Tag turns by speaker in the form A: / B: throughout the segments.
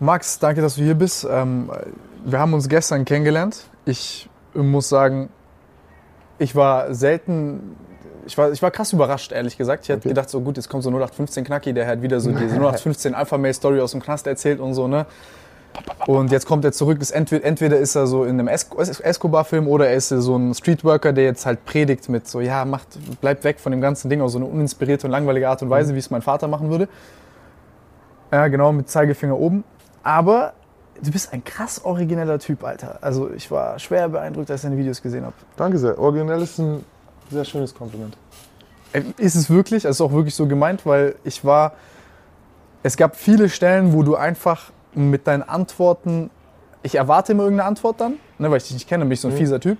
A: Max, danke, dass du hier bist. Ähm, wir haben uns gestern kennengelernt. Ich muss sagen, ich war selten, ich war, ich war krass überrascht, ehrlich gesagt. Ich hätte
B: Okay.
A: gedacht, so gut, jetzt kommt so 0815 Knacki, der hat wieder so diese 0815 Alpha-Mail-Story aus dem Knast erzählt und so, ne? Und jetzt kommt er zurück, ist entweder, entweder ist er so in einem Es- Es- Escobar-Film oder er ist so ein Streetworker, der jetzt halt predigt mit so, ja, macht, bleibt weg von dem ganzen Ding auf so eine uninspirierte und langweilige Art und Weise, wie es mein Vater machen würde. Ja, genau, mit Zeigefinger oben. Aber du bist ein krass origineller Typ, Alter. Also ich war schwer beeindruckt, als ich deine Videos gesehen habe.
B: Danke sehr. Originell ist ein sehr schönes Kompliment.
A: Äh, Ist es wirklich, also ist auch wirklich so gemeint, weil ich war, es gab viele Stellen, wo du einfach mit deinen Antworten, ich erwarte immer irgendeine Antwort dann, ne, weil ich dich nicht kenne, bin ich so ein fieser Typ.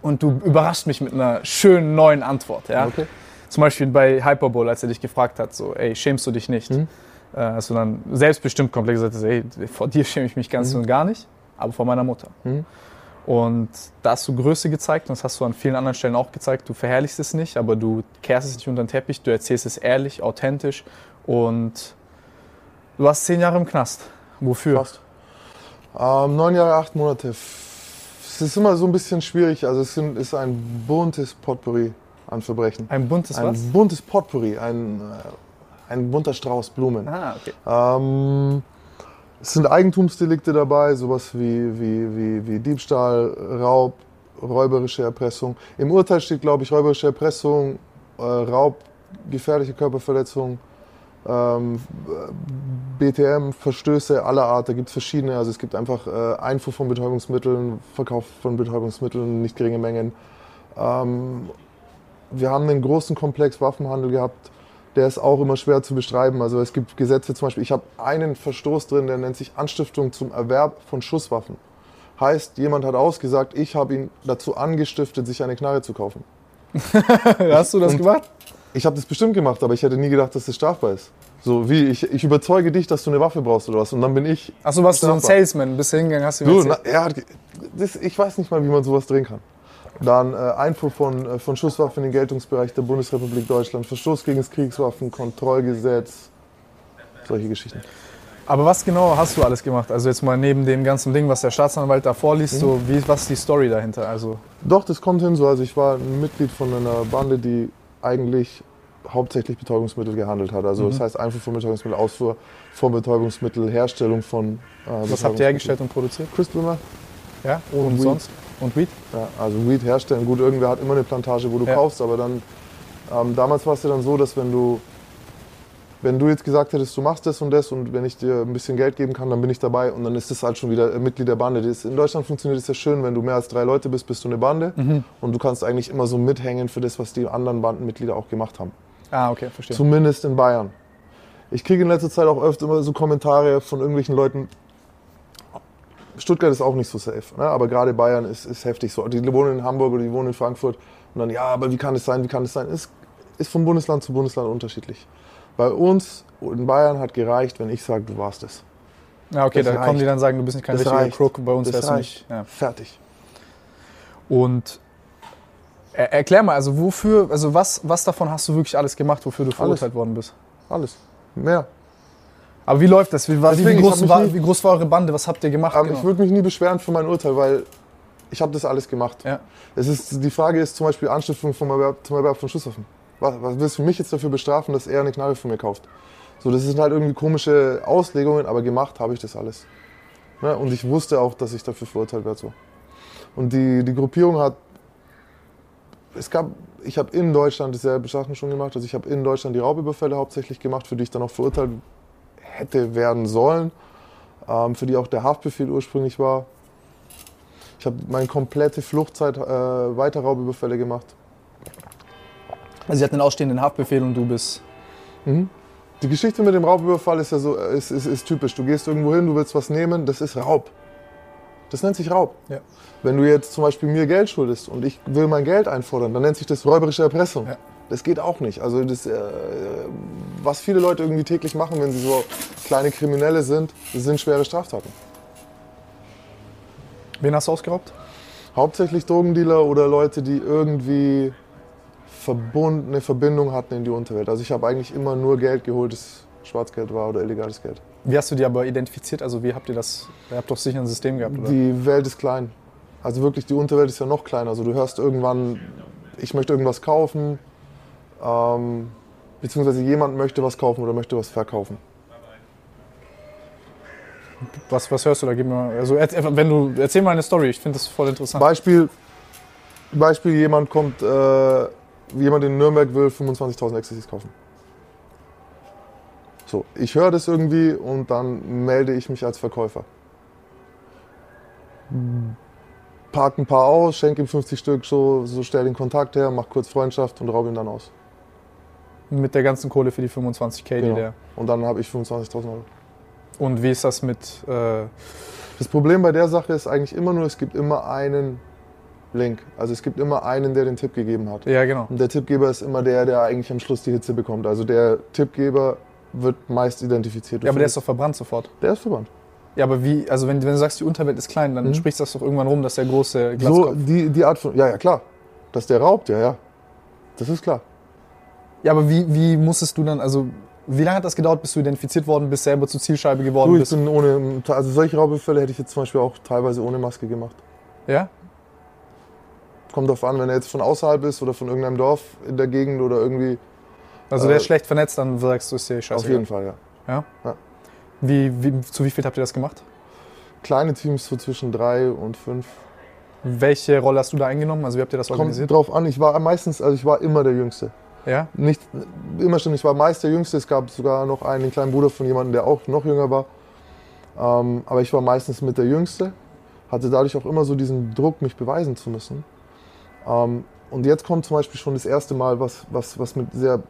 A: Und du überraschst mich mit einer schönen neuen Antwort. Ja?
B: Okay.
A: Zum Beispiel bei Hyperbole, als er dich gefragt hat, so, ey, schämst du dich nicht?
B: Mhm.
A: Äh, hast du dann selbstbestimmt komplett gesagt, hast, ey, vor dir schäme ich mich ganz und gar nicht, aber vor meiner Mutter.
B: Mhm.
A: Und da hast du Größe gezeigt und das hast du an vielen anderen Stellen auch gezeigt. Du verherrlichst es nicht, aber du kehrst es nicht unter den Teppich, du erzählst es ehrlich, authentisch und du warst zehn Jahre im Knast. Wofür?
B: Fast. Ähm, neun Jahre, acht Monate. Es ist immer so ein bisschen schwierig. Also es ist ein buntes Potpourri an Verbrechen.
A: Ein buntes
B: Ein
A: was?
B: buntes Potpourri, ein, äh, ein bunter Strauß Blumen.
A: Ah, okay.
B: Ähm, es sind Eigentumsdelikte dabei, sowas wie, wie, wie, wie Diebstahl, Raub, räuberische Erpressung. Im Urteil steht, glaube ich, räuberische Erpressung, äh, Raub, gefährliche Körperverletzung, ähm, BTM, Verstöße aller Art. Da gibt es verschiedene. Also es gibt einfach äh, Einfuhr von Betäubungsmitteln, Verkauf von Betäubungsmitteln, nicht geringe Mengen. Ähm, wir haben einen großen Komplex Waffenhandel gehabt. Der ist auch immer schwer zu beschreiben. Also es gibt Gesetze, zum Beispiel, ich habe einen Verstoß drin, der nennt sich Anstiftung zum Erwerb von Schusswaffen. Heißt, jemand hat ausgesagt, ich habe ihn dazu angestiftet, sich eine Knarre zu kaufen.
A: Hast du das
B: und-
A: gemacht?
B: Ich habe das bestimmt gemacht, aber ich hätte nie gedacht, dass das strafbar ist. So wie, ich, ich überzeuge dich, dass du eine Waffe brauchst oder was. Und dann bin ich.
A: Achso, warst du so ein
B: strafbar.
A: Salesman, bist du hingegangen, hast du ihm
B: Du, na, er hat, das, ich weiß nicht mal, wie man sowas drehen kann. Dann äh, Einfuhr von, äh, von Schusswaffen in den Geltungsbereich der Bundesrepublik Deutschland, Verstoß gegen das Kriegswaffenkontrollgesetz, solche Geschichten.
A: Aber was genau hast du alles gemacht? Also jetzt mal neben dem ganzen Ding, was der Staatsanwalt da vorliest, so wie, was ist die Story dahinter? Also
B: Doch, das kommt hin so. Also ich war ein Mitglied von einer Bande, die eigentlich hauptsächlich Betäubungsmittel gehandelt hat. Also das heißt Einfuhr von Betäubungsmittel, Ausfuhr von Betäubungsmittel, Herstellung von äh,
A: was habt ihr hergestellt und produziert?
B: Crystal Meth.
A: Ja?
B: Und
A: Und, sonst? Und Weed?
B: Ja, also Weed herstellen. Gut, irgendwer hat immer eine Plantage, wo du
A: Ja.
B: kaufst, aber dann, ähm, damals war es ja dann so, dass wenn du, wenn du jetzt gesagt hättest, du machst das und das und wenn ich dir ein bisschen Geld geben kann, dann bin ich dabei und dann ist das halt schon wieder äh, Mitglied der Bande. Das, in Deutschland funktioniert es ja schön, wenn du mehr als drei Leute bist, bist du eine Bande
A: Mhm.
B: und du kannst eigentlich immer so mithängen für das, was die anderen Bandenmitglieder auch gemacht haben.
A: Ah, okay, verstehe.
B: Zumindest in Bayern. Ich kriege in letzter Zeit auch öfter immer so Kommentare von irgendwelchen Leuten. Stuttgart ist auch nicht so safe, ne? aber gerade Bayern ist, ist heftig so. Die wohnen in Hamburg oder die wohnen in Frankfurt und dann, ja, aber wie kann es sein, wie kann es sein? Ist, ist von Bundesland zu Bundesland unterschiedlich. Bei uns in Bayern hat gereicht, wenn ich sage, du warst es.
A: Ja, okay,
B: Das
A: da kommen die
B: reicht.
A: dann sagen, du bist nicht kein
B: Das
A: richtiger
B: reicht.
A: Crook, bei uns
B: Das
A: wärst du
B: reicht.
A: nicht. Ja.
B: Fertig.
A: Und er, erklär mal, also wofür, also was, was davon hast du wirklich alles gemacht, wofür du verurteilt worden bist?
B: Alles. Mehr.
A: Aber wie läuft das? Wie, war, wie,
B: Deswegen,
A: wie, groß war,
B: nie-
A: wie groß war eure Bande? Was habt ihr gemacht?
B: Aber
A: genau?
B: Ähm, ich würde mich nie beschweren für mein Urteil, weil ich habe das alles gemacht.
A: ja.
B: Es ist, die Frage ist zum Beispiel Anstiftung vom Erwerb, zum Erwerb von Schusswaffen. Was, was willst du mich jetzt dafür bestrafen, dass er eine Knarre von mir kauft? So, das sind halt irgendwie komische Auslegungen, aber gemacht habe ich das alles. Ne? Und ich wusste auch, dass ich dafür verurteilt werde. So. Und die, die Gruppierung hat, es gab, ich habe in Deutschland dieselbe Sachen schon gemacht. Also ich habe in Deutschland die Raubüberfälle hauptsächlich gemacht, für die ich dann auch verurteilt hätte werden sollen, ähm, für die auch der Haftbefehl ursprünglich war. Ich habe meine komplette Fluchtzeit äh, weiter Raubüberfälle gemacht.
A: Also sie hatten einen ausstehenden Haftbefehl und du bist.
B: Die Geschichte mit dem Raubüberfall ist ja so, äh, ist, ist, ist typisch. Du gehst irgendwo hin, du willst was nehmen, das ist Raub. Das nennt sich Raub.
A: Ja.
B: Wenn du jetzt zum Beispiel mir Geld schuldest und ich will mein Geld einfordern, dann nennt sich das räuberische Erpressung.
A: Ja.
B: Das geht auch nicht. Also das, äh, was viele Leute irgendwie täglich machen, wenn sie so kleine Kriminelle sind, das sind schwere Straftaten.
A: Wen hast du ausgeraubt?
B: Hauptsächlich Drogendealer oder Leute, die irgendwie verbund, eine Verbindung hatten in die Unterwelt. Also ich habe eigentlich immer nur Geld geholtes Schwarzgeld war oder illegales Geld.
A: Wie hast du die aber identifiziert? Also wie habt ihr das? Ihr habt doch sicher ein System gehabt, oder?
B: Die Welt ist klein. Also wirklich, die Unterwelt ist ja noch kleiner. Also du hörst irgendwann, ich möchte irgendwas kaufen, ähm, beziehungsweise jemand möchte was kaufen oder möchte was verkaufen.
A: Was, was hörst du da? Gib mir, also erzähl, wenn du, erzähl mal eine Story, ich finde das voll interessant.
B: Beispiel, Beispiel jemand kommt, äh, jemand in Nürnberg will 25.000 Ecstasys kaufen. So, ich höre das irgendwie und dann melde ich mich als Verkäufer. Park ein paar aus, schenke ihm 50 Stück, so, so stell den Kontakt her, mach kurz Freundschaft und raube ihn dann aus.
A: Mit der ganzen Kohle für die 25k, die
B: Genau.
A: der.
B: Und dann habe ich 25.000 Euro.
A: Und wie ist das mit. Äh,
B: Das Problem bei der Sache ist eigentlich immer nur, es gibt immer einen Link. Also es gibt immer einen, der den Tipp gegeben hat.
A: ja, genau.
B: Und der Tippgeber ist immer der, der eigentlich am Schluss die Hitze bekommt. Also der Tippgeber wird meist identifiziert.
A: Ja, aber der ist doch verbrannt sofort.
B: der ist verbannt.
A: Ja, aber wie, also wenn, wenn du sagst, die Unterwelt ist klein, dann
B: Mhm.
A: sprichst du das doch irgendwann rum, dass der große
B: So,
A: Glaskopf.
B: die, die Art von. Ja, ja, klar. Dass der raubt, ja, ja. Das ist klar.
A: Ja, aber wie, wie musstest du dann, also wie lange hat das gedauert, bis du identifiziert worden bist, selber zur Zielscheibe geworden
B: Du, ich
A: bist?
B: bin ohne. Also solche Raubüberfälle hätte ich jetzt zum Beispiel auch teilweise ohne Maske gemacht.
A: Ja?
B: Kommt drauf an, wenn er jetzt von außerhalb ist oder von irgendeinem Dorf in der Gegend oder irgendwie.
A: Also der
B: Äh,
A: ist schlecht vernetzt, dann sagst du, ist dir scheiße.
B: auf jeden Fall, ja.
A: Ja?
B: Ja.
A: Wie, wie, zu wie viel habt ihr das gemacht?
B: Kleine Teams so zwischen drei und fünf.
A: Welche Rolle hast du da eingenommen? Also wie habt ihr das
B: Kommt
A: organisiert?
B: drauf an, ich war meistens, also ich war immer der Jüngste.
A: Ja?
B: Nicht immer stimmt, ich war meist der Jüngste. Es gab sogar noch einen kleinen Bruder von jemandem, der auch noch jünger war. Ähm, aber ich war meistens mit der Jüngste, hatte dadurch auch immer so diesen Druck, mich beweisen zu müssen. Ähm, und jetzt kommt zum Beispiel schon das erste Mal, was, was, was mit sehr,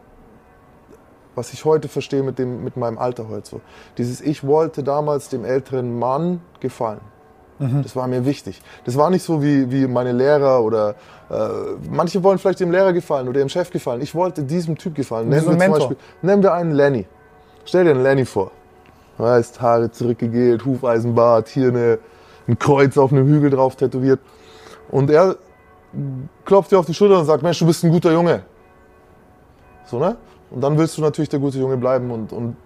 B: was ich heute verstehe mit, dem, mit meinem Alter heute so. Dieses Ich wollte damals dem älteren Mann gefallen. Das war mir wichtig. Das war nicht so wie, wie meine Lehrer oder manche wollen vielleicht dem Lehrer gefallen oder dem Chef gefallen. Ich wollte diesem Typ gefallen. Nennen wir zum. Beispiel, nennen wir einen Lenny. Stell dir einen Lenny vor. Weißt, Haare zurückgegelt, Hufeisenbart, hier eine, ein Kreuz auf einem Hügel drauf tätowiert. Und er klopft dir auf die Schulter und sagt, Mensch, du bist ein guter Junge. So, ne? Und dann willst du natürlich der gute Junge bleiben und, und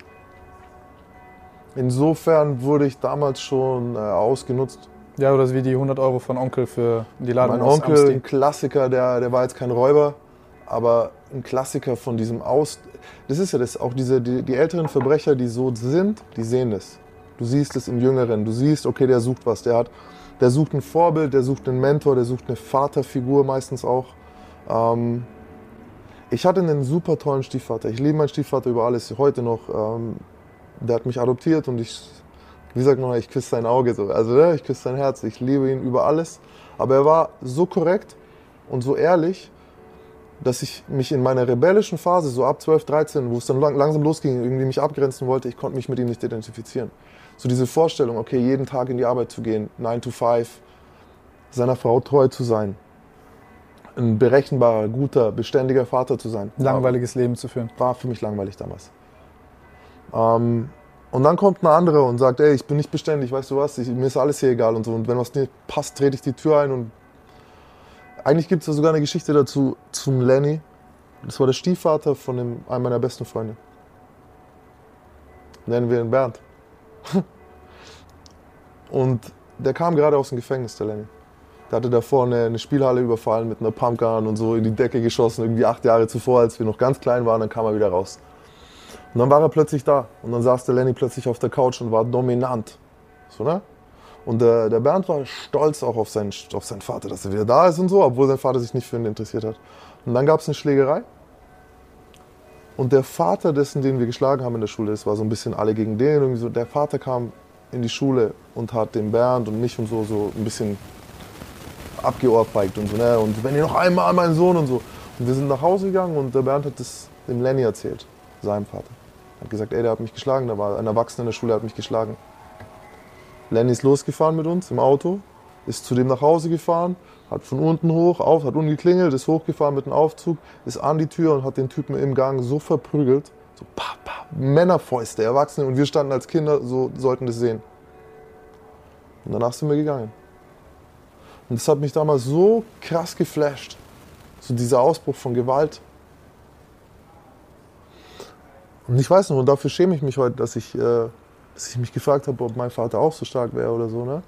B: insofern wurde ich damals schon äh, ausgenutzt.
A: Ja, oder wie die 100 Euro von Onkel für die Ladung
B: Mein Onkel, ein Klassiker, der, der war jetzt kein Räuber, aber ein Klassiker von diesem Aus. Das ist ja das, auch diese, die, die älteren Verbrecher, die so sind, die sehen das. Du siehst es im Jüngeren, du siehst, okay, der sucht was, der hat, der sucht ein Vorbild, der sucht einen Mentor, der sucht eine Vaterfigur meistens auch. Ähm, ich hatte einen super tollen Stiefvater. Ich liebe meinen Stiefvater über alles, heute noch. Ähm, der hat mich adoptiert und ich, wie sagt man, ich küsse sein Auge so. Also ne, ich küsse sein Herz, ich liebe ihn über alles. Aber er war so korrekt und so ehrlich, dass ich mich in meiner rebellischen Phase, so ab 12, 13, wo es dann lang, langsam losging, irgendwie mich abgrenzen wollte, ich konnte mich mit ihm nicht identifizieren. So diese Vorstellung, okay, jeden Tag in die Arbeit zu gehen, 9 to 5, seiner Frau treu zu sein, ein berechenbarer, guter, beständiger Vater zu sein.
A: Langweiliges Leben zu führen.
B: War für mich langweilig damals. Ähm, und dann kommt ein anderer und sagt, ey, ich bin nicht beständig, weißt du was, ich, mir ist alles hier egal und so. Und wenn was nicht passt, trete ich die Tür ein und eigentlich gibt es da sogar eine Geschichte dazu zum Lenny. Das war der Stiefvater von dem, einem meiner besten Freunde. Nennen wir ihn Bernd. Und der kam gerade aus dem Gefängnis, der Lenny. Der hatte davor eine, eine Spielhalle überfallen mit einer Pumpgun und so in die Decke geschossen, irgendwie acht Jahre zuvor, als wir noch ganz klein waren, dann kam er wieder raus. Und dann war er plötzlich da und dann saß der Lenny plötzlich auf der Couch und war dominant. So, ne? Und der, der Bernd war stolz auch auf seinen, auf seinen Vater, dass er wieder da ist und so, obwohl sein Vater sich nicht für ihn interessiert hat. Und dann gab es eine Schlägerei. Und der Vater dessen, den wir geschlagen haben in der Schule, das war so ein bisschen alle gegen den, irgendwie so, der Vater kam in die Schule und hat den Bernd und mich und so, so ein bisschen abgeohrfeigt und so, ne? Und wenn ihr noch einmal mein Sohn und so. Und wir sind nach Hause gegangen und der Bernd hat das dem Lenny erzählt, seinem Vater. Hat gesagt, ey, der hat mich geschlagen, da war ein Erwachsener in der Schule, der hat mich geschlagen. Lenny ist losgefahren mit uns im Auto, ist zu dem nach Hause gefahren, hat von unten hoch auf, hat unten geklingelt, ist hochgefahren mit dem Aufzug, ist an die Tür und hat den Typen im Gang so verprügelt, so pa, Männerfäuste, Erwachsene und wir standen als Kinder, so sollten das sehen. Und danach sind wir gegangen. Und das hat mich damals so krass geflasht, so dieser Ausbruch von Gewalt. Und ich weiß noch, und dafür schäme ich mich heute, dass ich, äh, dass ich mich gefragt habe, ob mein Vater auch so stark wäre oder so, ne?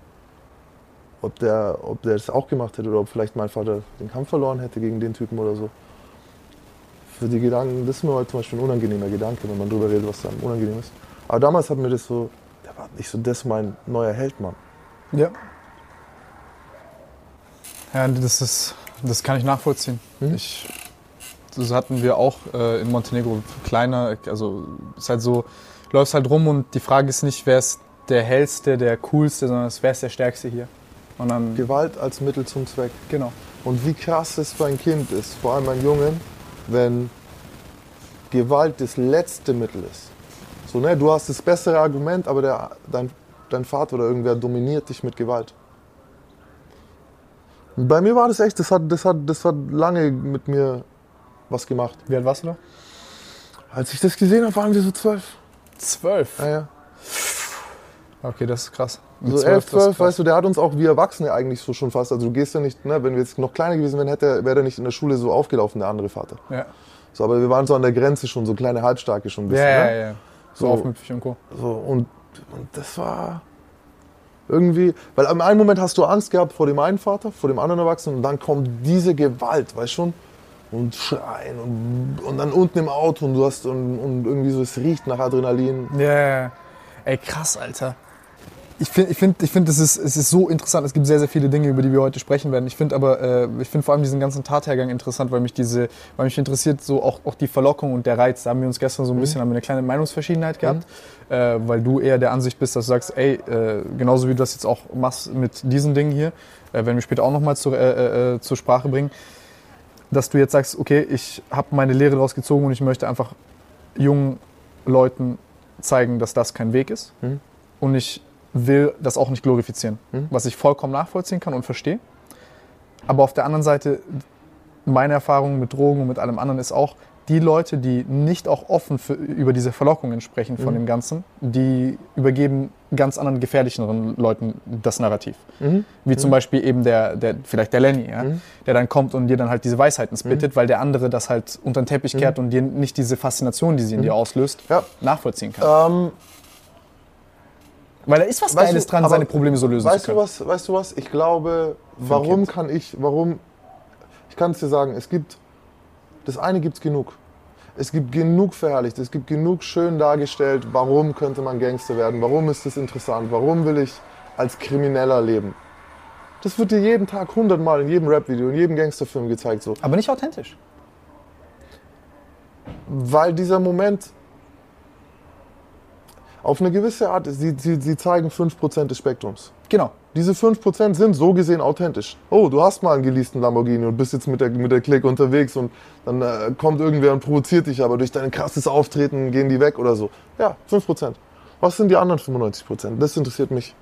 B: Ob der, ob der das auch gemacht hätte oder ob vielleicht mein Vater den Kampf verloren hätte gegen den Typen oder so. Für die Gedanken, das ist mir heute zum Beispiel ein unangenehmer Gedanke, wenn man drüber redet, was dann unangenehm ist. Aber damals hat mir das so, der war nicht so, das ist mein neuer Held, Mann.
A: Ja. Ja, das ist, das kann ich nachvollziehen.
B: Mhm.
A: Ich, das hatten wir auch äh, in Montenegro. Kleiner, also ist halt so, läufst halt rum und die Frage ist nicht, wer ist der hellste, der coolste, sondern wer ist der stärkste hier. Und dann,
B: Gewalt als Mittel zum Zweck.
A: genau.
B: Und wie krass es für ein Kind ist, vor allem ein Jungen, wenn Gewalt das letzte Mittel ist. So, ne, du hast das bessere Argument, aber der, dein, dein Vater oder irgendwer dominiert dich mit Gewalt. Bei mir war das echt, das hat, das, hat, das hat lange mit mir was gemacht.
A: Wie alt warst du da?
B: Als ich das gesehen habe, waren wir so zwölf.
A: Zwölf.
B: Ja, ja.
A: Okay, das ist krass. Mit
B: So
A: zwölf,
B: elf, zwölf, weißt du, der hat uns auch wie Erwachsene eigentlich so schon fast. Also du gehst ja nicht, ne, wenn wir jetzt noch kleiner gewesen wären, hätte, wäre der nicht in der Schule so aufgelaufen, der andere Vater.
A: Ja,
B: So, aber wir waren so an der Grenze schon, so kleine Halbstarke schon ein
A: ja,
B: bisschen.
A: ja,
B: ne?
A: ja, ja. So,
B: So.
A: aufmüpfig und Co.
B: So, und, und das war irgendwie, weil im einen Moment hast du Angst gehabt vor dem einen Vater, vor dem anderen Erwachsenen und dann kommt diese Gewalt, weißt du schon? Und schreien und, und dann unten im Auto und du hast und, und irgendwie so, es riecht nach Adrenalin.
A: Ja, ja. Ey, krass, Alter. Ich finde, ich find, ich find, es, ist, es ist so interessant. Es gibt sehr, sehr viele Dinge, über die wir heute sprechen werden. Ich finde aber, äh, ich finde vor allem diesen ganzen Tathergang interessant, weil mich diese, weil mich interessiert so auch, auch die Verlockung und der Reiz. Da haben wir uns gestern so ein bisschen, haben wir eine kleine Meinungsverschiedenheit gehabt, äh, weil du eher der Ansicht bist, dass du sagst, ey, äh, genauso wie du das jetzt auch machst mit diesen Dingen hier, äh, werden wir später auch nochmal zur, äh, äh, zur Sprache bringen, dass du jetzt sagst, okay, ich habe meine Lehre daraus gezogen und ich möchte einfach jungen Leuten zeigen, dass das kein Weg ist.
B: Mhm.
A: Und ich will das auch nicht glorifizieren,
B: Mhm.
A: was ich vollkommen nachvollziehen kann und verstehe. Aber auf der anderen Seite, meine Erfahrung mit Drogen und mit allem anderen ist auch, die Leute, die nicht auch offen für, über diese Verlockungen sprechen von
B: Mhm.
A: dem Ganzen, die übergeben ganz anderen gefährlicheren Leuten das Narrativ.
B: Mhm.
A: Wie zum Beispiel eben der, der vielleicht der Lenny, ja?
B: Mhm.
A: der dann kommt und dir dann halt diese Weisheiten spittet, weil der andere das halt unter den Teppich kehrt und dir nicht diese Faszination, die sie in dir auslöst,
B: Ja.
A: nachvollziehen kann.
B: Ähm,
A: Weil da ist was Geiles
B: du,
A: dran, seine Probleme so lösen
B: weißt
A: zu
B: du
A: können.
B: was, weißt du was? Ich glaube, warum kann ich, warum, ich kann es dir sagen, es gibt, das eine gibt es genug. Es gibt genug verherrlicht, es gibt genug schön dargestellt, warum könnte man Gangster werden, warum ist das interessant, warum will ich als Krimineller leben. Das wird dir jeden Tag hundertmal in jedem Rap-Video, in jedem Gangsterfilm gezeigt so.
A: Aber nicht authentisch.
B: Weil dieser Moment auf eine gewisse Art, sie, sie, sie zeigen 5% des Spektrums.
A: Genau.
B: Diese 5% sind so gesehen authentisch. Oh, du hast mal einen geleasten Lamborghini und bist jetzt mit der, mit der Clique unterwegs und dann äh, kommt irgendwer und provoziert dich, aber durch dein krasses Auftreten gehen die weg oder so. Ja, 5%. Was sind die anderen 95%? Das interessiert mich.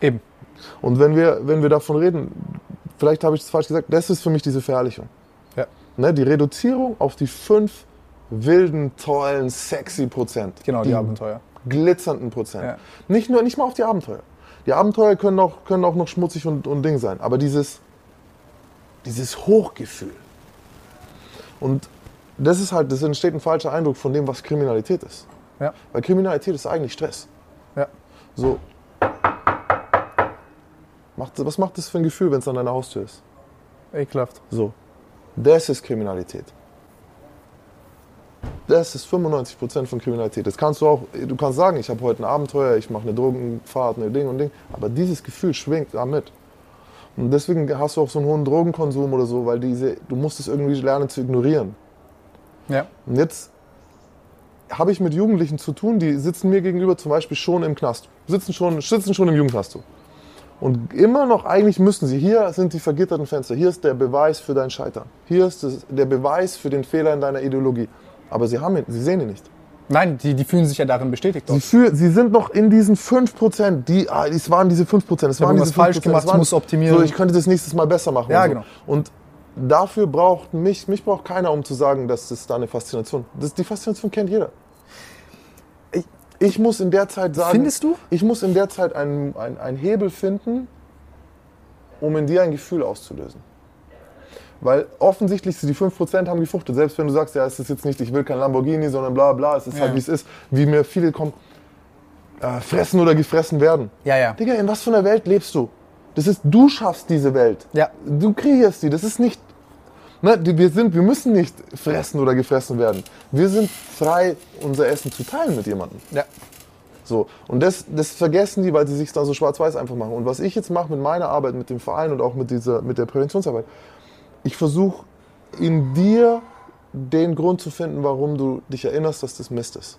A: Eben.
B: Und wenn wir, wenn wir davon reden, vielleicht habe ich das falsch gesagt, das ist für mich diese Verherrlichung.
A: Ja.
B: Ne, die Reduzierung auf die fünf wilden, tollen, sexy Prozent.
A: Genau, die, Abenteuer.
B: Glitzernden Prozent.
A: Ja.
B: Nicht, nur, nicht mal auf die Abenteuer. Die Abenteuer können auch, können auch noch schmutzig und, und Ding sein. Aber dieses, dieses Hochgefühl. Und das ist halt, das entsteht ein falscher Eindruck von dem, was Kriminalität ist.
A: Ja.
B: Weil Kriminalität ist eigentlich Stress.
A: Ja.
B: So. Macht, was macht das für ein Gefühl, wenn es an deiner Haustür ist?
A: Ekelhaft.
B: So. Das ist Kriminalität. Das ist 95% von Kriminalität. Das kannst du auch, du kannst sagen, ich habe heute ein Abenteuer, ich mache eine Drogenfahrt, eine Ding und Ding, aber dieses Gefühl schwingt damit. Und deswegen hast du auch so einen hohen Drogenkonsum oder so, weil diese, du musst es irgendwie lernen zu ignorieren.
A: Ja.
B: Und jetzt habe ich mit Jugendlichen zu tun, die sitzen mir gegenüber zum Beispiel schon im Knast, sitzen schon, sitzen schon im Jugendknast. Und immer noch, eigentlich müssten sie, hier sind die vergitterten Fenster, hier ist der Beweis für dein Scheitern, hier ist der Beweis für den Fehler in deiner Ideologie. Aber sie, haben ihn, sie sehen ihn nicht.
A: Nein, die, die fühlen sich ja darin bestätigt.
B: Sie, fühl, sie sind noch in diesen 5%, die, ah, es waren diese 5%, es waren
A: irgendwas
B: diese 5%.
A: falsch gemacht,
B: waren,
A: muss optimieren.
B: So, ich könnte das nächstes Mal besser machen.
A: Ja,
B: und so.
A: genau.
B: Und dafür braucht mich, mich braucht keiner, um zu sagen, dass das da eine Faszination, das, die Faszination kennt jeder. Ich, ich muss in der Zeit sagen,
A: Findest du?
B: ich muss in der Zeit einen, einen, einen Hebel finden, um in dir ein Gefühl auszulösen. Weil offensichtlich die 5% haben gefruchtet. Selbst wenn du sagst, ja, es ist jetzt nicht, ich will kein Lamborghini, sondern bla bla, es ist
A: Ja.
B: halt wie es ist. Wie mir viele kommen, äh, fressen oder gefressen werden.
A: Ja, ja.
B: Digga, in was für einer Welt lebst du? Das ist, du schaffst diese Welt.
A: Ja.
B: Du kreierst sie. Das ist nicht. Ne, wir, sind, wir müssen nicht fressen oder gefressen werden. Wir sind frei, unser Essen zu teilen mit jemandem.
A: Ja.
B: So. Und das, das vergessen die, weil sie sich da so schwarz-weiß einfach machen. Und was ich jetzt mache mit meiner Arbeit, mit dem Verein und auch mit, dieser, mit der Präventionsarbeit, ich versuche in dir den Grund zu finden, warum du dich erinnerst, dass das Mist ist.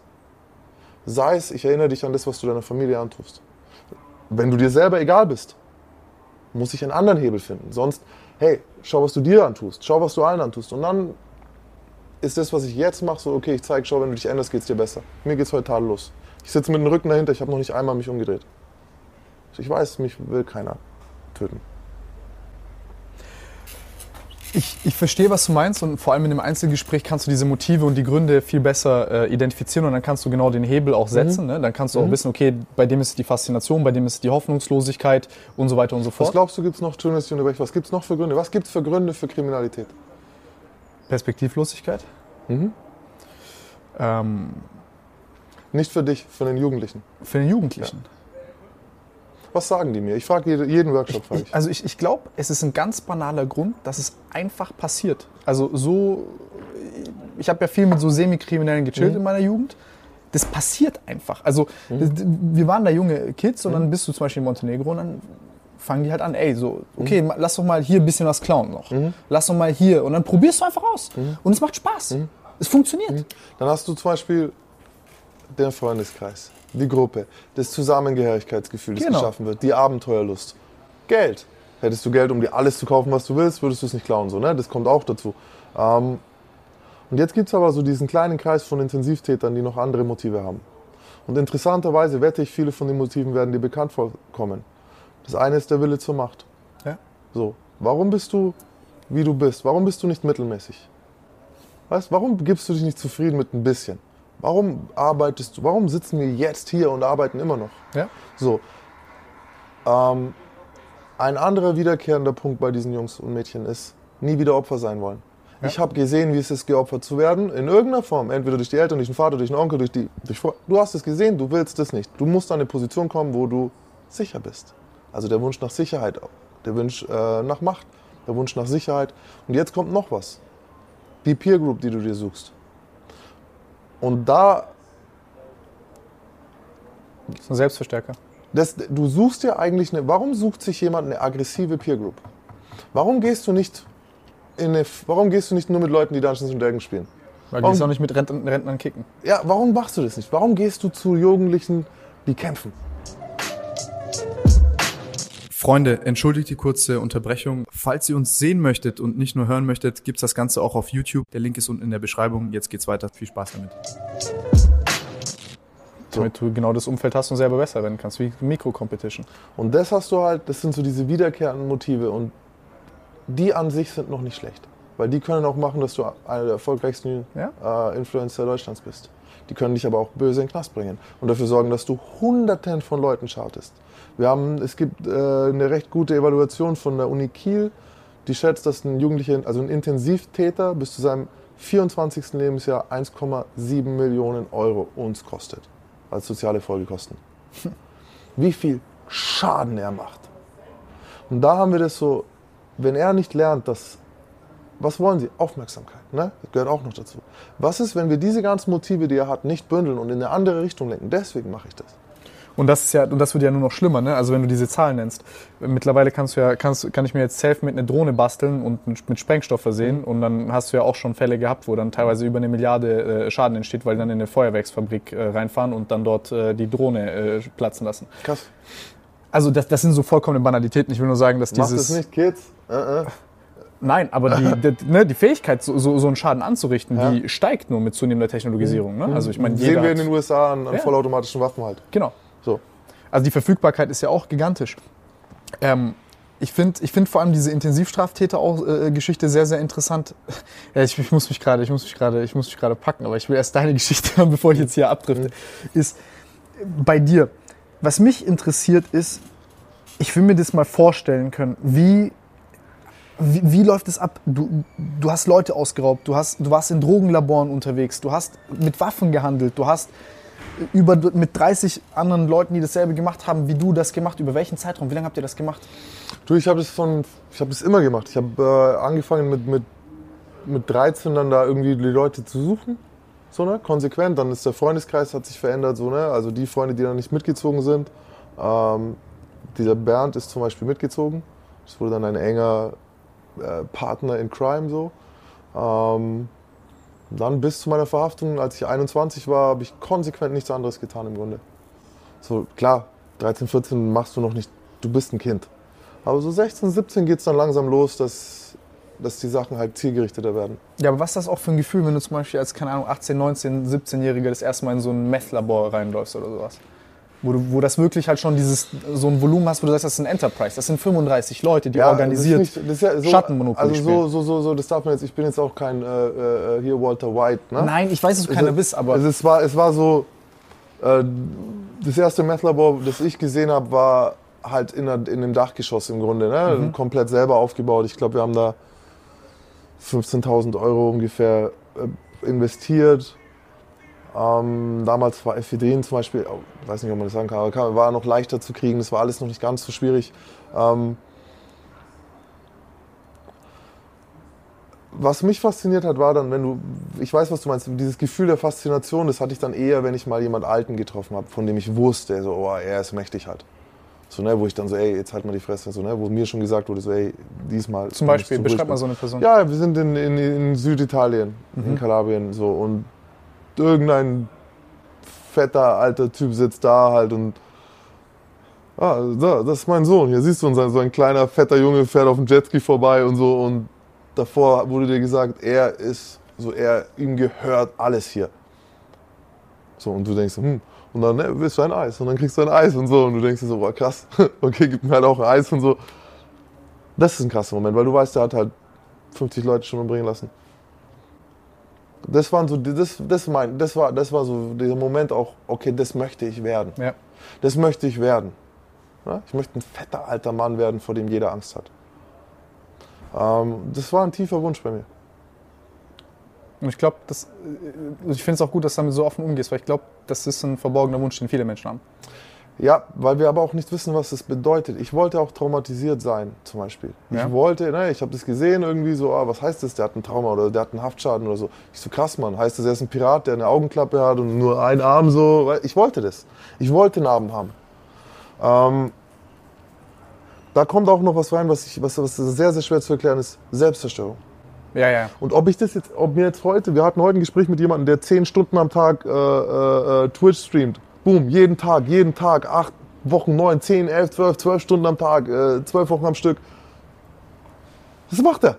B: Sei es, ich erinnere dich an das, was du deiner Familie antust. Wenn du dir selber egal bist, muss ich einen anderen Hebel finden. Sonst, hey, schau, was du dir antust, schau, was du allen antust. Und dann ist das, was ich jetzt mache, so, okay, ich zeige, schau, wenn du dich änderst, geht's dir besser. Mir geht's heute tadellos. Ich sitze mit dem Rücken dahinter, ich habe noch nicht einmal mich umgedreht. Ich weiß, mich will keiner töten.
A: Ich, ich verstehe, was du meinst und vor allem in einem Einzelgespräch kannst du diese Motive und die Gründe viel besser äh, identifizieren und dann kannst du genau den Hebel auch setzen. Ne? Dann kannst du auch wissen, okay, bei dem ist es die Faszination, bei dem ist es die Hoffnungslosigkeit und so weiter und so
B: Was
A: fort.
B: glaubst du, noch, dass ich unterbreche, was gibt's noch für Gründe? Was gibt's für Gründe für Kriminalität?
A: Perspektivlosigkeit. Ähm,
B: Nicht für dich, für den Jugendlichen.
A: für den Jugendlichen.
B: Was sagen die mir? Ich frage jede, jeden Workshop, frage ich.
A: Also ich, ich glaube, es ist ein ganz banaler Grund, dass es einfach passiert. Also so, ich habe ja viel mit so Semikriminellen gechillt in meiner Jugend. Das passiert einfach. Also das, wir waren da junge Kids und dann bist du zum Beispiel in Montenegro und dann fangen die halt an, ey, so, okay, ma- lass doch mal hier ein bisschen was klauen noch. Lass doch mal hier. Und dann probierst du einfach aus. Und es macht Spaß. Es funktioniert.
B: Dann hast du zum Beispiel den Freundeskreis, die Gruppe, das Zusammengehörigkeitsgefühl, das
A: Genau.
B: geschaffen wird, die Abenteuerlust. Geld. Hättest du Geld, um dir alles zu kaufen, was du willst, würdest du es nicht klauen. So, ne? Das kommt auch dazu. Ähm, und jetzt gibt es aber so diesen kleinen Kreis von Intensivtätern, die noch andere Motive haben. Und interessanterweise wette ich, viele von den Motiven werden dir bekannt vorkommen. Das eine ist der Wille zur Macht.
A: Ja.
B: So, warum bist du, wie du bist? Warum bist du nicht mittelmäßig? Weißt, warum gibst du dich nicht zufrieden mit ein bisschen? Warum arbeitest du, warum sitzen wir jetzt hier und arbeiten immer noch?
A: Ja.
B: So. Ähm, ein anderer wiederkehrender Punkt bei diesen Jungs und Mädchen ist, nie wieder Opfer sein wollen. Ich habe gesehen, wie es ist, geopfert zu werden, in irgendeiner Form. Entweder durch die Eltern, durch den Vater, durch den Onkel, durch die. Durch du hast es gesehen, du willst es nicht. Du musst an eine Position kommen, wo du sicher bist. Also der Wunsch nach Sicherheit, der Wunsch äh, nach Macht, der Wunsch nach Sicherheit. Und jetzt kommt noch was. Die Peer Group, die du dir suchst. Und da
A: Das ist ein Selbstverstärker.
B: Das, du suchst ja eigentlich eine. Warum sucht sich jemand eine aggressive Peer Group? Warum gehst du nicht in eine, Warum gehst du nicht nur mit Leuten, die Dungeons and Dragons spielen?
A: Weil die
B: Warum-
A: es auch nicht mit Rentnern, Rentnern kicken.
B: Ja, warum machst du das nicht? Warum gehst du zu Jugendlichen, die kämpfen?
C: Freunde, entschuldigt die kurze Unterbrechung. Falls ihr uns sehen möchtet und nicht nur hören möchtet, gibt's das Ganze auch auf YouTube. Der Link ist unten in der Beschreibung. Jetzt geht's weiter. Viel Spaß damit.
A: Damit du genau das Umfeld hast und selber besser werden kannst, wie Mikro-Competition.
B: Und das hast du halt, das sind so diese wiederkehrenden Motive und die an sich sind noch nicht schlecht. Weil die können auch machen, dass du einer der erfolgreichsten
A: Ja.
B: äh, Influencer Deutschlands bist. Die können dich aber auch böse in den Knast bringen und dafür sorgen, dass du Hunderten von Leuten schadest. Wir haben, es gibt äh, eine recht gute Evaluation von der Uni Kiel, die schätzt, dass ein Jugendlicher, also ein Intensivtäter bis zu seinem 24. Lebensjahr 1,7 Millionen Euro uns kostet als soziale Folgekosten. Wie viel Schaden er macht. Und da haben wir das so, wenn er nicht lernt, dass, was wollen sie? Aufmerksamkeit, ne? Das gehört auch noch dazu. Was ist, wenn wir diese ganzen Motive, die er hat, nicht bündeln und in eine andere Richtung lenken? Deswegen mache ich das.
A: Und das ist ja, und das wird ja nur noch schlimmer, ne? Also wenn du diese Zahlen nennst. Mittlerweile kannst du ja, kannst, kann ich mir jetzt safe mit einer Drohne basteln und mit Sprengstoff versehen. Und dann hast du ja auch schon Fälle gehabt, wo dann teilweise über eine Milliarde äh, Schaden entsteht, weil die dann in eine Feuerwerksfabrik äh, reinfahren und dann dort äh, die Drohne äh, platzen lassen.
B: Krass.
A: Also das, das sind so vollkommene Banalitäten. Ich will nur sagen, dass
B: Macht
A: dieses.
B: das nicht, Kids? Äh, äh.
A: Nein, aber die, die, ne, die Fähigkeit, so, so, so einen Schaden anzurichten,
B: Ja.
A: die steigt nur mit zunehmender Technologisierung. Ne? Also ich meine,
B: Sehen
A: jeder
B: wir in den USA an, an
A: Ja.
B: vollautomatischen Waffen halt.
A: Genau.
B: So.
A: Also die Verfügbarkeit ist ja auch gigantisch. Ähm, ich finde ich find vor allem diese Intensivstraftäter auch äh, Geschichte sehr sehr interessant. Ja, ich, ich muss mich gerade ich muss mich gerade ich muss mich gerade packen, aber ich will erst deine Geschichte hören, bevor ich jetzt hier abdrifte. Ist äh, bei dir. Was mich interessiert ist, ich will mir das mal vorstellen können, wie Wie, wie läuft es ab? Du, du hast Leute ausgeraubt, du, hast, du warst in Drogenlaboren unterwegs, du hast mit Waffen gehandelt, du hast über, mit 30 anderen Leuten, die dasselbe gemacht haben, wie du das gemacht. Über welchen Zeitraum? Wie lange habt ihr das gemacht?
B: Du, ich habe das von, ich habe das immer gemacht. Ich habe äh, angefangen mit, mit, mit 13 dann da irgendwie die Leute zu suchen, so ne, konsequent. Dann ist der Freundeskreis hat sich verändert, so ne, also die Freunde, die dann nicht mitgezogen sind. Ähm, dieser Bernd ist zum Beispiel mitgezogen. Das wurde dann ein enger äh, Partner in Crime so. Ähm, dann bis zu meiner Verhaftung, als ich 21 war, habe ich konsequent nichts anderes getan im Grunde. So klar, 13, 14 machst du noch nicht, du bist ein Kind. Aber so 16, 17 geht es dann langsam los, dass, dass die Sachen halt zielgerichteter werden.
A: Ja, aber was ist das auch für ein Gefühl, wenn du zum Beispiel als, keine Ahnung, 18, 19, 17-Jähriger das erste Mal in so ein Meth-Labor reinläufst oder sowas? Wo, du, wo das wirklich halt schon dieses, so ein Volumen hast, wo du sagst, das ist ein Enterprise. Das sind 35 Leute, die organisiert
B: das ist nicht, das ja so,
A: Schattenmonopoly
B: Also so, so, so, so, das darf man jetzt, ich bin jetzt auch kein äh, äh, hier Walter White, ne?
A: Nein, ich weiß, dass du keiner bist, aber...
B: Also es, war, es war so, äh, das erste Meth-Labor, das ich gesehen habe, war halt in, der, in dem Dachgeschoss im Grunde, ne?
A: Mhm.
B: komplett selber aufgebaut. Ich glaube, wir haben da 15.000 Euro ungefähr äh, investiert. Ähm, damals war Ephedrin zum Beispiel, oh, ich weiß nicht, ob man das sagen kann, aber war noch leichter zu kriegen. Das war alles noch nicht ganz so schwierig. Ähm, was mich fasziniert hat, war dann, wenn du, ich weiß, was du meinst, dieses Gefühl der Faszination, das hatte ich dann eher, wenn ich mal jemand Alten getroffen habe, von dem ich wusste, so, oh, er ist mächtig halt. So, ne, wo ich dann so, ey, jetzt halt mal die Fresse, so, ne, wo mir schon gesagt wurde, so, ey, diesmal.
A: Zum Beispiel, beschreib mal so eine Person.
B: ja, wir sind in, in, in Süditalien, in Kalabrien, so und irgendein fetter alter Typ sitzt da halt und ah, da, das ist mein Sohn. Hier siehst du, und so ein- so ein kleiner fetter Junge fährt auf dem Jetski vorbei und so und davor wurde dir gesagt, er ist so, er ihm gehört alles hier. So und du denkst, hm, und dann ne, willst du ein Eis und dann kriegst du ein Eis und so und du denkst dir so, boah krass, okay, gib mir halt auch ein Eis und so. Das ist ein krasser Moment, weil du weißt, der hat halt 50 Leute schon umbringen lassen. Das waren so, das, das, mein, das, war, das war so dieser Moment auch, okay, das möchte ich werden.
A: Ja.
B: Das möchte ich werden. Ich möchte ein fetter alter Mann werden, vor dem jeder Angst hat. Ähm, das war ein tiefer Wunsch bei mir.
A: Und ich glaube, das, äh, ich finde es auch gut, dass du damit so offen umgehst, weil ich glaube, das ist ein verborgener Wunsch, den viele Menschen haben.
B: Ja, weil wir aber auch nicht wissen, was das bedeutet. Ich wollte auch traumatisiert sein, zum Beispiel.
A: Ja.
B: Ich wollte, ne, ich habe das gesehen, irgendwie so, ah, was heißt das, der hat ein Trauma oder der hat einen Haftschaden oder so. Ich so, krass, Mann, heißt das, er ist ein Pirat, der eine Augenklappe hat und nur einen Arm so. Ich wollte das. Ich wollte Narben haben. Ähm, da kommt auch noch was rein, was, ich, was, was sehr, sehr schwer zu erklären ist. Selbstzerstörung.
A: Ja, ja.
B: Und ob ich das jetzt, ob mir jetzt heute, wir hatten heute ein Gespräch mit jemandem, der zehn Stunden am Tag äh, äh, äh, Twitch streamt. Boom, jeden Tag, jeden Tag, acht Wochen, neun, zehn, elf, zwölf, zwölf Stunden am Tag, äh, zwölf Wochen am Stück. Was macht er?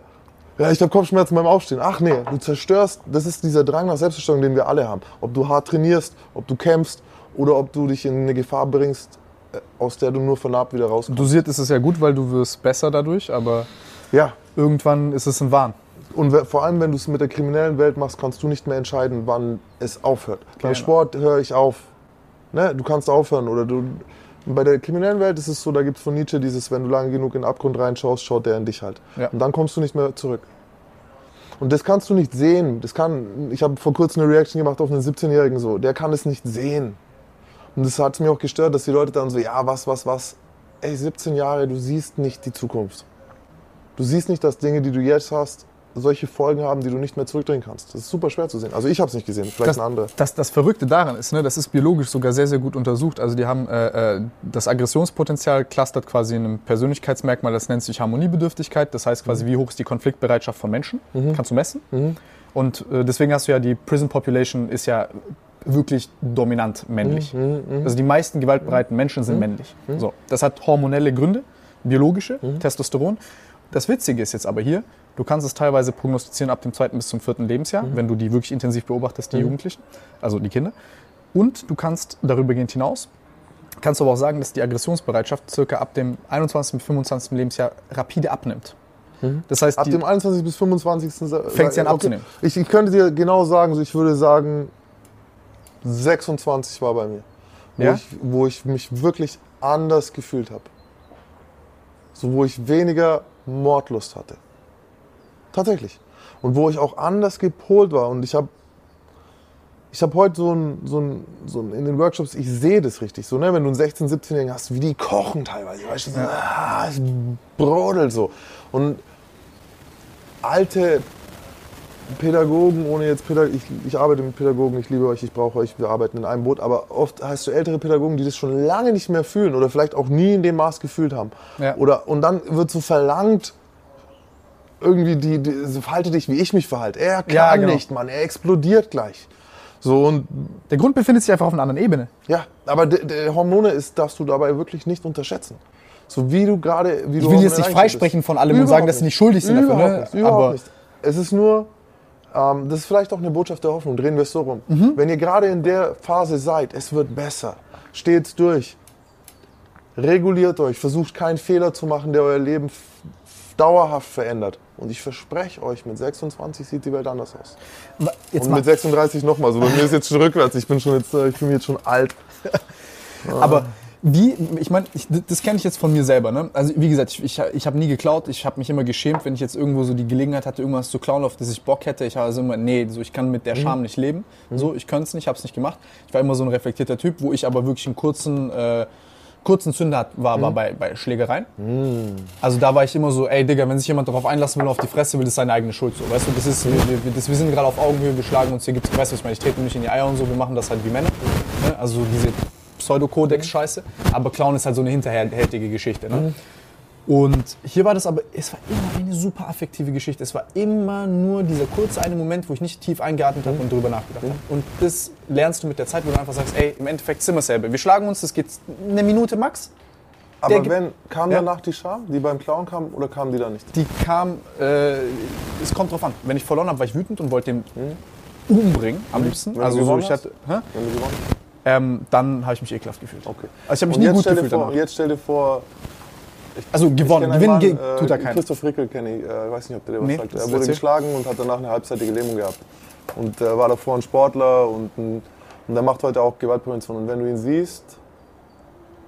B: Ja, ich habe Kopfschmerzen beim Aufstehen. Ach nee, du zerstörst, das ist dieser Drang nach Selbstzerstörung, den wir alle haben. Ob du hart trainierst, ob du kämpfst oder ob du dich in eine Gefahr bringst, äh, aus der du nur vernarbt wieder rauskommst.
A: Dosiert ist es ja gut, weil du wirst besser dadurch, aber
B: Ja,
A: irgendwann ist es ein Wahn.
B: Und vor allem, wenn du es mit der kriminellen Welt machst, kannst du nicht mehr entscheiden, wann es aufhört. Beim
A: Genau.
B: Sport höre ich auf. Ne? Du kannst aufhören. Oder du, bei der kriminellen Welt ist es so, da gibt es von Nietzsche dieses, wenn du lange genug in den Abgrund reinschaust, schaut der in dich halt.
A: Ja.
B: Und dann kommst du nicht mehr zurück. Und das kannst du nicht sehen. Das kann, ich habe vor kurzem eine Reaction gemacht auf einen 17-Jährigen so. Der kann es nicht sehen. Und das hat mir auch gestört, dass die Leute dann so, ja, was, was, was. Ey, 17 Jahre, du siehst nicht die Zukunft. Du siehst nicht, dass Dinge, die du jetzt hast, solche Folgen haben, die du nicht mehr zurückdrehen kannst. Das ist super schwer zu sehen. Also ich habe es nicht gesehen, vielleicht
A: Das,
B: ein anderer.
A: das, das Verrückte daran ist, ne, das ist biologisch sogar sehr, sehr gut untersucht. Also die haben äh, äh, das Aggressionspotenzial clustert quasi in einem Persönlichkeitsmerkmal, das nennt sich Harmoniebedürftigkeit. Das heißt quasi, wie hoch ist die Konfliktbereitschaft von Menschen? Kannst du messen. Und äh, deswegen hast du ja die Prison Population ist ja wirklich dominant männlich. Also die meisten gewaltbereiten Menschen sind männlich. So, das hat hormonelle Gründe, biologische, Testosteron. Das Witzige ist jetzt aber hier, du kannst es teilweise prognostizieren ab dem zweiten bis zum vierten Lebensjahr, wenn du die wirklich intensiv beobachtest, die Jugendlichen, also die Kinder. Und du kannst darübergehend hinaus, kannst du aber auch sagen, dass die Aggressionsbereitschaft circa ab dem 21. bis 25. Lebensjahr rapide abnimmt. Das heißt,
B: Ab dem 21. bis 25.
A: Fängt sie an
B: okay.
A: abzunehmen.
B: Ich, ich könnte dir genau sagen, ich würde sagen, 26 war bei mir. Wo,
A: Ja?
B: ich, wo ich mich wirklich anders gefühlt habe. So, wo ich weniger Mordlust hatte. Tatsächlich. Und wo ich auch anders gepolt war. Und ich habe ich habe heute so ein, so, ein, so ein, in den Workshops, ich sehe das richtig so, ne? wenn du einen 16-, 17-Jährigen hast, wie die kochen teilweise, weißt du, so, ah, es brodelt so. Und alte Pädagogen, ohne jetzt Pädag ich, ich arbeite mit Pädagogen, ich liebe euch, ich brauche euch, wir arbeiten in einem Boot, aber oft hast du ältere Pädagogen, die das schon lange nicht mehr fühlen oder vielleicht auch nie in dem Maß gefühlt haben.
A: Ja.
B: Oder, und dann wird so verlangt, irgendwie, die, die so verhalte dich, wie ich mich verhalte. Er kann
A: Ja, genau.
B: nicht, Mann, er explodiert gleich. So und
A: Der Grund befindet sich einfach auf einer anderen Ebene.
B: ja, aber de, de Hormone ist, darfst du dabei wirklich nicht unterschätzen. So wie du gerade, wie du
A: Ich will jetzt nicht freisprechen
B: bist.
A: von allem und sagen, dass sie nicht schuldig sind dafür,
B: Überhaupt
A: ne?
B: Nicht, überhaupt
A: Aber-
B: nicht. Es ist nur, ähm, das ist vielleicht auch eine Botschaft der Hoffnung. Drehen wir es so rum.
A: Mhm.
B: Wenn ihr gerade in der Phase seid, es wird besser. Steht's durch. Reguliert euch. Versucht keinen Fehler zu machen, der euer Leben dauerhaft verändert. Und ich verspreche euch, mit 26 sieht die Welt anders aus.
A: Jetzt
B: Und mit 36 nochmal. So, bei mir ist jetzt schon rückwärts. Ich bin schon jetzt, äh, ich bin jetzt schon alt.
A: aber wie, ich meine, das kenne ich jetzt von mir selber. Ne? Also wie gesagt, ich, ich, ich habe nie geklaut. Ich habe mich immer geschämt, wenn ich jetzt irgendwo so die Gelegenheit hatte, irgendwas zu klauen, auf das ich Bock hätte. Ich war also immer, nee, so, ich kann mit der Scham nicht leben. So, ich könnte es nicht, habe es nicht gemacht. Ich war immer so ein reflektierter Typ, wo ich aber wirklich einen kurzen, äh, kurzen Zünder war, war bei, bei Schlägereien. Also da war ich immer so, ey Digga, wenn sich jemand darauf einlassen will, auf die Fresse will, das ist seine eigene Schuld. So, weißt du, das ist, wir, wir, das, wir sind gerade auf Augenhöhe, wir schlagen uns hier, gibt's, weißt du, was ich meine, ich trete nicht in die Eier und so, wir machen das halt wie Männer. Ne? Also diese Pseudo-Kodex-Scheiße. Aber Clown ist halt so eine hinterhältige Geschichte. Ne? Und hier war das aber, es war immer eine super affektive Geschichte. Es war immer nur dieser kurze eine Moment, wo ich nicht tief eingeatmet habe und drüber nachgedacht habe. Und das lernst du mit der Zeit, wo du einfach sagst, ey, im Endeffekt sind wir selber. Wir schlagen uns, das geht eine Minute max.
B: Aber
A: Der-
B: wenn, kam
A: Ja.
B: danach die Scham, die beim Clown kam, oder kam die da nicht?
A: Die kam, äh, es kommt drauf an. Wenn ich verloren habe, war ich wütend und wollte den umbringen, am liebsten.
B: Wenn
A: Also so, ich hatte, hä?
B: Wenn du gewonnen hast?
A: Ähm, dann habe ich mich ekelhaft gefühlt.
B: Okay.
A: Also ich habe mich
B: Und
A: nie gut gefühlt
B: vor,
A: danach.
B: Jetzt stell dir vor,
A: Also gewonnen, gewinnen
B: Mann,
A: ge-
B: äh,
A: tut er keiner.
B: Christoph Rickel kenne ich, äh, weiß nicht, ob der dir was
A: Nee,
B: sagt. Er wurde geschlagen und hat danach eine halbseitige Lähmung gehabt. Und äh, war davor ein Sportler und, ein, und er macht heute auch Gewaltprävention. Und wenn du ihn siehst,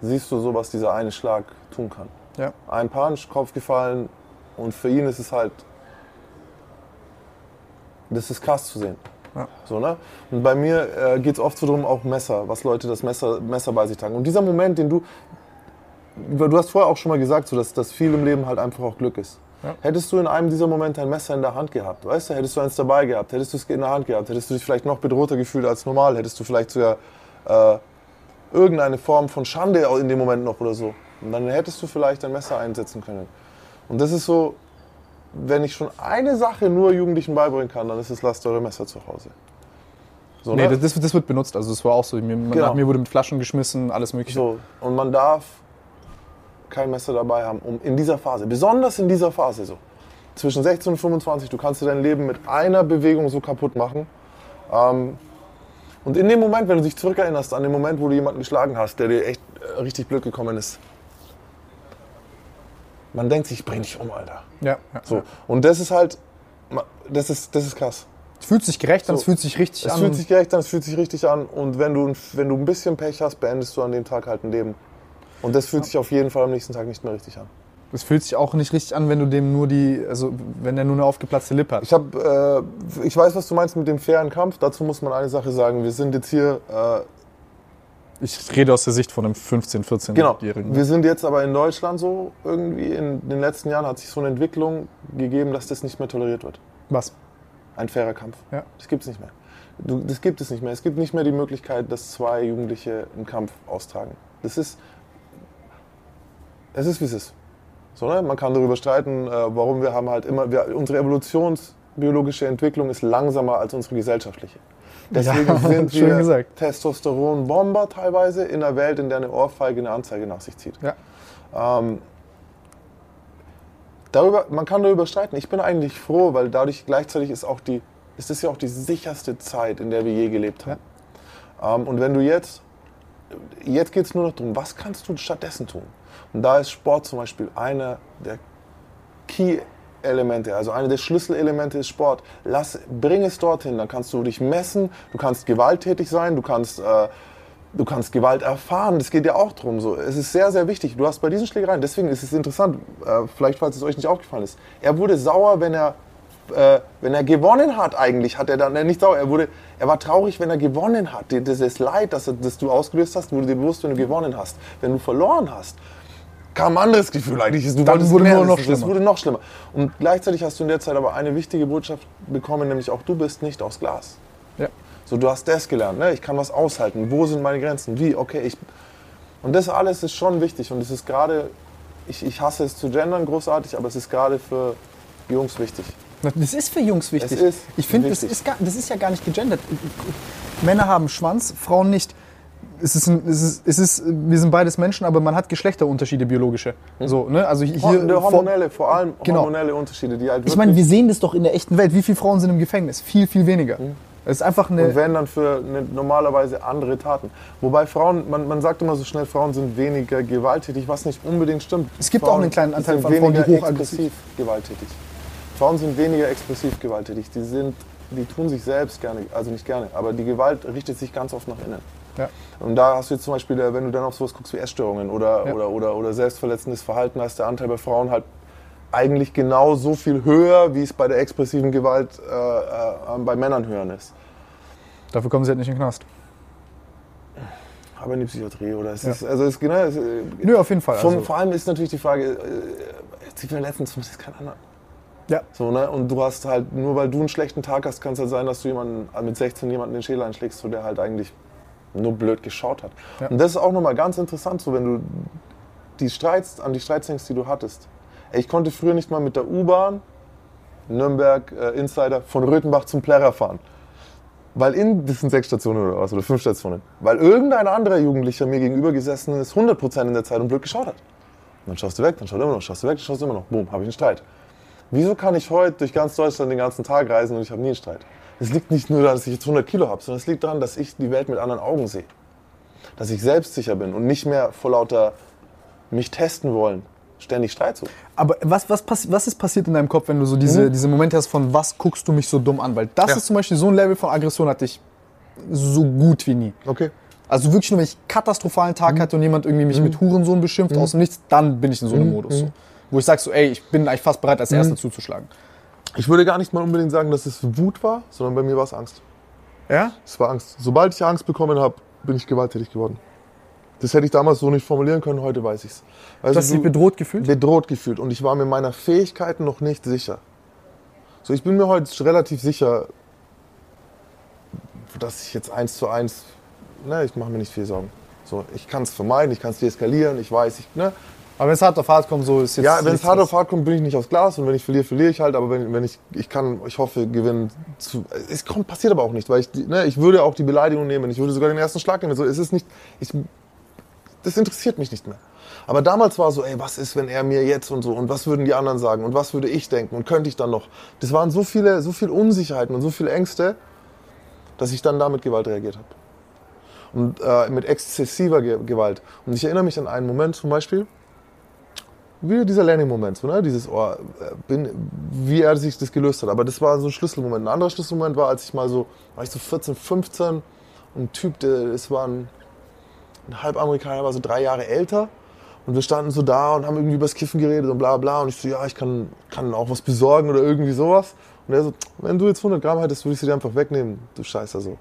B: siehst du so, was dieser eine Schlag tun kann.
A: Ja.
B: Ein Punch, Kopf gefallen und für ihn ist es halt, das ist krass zu sehen.
A: Ja.
B: So, ne? Und bei mir äh, geht es oft so darum, auch Messer, was Leute das Messer, Messer bei sich tragen. Und dieser Moment, den du, du hast vorher auch schon mal gesagt, so, dass, dass viel im Leben halt einfach auch Glück ist.
A: Ja.
B: Hättest du in einem dieser Momente ein Messer in der Hand gehabt, weißt du, hättest du eins dabei gehabt, hättest du es in der Hand gehabt, hättest du dich vielleicht noch bedrohter gefühlt als normal, hättest du vielleicht sogar äh, irgendeine Form von Schande in dem Moment noch oder so. Und dann hättest du vielleicht ein Messer einsetzen können. Und das ist so, wenn ich schon eine Sache nur Jugendlichen beibringen kann, dann ist es, lasst eure Messer zu Hause. So,
A: Nee,
B: ne?
A: das, das wird benutzt. Also es war auch so. Mir,
B: Genau.
A: Nach mir wurde mit Flaschen geschmissen, alles mögliche.
B: So, und man darf kein Messer dabei haben, um in dieser Phase, besonders in dieser Phase so, zwischen 16 und 25, du kannst dir dein Leben mit einer Bewegung so kaputt machen. Ähm, und in dem Moment, wenn du dich zurückerinnerst an den Moment, wo du jemanden geschlagen hast, der dir echt äh, richtig blöd gekommen ist, man denkt sich, ich bring dich um, Alter.
A: Ja, ja.
B: So. Und das ist halt, das ist, das ist krass.
A: Es fühlt sich gerecht an,
B: So.
A: es fühlt sich richtig
B: Es
A: an.
B: fühlt sich gerecht an, es fühlt sich richtig an. Und wenn du, wenn du ein bisschen Pech hast, beendest du an dem Tag halt ein Leben. Und das fühlt sich auf jeden Fall am nächsten Tag nicht mehr richtig an.
A: es fühlt sich auch nicht richtig an, wenn du dem nur die, also wenn er nur eine aufgeplatzte Lippe hat.
B: Ich, hab, äh, ich weiß, was du meinst mit dem fairen Kampf. Dazu muss man eine Sache sagen. Wir sind jetzt hier, äh,
A: Ich rede aus der Sicht von einem 15-, 14-Jährigen.
B: genau, wir sind jetzt aber in Deutschland so irgendwie. In den letzten Jahren hat sich so eine Entwicklung gegeben, dass das nicht mehr toleriert wird.
A: Was?
B: Ein fairer Kampf.
A: Ja.
B: Das gibt es nicht mehr. Du, das gibt es nicht mehr. Es gibt nicht mehr die Möglichkeit, dass zwei Jugendliche einen Kampf austragen. Das ist, es ist wie es ist. So, ne? Man kann darüber streiten, äh, warum wir haben halt immer, wir, unsere evolutionsbiologische Entwicklung ist langsamer als unsere gesellschaftliche. Deswegen
A: Ja,
B: sind wir. Testosteron-Bomber teilweise in einer Welt, in der eine Ohrfeige eine Anzeige nach sich zieht.
A: Ja.
B: Ähm, darüber, man kann darüber streiten. Ich bin eigentlich froh, weil dadurch gleichzeitig ist auch die, ist das ja auch die sicherste Zeit, in der wir je gelebt haben. Ähm, und wenn du jetzt, jetzt geht es nur noch darum, was kannst du stattdessen tun? Und da ist Sport zum Beispiel einer der Key-Elemente, also einer der Schlüsselelemente ist Sport. Lass, bring es dorthin, dann kannst du dich messen, du kannst gewalttätig sein, du kannst äh, du kannst Gewalt erfahren. Das geht ja auch drum. So. Es ist sehr, sehr wichtig. Du hast bei diesen Schlägereien, deswegen ist es interessant, äh, vielleicht falls es euch nicht aufgefallen ist, er wurde sauer, wenn er äh, wenn er gewonnen hat eigentlich, hat er dann, er nicht sauer, er wurde, er war traurig, wenn er gewonnen hat. Die- Dieses Leid, das, das du ausgelöst hast, wurde dir bewusst, wenn du gewonnen hast. Wenn du verloren hast, kam ein anderes Gefühl eigentlich. Du
A: Dann wurde
B: mehr,
A: noch
B: es- Es
A: schlimmer.
B: wurde noch schlimmer. Und gleichzeitig hast du in der Zeit aber eine wichtige Botschaft bekommen, nämlich auch du bist nicht aus Glas.
A: Ja.
B: So, du hast das gelernt, ne? ich kann was aushalten. Wo sind meine Grenzen? Wie? Okay, ich. Und das alles ist schon wichtig und es ist gerade, ich, ich hasse es zu gendern großartig, aber es ist gerade für Jungs wichtig.
A: Das ist für Jungs wichtig.
B: Es ist
A: ich finde, das, das ist ja gar nicht gegendert. Männer haben Schwanz, Frauen nicht. Es ist, ein, es ist, es ist, wir sind beides Menschen, aber man hat Geschlechterunterschiede biologische. So, ne? Also hier vor-
B: hormonelle, vor allem
A: Genau.
B: hormonelle Unterschiede, die halt
A: Ich meine, wir sehen das doch in der echten Welt. Wie viele Frauen sind im Gefängnis? Viel, viel weniger. Es ist einfach eine.
B: und wenn dann für normalerweise andere Taten. Wobei Frauen, man, man sagt immer so schnell, Frauen sind weniger gewalttätig, was nicht unbedingt stimmt.
A: Es gibt
B: Frauen
A: auch einen kleinen Anteil von Frauen, die hochaggressiv-
B: gewalttätig. Frauen sind weniger expressiv gewalttätig. Die sind, die tun sich selbst gerne, also nicht gerne, aber die Gewalt richtet sich ganz oft nach innen.
A: Ja.
B: Und da hast du jetzt zum Beispiel, äh, wenn du dann auf sowas guckst wie Essstörungen oder,
A: Ja.
B: oder, oder, oder selbstverletzendes Verhalten, da ist der Anteil bei Frauen halt eigentlich genau so viel höher, wie es bei der expressiven Gewalt äh, äh, bei Männern höher ist.
A: Dafür kommen sie halt nicht in den Knast.
B: Aber in die Psychiatrie oder es
A: Ja.
B: ist, also es, genau, es, äh,
A: Nö, auf jeden Fall.
B: von,
A: Also,
B: vor allem ist natürlich die Frage, äh, sie verletzen zumindest keinen anderen.
A: ja.
B: So, ne? Und du hast halt, nur weil du einen schlechten Tag hast, kann es halt sein, dass du jemanden äh, mit 16 jemanden den Schädel einschlägst, so der halt eigentlich nur blöd geschaut hat.
A: Ja.
B: Und das ist auch nochmal ganz interessant, so wenn du die Streits, an die Streits denkst, die du hattest. Ich konnte früher nicht mal mit der U-Bahn, Nürnberg, äh, Insider, von Röthenbach zum Plärrer fahren. Weil in, das sind sechs Stationen oder was, oder fünf Stationen. Weil irgendein anderer Jugendlicher mir gegenüber gesessen ist, 100% in der Zeit und blöd geschaut hat. Und dann schaust du weg, dann schaut er immer noch, schaust du weg, dann schaust du immer noch. Boom, habe ich einen Streit. Wieso kann ich heute durch ganz Deutschland den ganzen Tag reisen und ich habe nie einen Streit? Es liegt nicht nur daran, dass ich jetzt 100 Kilo habe, sondern es liegt daran, dass ich die Welt mit anderen Augen sehe. Dass ich selbstsicher bin und nicht mehr vor lauter mich testen wollen, ständig Streit suche.
A: Aber was, was, was ist passiert in deinem Kopf, wenn du so diese, diese Momente hast von, was guckst du mich so dumm an? Weil das
B: Ja.
A: ist zum Beispiel so ein Level von Aggression hatte ich so gut wie nie.
B: Okay.
A: Also wirklich nur, wenn ich einen katastrophalen Tag hatte und jemand irgendwie mich mit Hurensohn beschimpft aus dem Nichts, dann bin ich in so einem Modus. So. Wo ich sag so, ey, ich bin eigentlich fast bereit, als Erster zuzuschlagen.
B: Ich würde gar nicht mal unbedingt sagen, dass es Wut war, sondern bei mir war es Angst.
A: Ja?
B: Es war Angst. Sobald ich Angst bekommen habe, bin ich gewalttätig geworden. Das hätte ich damals so nicht formulieren können, heute weiß ich es.
A: Du hast dich bedroht gefühlt?
B: bedroht gefühlt und ich war mir meiner Fähigkeiten noch nicht sicher. So, ich bin mir heute relativ sicher, dass ich jetzt eins zu eins, ne, ich mache mir nicht viel Sorgen. So, ich kann es vermeiden, ich kann es deeskalieren, ich weiß, ich, ne,
A: Aber wenn es hart auf hart kommt, so ist jetzt.
B: ja, wenn es hart auf hart kommt, bin ich nicht aus Glas und wenn ich verliere, verliere ich halt. Aber wenn, wenn ich, ich kann, ich hoffe, gewinnen zu. Es kommt, passiert aber auch nicht, weil ich, ne, ich würde auch die Beleidigung nehmen. Ich würde sogar den ersten Schlag nehmen. So, es ist nicht, ich, das interessiert mich nicht mehr. Aber damals war so, ey, was ist, wenn er mir jetzt und so und was würden die anderen sagen und was würde ich denken und könnte ich dann noch? Das waren so viele, so viele Unsicherheiten und so viele Ängste, dass ich dann da mit Gewalt reagiert habe. Und äh, mit exzessiver Ge Gewalt. Und ich erinnere mich an einen Moment zum Beispiel, wie dieser Learning-Moment, ne? dieses, oh, bin, wie er sich das gelöst hat. Aber das war so ein Schlüsselmoment. Ein anderer Schlüsselmoment war, als ich mal so, war ich so 14, 15, und ein Typ, der, es war ein, ein Halbamerikaner, war so drei Jahre älter. Und wir standen so da und haben irgendwie über das Kiffen geredet und bla bla. Und ich so, ja, ich kann, kann auch was besorgen oder irgendwie sowas. Und er so, wenn du jetzt 100 Gramm hättest, würde ich sie dir einfach wegnehmen, du Scheißer so.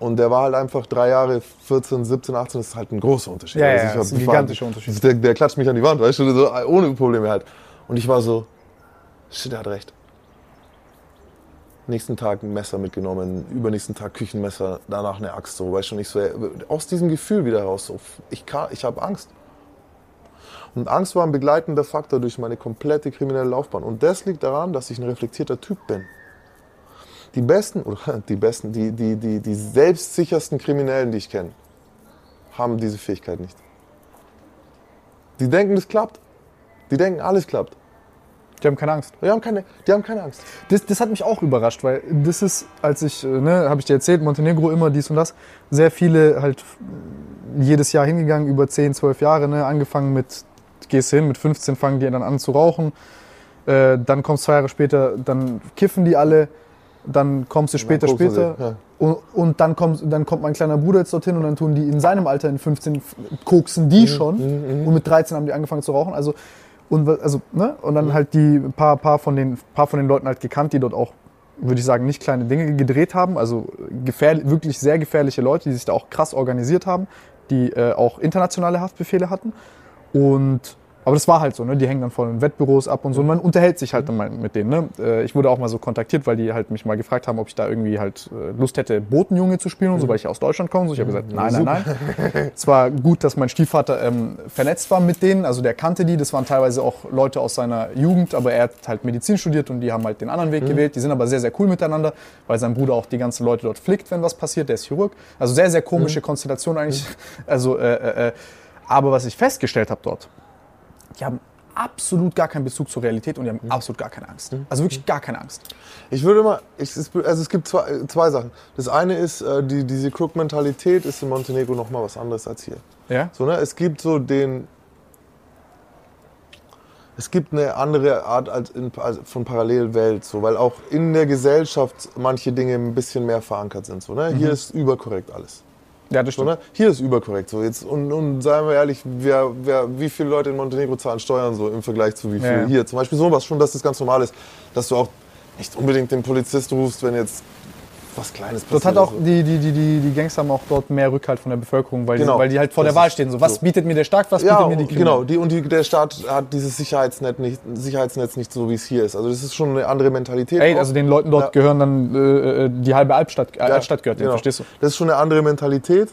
B: Und der war halt einfach drei Jahre, 14, 17, 18, das ist halt ein großer Unterschied.
A: Ja, ja,
B: ich
A: das ist ein gigantischer Unterschied.
B: Der, der klatscht mich an die Wand, weißt du, so, ohne Probleme halt. Und ich war so, shit, er hat recht. Nächsten Tag ein Messer mitgenommen, übernächsten Tag Küchenmesser, danach eine Axt, so, weißt du, und ich so, aus diesem Gefühl wieder raus, so, ich, kann- ich habe Angst. Und Angst war ein begleitender Faktor durch meine komplette kriminelle Laufbahn. Und das liegt daran, dass ich ein reflektierter Typ bin. Die besten, oder die besten, die, die, die, die selbstsichersten Kriminellen, die ich kenne, haben diese Fähigkeit nicht. Die denken, das klappt. Die denken, alles klappt.
A: Die haben keine Angst.
B: Die haben keine, die haben keine Angst.
A: Das, das hat mich auch überrascht, weil das ist, als ich, äh, ne, habe ich dir erzählt, Montenegro immer dies und das, sehr viele halt jedes Jahr hingegangen, über 10, 12 Jahre, ne, angefangen mit, gehst hin, mit 15 fangen die dann an zu rauchen, äh, dann kommst zwei Jahre später, dann kiffen die alle, dann kommst du später, später
B: ja.
A: und, und dann, kommt, dann kommt mein kleiner Bruder jetzt dorthin und dann tun die in seinem Alter in 15 f- koksen die schon und mit 13 haben die angefangen zu rauchen, also Und, also, ne? und dann halt die paar, paar, von den, paar von den Leuten halt gekannt, die dort auch, würde ich sagen, nicht kleine Dinge gedreht haben. Also gefährlich, wirklich sehr gefährliche Leute, die sich da auch krass organisiert haben, die äh, auch internationale Haftbefehle hatten. Und aber das war halt so, ne? Die hängen dann voll in Wettbüros ab und so. Und man unterhält sich halt dann mal mit denen. Ne? Äh, Ich wurde auch mal so kontaktiert, weil die halt mich mal gefragt haben, ob ich da irgendwie halt äh, Lust hätte, Botenjunge zu spielen und so, weil ich ja aus Deutschland komme. So, ich habe gesagt, nein, nein, nein. Es war gut, dass mein Stiefvater ähm, vernetzt war mit denen. Also der kannte die. Das waren teilweise auch Leute aus seiner Jugend, aber er hat halt Medizin studiert und die haben halt den anderen Weg gewählt. Die sind aber sehr, sehr cool miteinander, weil sein Bruder auch die ganzen Leute dort flickt, wenn was passiert. Der ist Chirurg. Also sehr, sehr komische Konstellation eigentlich. Also, äh, äh, äh, aber was ich festgestellt habe dort, die haben absolut gar keinen Bezug zur Realität und die haben absolut gar keine Angst. Also wirklich gar keine Angst.
B: Ich würde mal, ich, es, also es gibt zwei, zwei Sachen. Das eine ist, äh, die, diese Crook-Mentalität ist in Montenegro noch mal was anderes als hier.
A: Ja?
B: So, ne? Es gibt so den. Es gibt eine andere Art als in, als von Parallelwelt, so, weil auch in der Gesellschaft manche Dinge ein bisschen mehr verankert sind. So, ne? Hier ist überkorrekt alles.
A: Ja, das stimmt.
B: ne? Hier ist überkorrekt. So. Jetzt, und, und seien wir ehrlich, wer, wer, wie viele Leute in Montenegro zahlen Steuern so im Vergleich zu wie viel
A: Ja, ja.
B: hier? Zum Beispiel sowas schon, dass das ganz normal ist, dass du auch nicht unbedingt den Polizist rufst, wenn jetzt was Kleines passiert.
A: Dort hat auch
B: so.
A: die, die, die, die, die Gangster haben auch dort mehr Rückhalt von der Bevölkerung, weil,
B: Genau.
A: die, weil die halt vor
B: Das
A: der Wahl stehen. So, was
B: so.
A: bietet mir der Staat, was
B: Ja,
A: bietet mir die
B: genau.
A: Kriminellen?
B: Die, und die, der Staat hat dieses Sicherheitsnetz nicht, Sicherheitsnetz nicht so, wie es hier ist. Also das ist schon eine andere Mentalität.
A: Ey,
B: auch.
A: also den Leuten dort
B: Ja.
A: gehören dann äh, äh, die halbe Albstadt, äh,
B: Ja,
A: Altstadt gehört,
B: genau.
A: verstehst du?
B: Das ist schon eine andere Mentalität.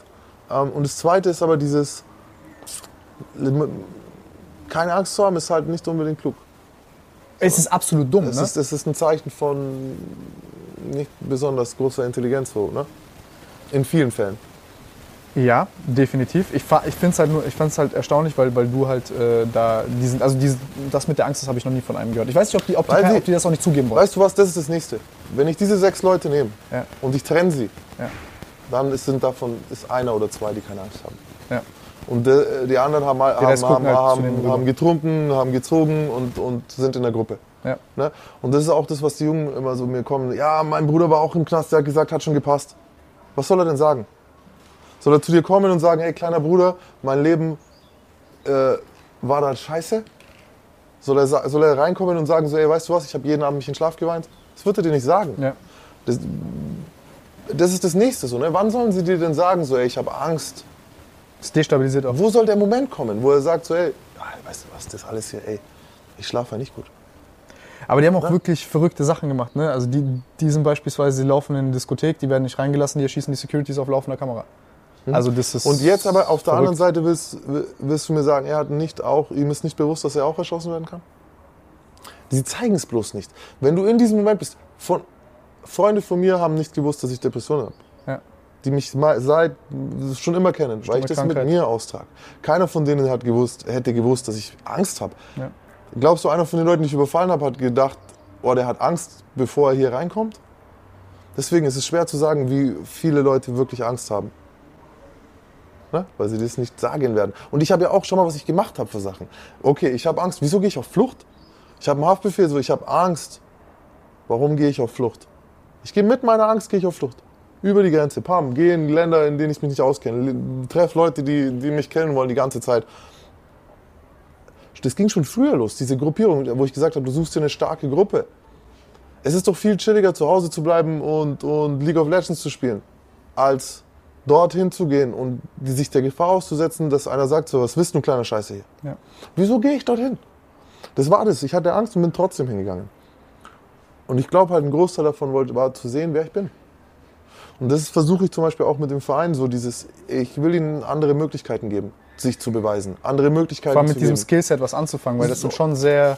B: Ähm, und das Zweite ist aber dieses, keine Angst zu haben, ist halt nicht unbedingt klug.
A: Es ist absolut dumm,
B: Es,
A: ne?
B: ist, es ist ein Zeichen von nicht besonders großer Intelligenz, so, ne? In vielen Fällen.
A: Ja, definitiv. Ich, ich finde es halt nur, ich halt erstaunlich, weil, weil du halt äh, da diesen, also diesen, das mit der Angst, das habe ich noch nie von einem gehört. Ich weiß nicht, ob die, ob die,
B: sie-
A: ob die das auch nicht zugeben wollen.
B: Weißt du was, das ist das Nächste. Wenn ich diese sechs Leute nehme
A: Ja.
B: und ich trenne sie,
A: Ja.
B: dann ist, sind davon ist einer oder zwei, die keine Angst haben.
A: Ja.
B: Und äh, die anderen haben, haben, haben,
A: halt
B: haben getrunken, haben gezogen und, und sind in der Gruppe.
A: Ja.
B: Ne? Und das ist auch das, was die Jungen immer so mir kommen. Ja, mein Bruder war auch im Knast, der hat gesagt, hat schon gepasst. Was soll er denn sagen? Soll er zu dir kommen und sagen, hey kleiner Bruder, mein Leben äh, war da scheiße? Soll er, soll er reinkommen und sagen, so, ey, weißt du was, ich habe jeden Abend mich in Schlaf geweint? Das wird er dir nicht sagen.
A: Ja.
B: Das, das ist das Nächste. So, ne? Wann sollen sie dir denn sagen, so, ey, ich habe Angst?
A: Das destabilisiert auch.
B: Wo soll der Moment kommen, wo er sagt, so, ey, ah, weißt du was, das alles hier, ey, ich schlafe ja nicht gut.
A: Aber die haben auch wirklich verrückte Sachen gemacht. Ne? Also die, die sind beispielsweise, die laufen in eine Diskothek, die werden nicht reingelassen, die erschießen die Securities auf laufender Kamera. Also das ist.
B: Und jetzt aber auf der
A: verrückt.
B: anderen Seite willst, willst du mir sagen, er hat nicht auch, ihm ist nicht bewusst, dass er auch erschossen werden kann? Sie zeigen es bloß nicht. Wenn du in diesem Moment bist, von, Freunde von mir haben nicht gewusst, dass ich Depressionen habe.
A: Ja.
B: Die mich seit schon immer kennen, weil ich das
A: Krankheit.
B: mit mir austrage. Keiner von denen hat gewusst, hätte gewusst, dass ich Angst habe.
A: Ja.
B: Glaubst du, einer von den Leuten, die ich überfallen habe, hat gedacht, oh, der hat Angst, bevor er hier reinkommt? Deswegen ist es schwer zu sagen, wie viele Leute wirklich Angst haben. Ne? Weil sie das nicht sagen werden. Und ich habe ja auch schon mal, was ich gemacht habe für Sachen. Okay, ich habe Angst. Wieso gehe ich auf Flucht? Ich habe einen Haftbefehl, so ich habe Angst. Warum gehe ich auf Flucht? Ich gehe mit meiner Angst, gehe ich auf Flucht. Über die Grenze, pam, gehe in Länder, in denen ich mich nicht auskenne, treff Leute, die, die mich kennen wollen die ganze Zeit. Das ging schon früher los, diese Gruppierung, wo ich gesagt habe, du suchst dir eine starke Gruppe. Es ist doch viel chilliger, zu Hause zu bleiben und, und League of Legends zu spielen, als dorthin zu gehen und sich der Gefahr auszusetzen, dass einer sagt, so, was willst du, kleiner Scheiße hier?
A: Ja.
B: Wieso gehe ich dorthin? Das war das. Ich hatte Angst und bin trotzdem hingegangen. Und ich glaube halt, ein Großteil davon wollte, war zu sehen, wer ich bin. Und das versuche ich zum Beispiel auch mit dem Verein so dieses, ich will ihnen andere Möglichkeiten geben, sich zu beweisen. Andere Möglichkeiten
A: vor allem mit diesem
B: geben.
A: Skillset was anzufangen, weil das
B: So.
A: sind schon sehr,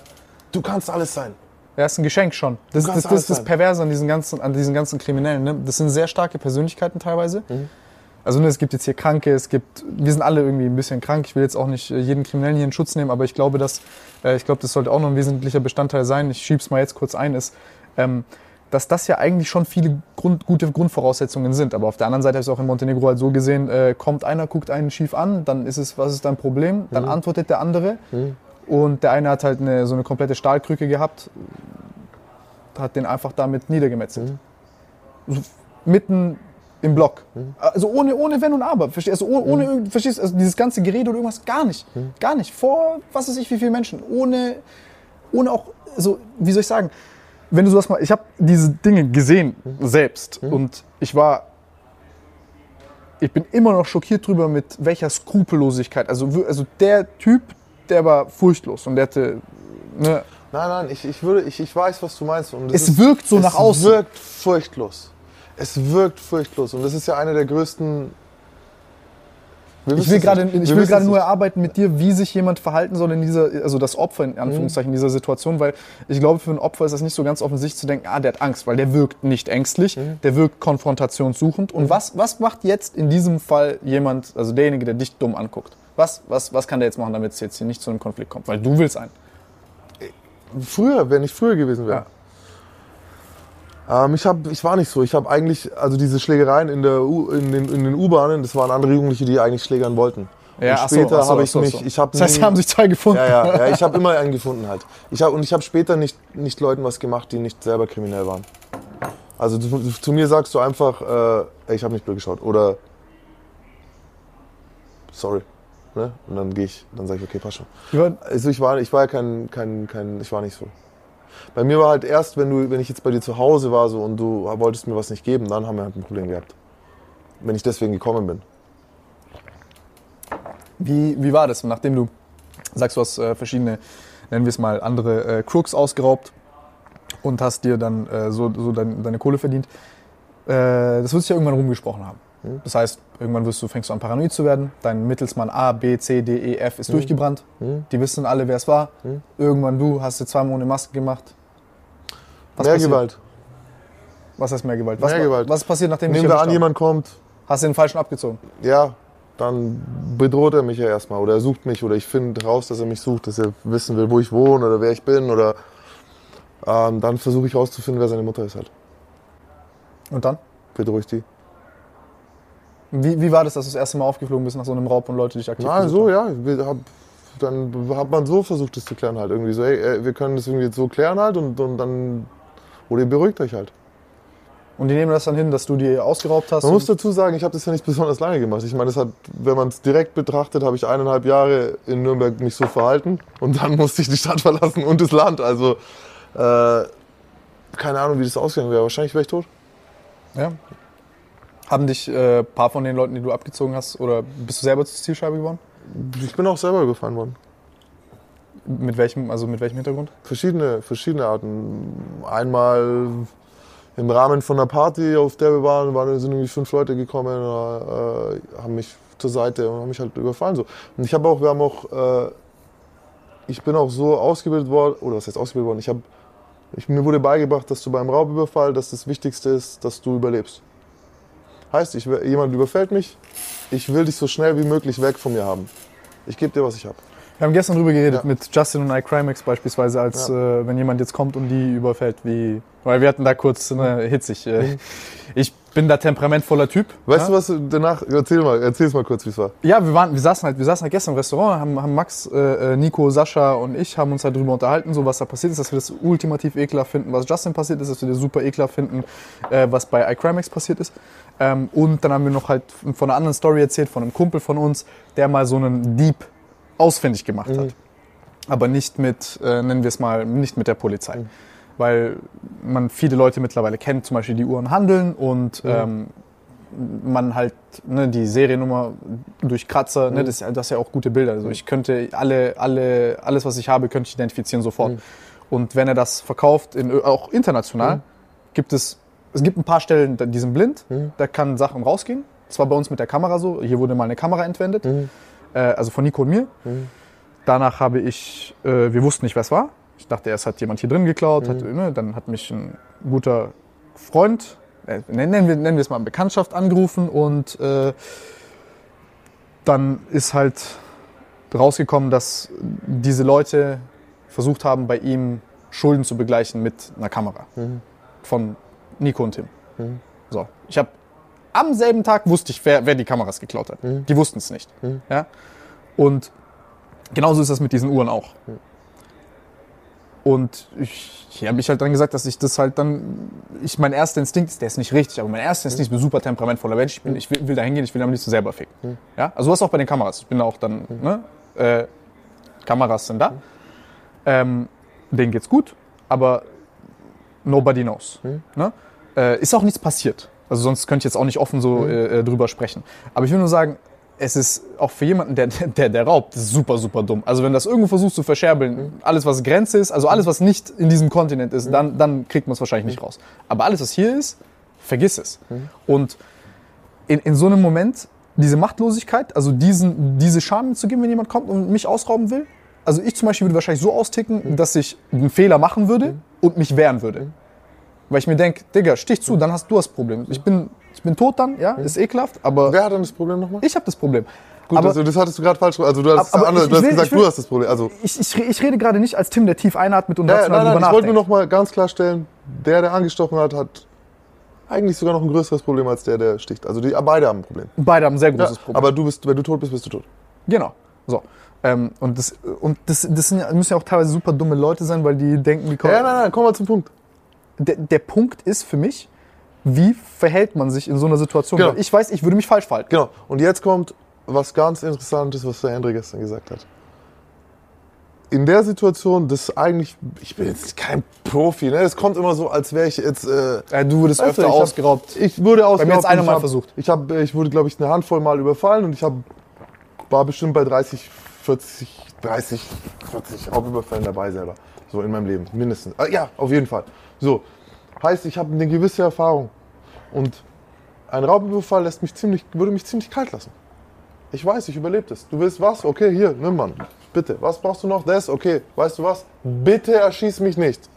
B: Du kannst alles sein.
A: ja, ist ein Geschenk schon. Das, das, das, ist das. Perverse an diesen ganzen, an diesen ganzen Kriminellen. Ne? Das sind sehr starke Persönlichkeiten teilweise.
B: Mhm.
A: Also ne, es gibt jetzt hier Kranke, es gibt, wir sind alle irgendwie ein bisschen krank. Ich will jetzt auch nicht äh, jeden Kriminellen hier in Schutz nehmen, aber ich glaube, dass, äh, ich glaube, das sollte auch noch ein wesentlicher Bestandteil sein. Ich schieb's mal jetzt kurz ein, ist, ähm, dass das ja eigentlich schon viele Grund, gute Grundvoraussetzungen sind. Aber auf der anderen Seite habe ich es auch in Montenegro halt so gesehen, äh, kommt einer, guckt einen schief an, dann ist es, was ist dein Problem? Dann
B: Mhm.
A: antwortet der andere. Und der eine hat halt eine, so eine komplette Stahlkrücke gehabt, hat den einfach damit niedergemetzelt.
B: Mhm.
A: So, mitten im Block. Also ohne, ohne Wenn und Aber. Verstehst du? Also ohne, ohne irgend- verstehst? Also dieses ganze Gerede oder irgendwas gar nicht. Gar nicht. Vor was weiß ich wie viele Menschen. Ohne, ohne auch, so, wie soll ich sagen, wenn du sowas mal, ich habe diese Dinge gesehen selbst und ich war, ich bin immer noch schockiert drüber, mit welcher Skrupellosigkeit. Also, also der Typ, der war furchtlos und der hatte, ne,
B: Nein, nein, ich, ich, würde, ich, ich weiß, was du meinst. Und
A: es wirkt so
B: es
A: nach außen.
B: wirkt furchtlos. Es wirkt furchtlos. Und das ist ja eine der größten.
A: Ich will gerade, ich will gerade nur erarbeiten mit dir, wie sich jemand verhalten soll in dieser, also das Opfer in Anführungszeichen in dieser Situation, weil ich glaube, für ein Opfer ist das nicht so ganz offensichtlich zu denken, ah, der hat Angst, weil der wirkt nicht ängstlich, der wirkt konfrontationssuchend. Und was, was macht jetzt in diesem Fall jemand, also derjenige, der dich dumm anguckt? Was, was, was kann der jetzt machen, damit es jetzt hier nicht zu einem Konflikt kommt? Weil du willst einen.
B: Früher, wenn ich früher gewesen wäre. Ähm, ich, hab, ich war nicht so. Ich habe eigentlich, also diese Schlägereien in, der U, in den, in den U-Bahnen, das waren andere Jugendliche, die eigentlich schlägern wollten. und
A: ach so,
B: später
A: so,
B: habe ich
A: so,
B: mich,
A: so.
B: ich habe
A: Das heißt,
B: nie-
A: da haben sich zwei gefunden.
B: Ja, ja, ja ich habe immer einen gefunden halt. Ich hab, und ich habe später nicht, nicht Leuten was gemacht, die nicht selber kriminell waren. Also zu, zu mir sagst du einfach, äh, ich habe nicht blöd geschaut oder sorry. Ne? Und dann gehe ich, dann sage ich, okay, passt schon.
A: Ja,
B: Also ich war, ich war ja kein, kein, kein, ich war nicht so. Bei mir war halt erst, wenn du, wenn ich jetzt bei dir zu Hause war so und du wolltest mir was nicht geben, dann haben wir halt ein Problem gehabt. Wenn ich deswegen gekommen bin.
A: Wie, wie war das, nachdem du sagst, du hast äh, verschiedene, nennen wir es mal, andere äh, Crooks ausgeraubt und hast dir dann äh, so, so dein, deine Kohle verdient? Äh, das wird sich ja irgendwann rumgesprochen haben. Das heißt, irgendwann wirst du, fängst du an paranoid zu werden. Dein Mittelsmann A, B, C, D, E, F ist durchgebrannt. Die wissen alle, wer es war. Irgendwann du hast dir zweimal ohne Maske gemacht. Was
B: Mehr
A: passiert?
B: Gewalt.
A: Was heißt mehr Gewalt? Was,
B: Mehr Gewalt.
A: was passiert, nachdem
B: Nehmen wir an, jemand kommt,
A: Hast du den Falschen abgezogen?
B: ja, dann bedroht er mich ja erstmal oder er sucht mich oder ich finde raus, dass er mich sucht, dass er wissen will, wo ich wohne oder wer ich bin oder ähm, dann versuche ich rauszufinden, wer seine Mutter ist halt.
A: Und dann?
B: Bedrohe ich die.
A: Wie, wie war das, dass du das erste Mal aufgeflogen bist nach so einem Raub und Leute dich aktiv
B: Nein,
A: gesucht
B: so,
A: haben?
B: ja. Hab, dann hat man so versucht, das zu klären halt. Irgendwie so, ey, ey, wir können das irgendwie jetzt so klären halt und, und dann. Oder ihr beruhigt euch halt.
A: Und die nehmen das dann hin, dass du die ausgeraubt hast?
B: Man muss dazu sagen, ich habe das ja nicht besonders lange gemacht. Ich meine, das hat, wenn man es direkt betrachtet, habe ich eineinhalb Jahre in Nürnberg mich so verhalten und dann musste ich die Stadt verlassen und das Land. Also, äh, keine Ahnung, wie das ausgegangen wäre. Wahrscheinlich wäre ich tot.
A: ja. Haben dich ein äh, paar von den Leuten, die du abgezogen hast, oder bist du selber zur Zielscheibe geworden?
B: Ich bin auch selber überfahren worden.
A: Mit welchem, also mit welchem Hintergrund?
B: Verschiedene, verschiedene Arten. Einmal im Rahmen von einer Party, auf der wir waren, waren sind irgendwie fünf Leute gekommen, äh, haben mich zur Seite und haben mich halt überfallen. So. Und ich habe auch, wir haben auch, äh, ich bin auch so ausgebildet worden, oder was heißt ausgebildet worden? Ich habe, mir wurde beigebracht, dass du beim Raubüberfall, dass das Wichtigste ist, dass du überlebst. Heißt, ich, jemand überfällt mich, ich will dich so schnell wie möglich weg von mir haben. Ich gebe dir, was ich habe.
A: Wir haben gestern drüber geredet
B: Ja.
A: mit Justin und iCrimex beispielsweise, als äh, wenn jemand jetzt kommt und die überfällt, wie. Weil wir hatten da kurz ne, hitzig. Äh, ich bin da temperamentvoller Typ.
B: Weißt
A: ja?
B: du was danach? Erzähl mal, erzähl's mal kurz, wie es war.
A: Ja, wir waren, wir saßen halt, wir saßen halt gestern im Restaurant, haben, haben Max, äh, äh, Nico, Sascha und ich haben uns halt drüber unterhalten, so was da passiert ist, dass wir das ultimativ ekelhaft finden, was Justin passiert ist, dass wir das super ekelhaft finden, äh, was bei iCrimex passiert ist. Ähm, und dann haben wir noch halt von einer anderen Story erzählt, von einem Kumpel von uns, der mal so einen Dieb ausfindig gemacht hat. Aber nicht mit, äh, nennen wir es mal, nicht mit der Polizei. Weil man viele Leute mittlerweile kennt, zum Beispiel die Uhren handeln und ähm, man halt ne, die Seriennummer durch Kratzer, ne, das, ist ja- das ist ja auch gute Bilder. Also ich könnte alle, alle, alles, was ich habe, könnte ich identifizieren sofort. Und wenn er das verkauft, in, auch international, gibt es, es gibt ein paar Stellen, die sind blind, da kann Sachen rausgehen. Das war bei uns mit der Kamera so. Hier wurde mal eine Kamera entwendet, äh, also von Nico und mir. Danach habe ich, äh, wir wussten nicht, wer es war. Ich dachte, erst hat jemand hier drin geklaut. Hat, ne, dann hat mich ein guter Freund, äh, nennen, wir, nennen wir es mal Bekanntschaft, angerufen und äh, dann ist halt rausgekommen, dass diese Leute versucht haben, bei ihm Schulden zu begleichen mit einer Kamera von Nico und Tim. So, ich habe am selben Tag wusste ich, wer, wer die Kameras geklaut hat. Die wussten es nicht. Ja? Und genauso ist das mit diesen Uhren auch. Und ich, ich habe mich halt dann gesagt, dass ich das halt dann, ich mein erster Instinkt ist, der ist nicht richtig, aber mein erster Instinkt, ich bin ein super temperamentvoller Mensch, ich, bin, ich will, will da hingehen, ich will am liebsten selber ficken. Ja? Also was auch bei den Kameras. Ich bin auch dann, ne? Äh, Kameras sind da. Ähm, denen geht's gut, aber nobody knows. Ne? Äh, ist auch nichts passiert. Also sonst könnte ich jetzt auch nicht offen so äh, äh, drüber sprechen. Aber ich will nur sagen, es ist auch für jemanden, der, der, der raubt, super, super dumm. Also wenn das irgendwo versuchst zu verscherbeln, alles was Grenze ist, also alles was nicht in diesem Kontinent ist, dann, dann kriegt man es wahrscheinlich nicht raus. Aber alles was hier ist, vergiss es. Und in, in so einem Moment diese Machtlosigkeit, also diesen, diese Scham zu geben, wenn jemand kommt und mich ausrauben will. Also ich zum Beispiel würde wahrscheinlich so austicken, dass ich einen Fehler machen würde und mich wehren würde. Weil ich mir denke, Digga, stich zu, dann hast du das Problem. Ich bin, ich bin tot dann, ja, ist ekelhaft, aber
B: Wer hat dann das Problem nochmal?
A: ich habe das Problem.
B: Gut,
A: aber
B: also das hattest du gerade falsch. Also du hast, andere,
A: ich-
B: du hast
A: ich will-
B: gesagt,
A: ich will-
B: du hast das Problem. Also
A: ich, ich, ich rede gerade nicht als Tim, der tief einatmet und
B: Ja,
A: rational
B: nein, nein, ich wollte nur
A: nachdenkt.
B: noch mal ganz klarstellen, der, der angestochen hat, hat eigentlich sogar noch ein größeres Problem als der, der sticht. Also die, beide haben ein Problem.
A: Beide haben ein sehr
B: Ja,
A: großes Problem.
B: aber du bist, wenn du tot bist, bist du tot.
A: Genau. So. Ähm, und das, und das, das sind, ja- müssen ja auch teilweise super dumme Leute sein, weil die denken, wie kommen.
B: Ja, nein, nein, komm mal zum Punkt.
A: Der, der Punkt ist für mich, wie verhält man sich in so einer Situation?
B: Genau.
A: Ich weiß, ich würde mich falsch verhalten.
B: Genau. Und jetzt kommt was ganz Interessantes, was der Hendrik gestern gesagt hat. In der Situation, das eigentlich, ich bin jetzt kein Profi, ne? Es kommt immer so, als wäre ich jetzt. Äh,
A: Äh, du wurdest öfter
B: ich
A: ausgeraubt.
B: Ich wurde ausgeraubt.
A: jetzt einer
B: und ich
A: mal
B: hab-
A: versucht.
B: Ich, hab, ich wurde, glaube ich, eine Handvoll Mal überfallen und ich hab, war bestimmt bei 30, 40, 30, 40 Raubüberfällen dabei selber. So in meinem Leben, mindestens. Äh, ja, auf jeden Fall. So. Heißt, ich habe eine gewisse Erfahrung. Und ein Raubüberfall lässt mich ziemlich, würde mich ziemlich kalt lassen. Ich weiß, ich überlebe das. Du willst was? Okay, hier, nimm Mann. Bitte. Was brauchst du noch? Das? Okay. Weißt du was? Bitte erschieß mich nicht.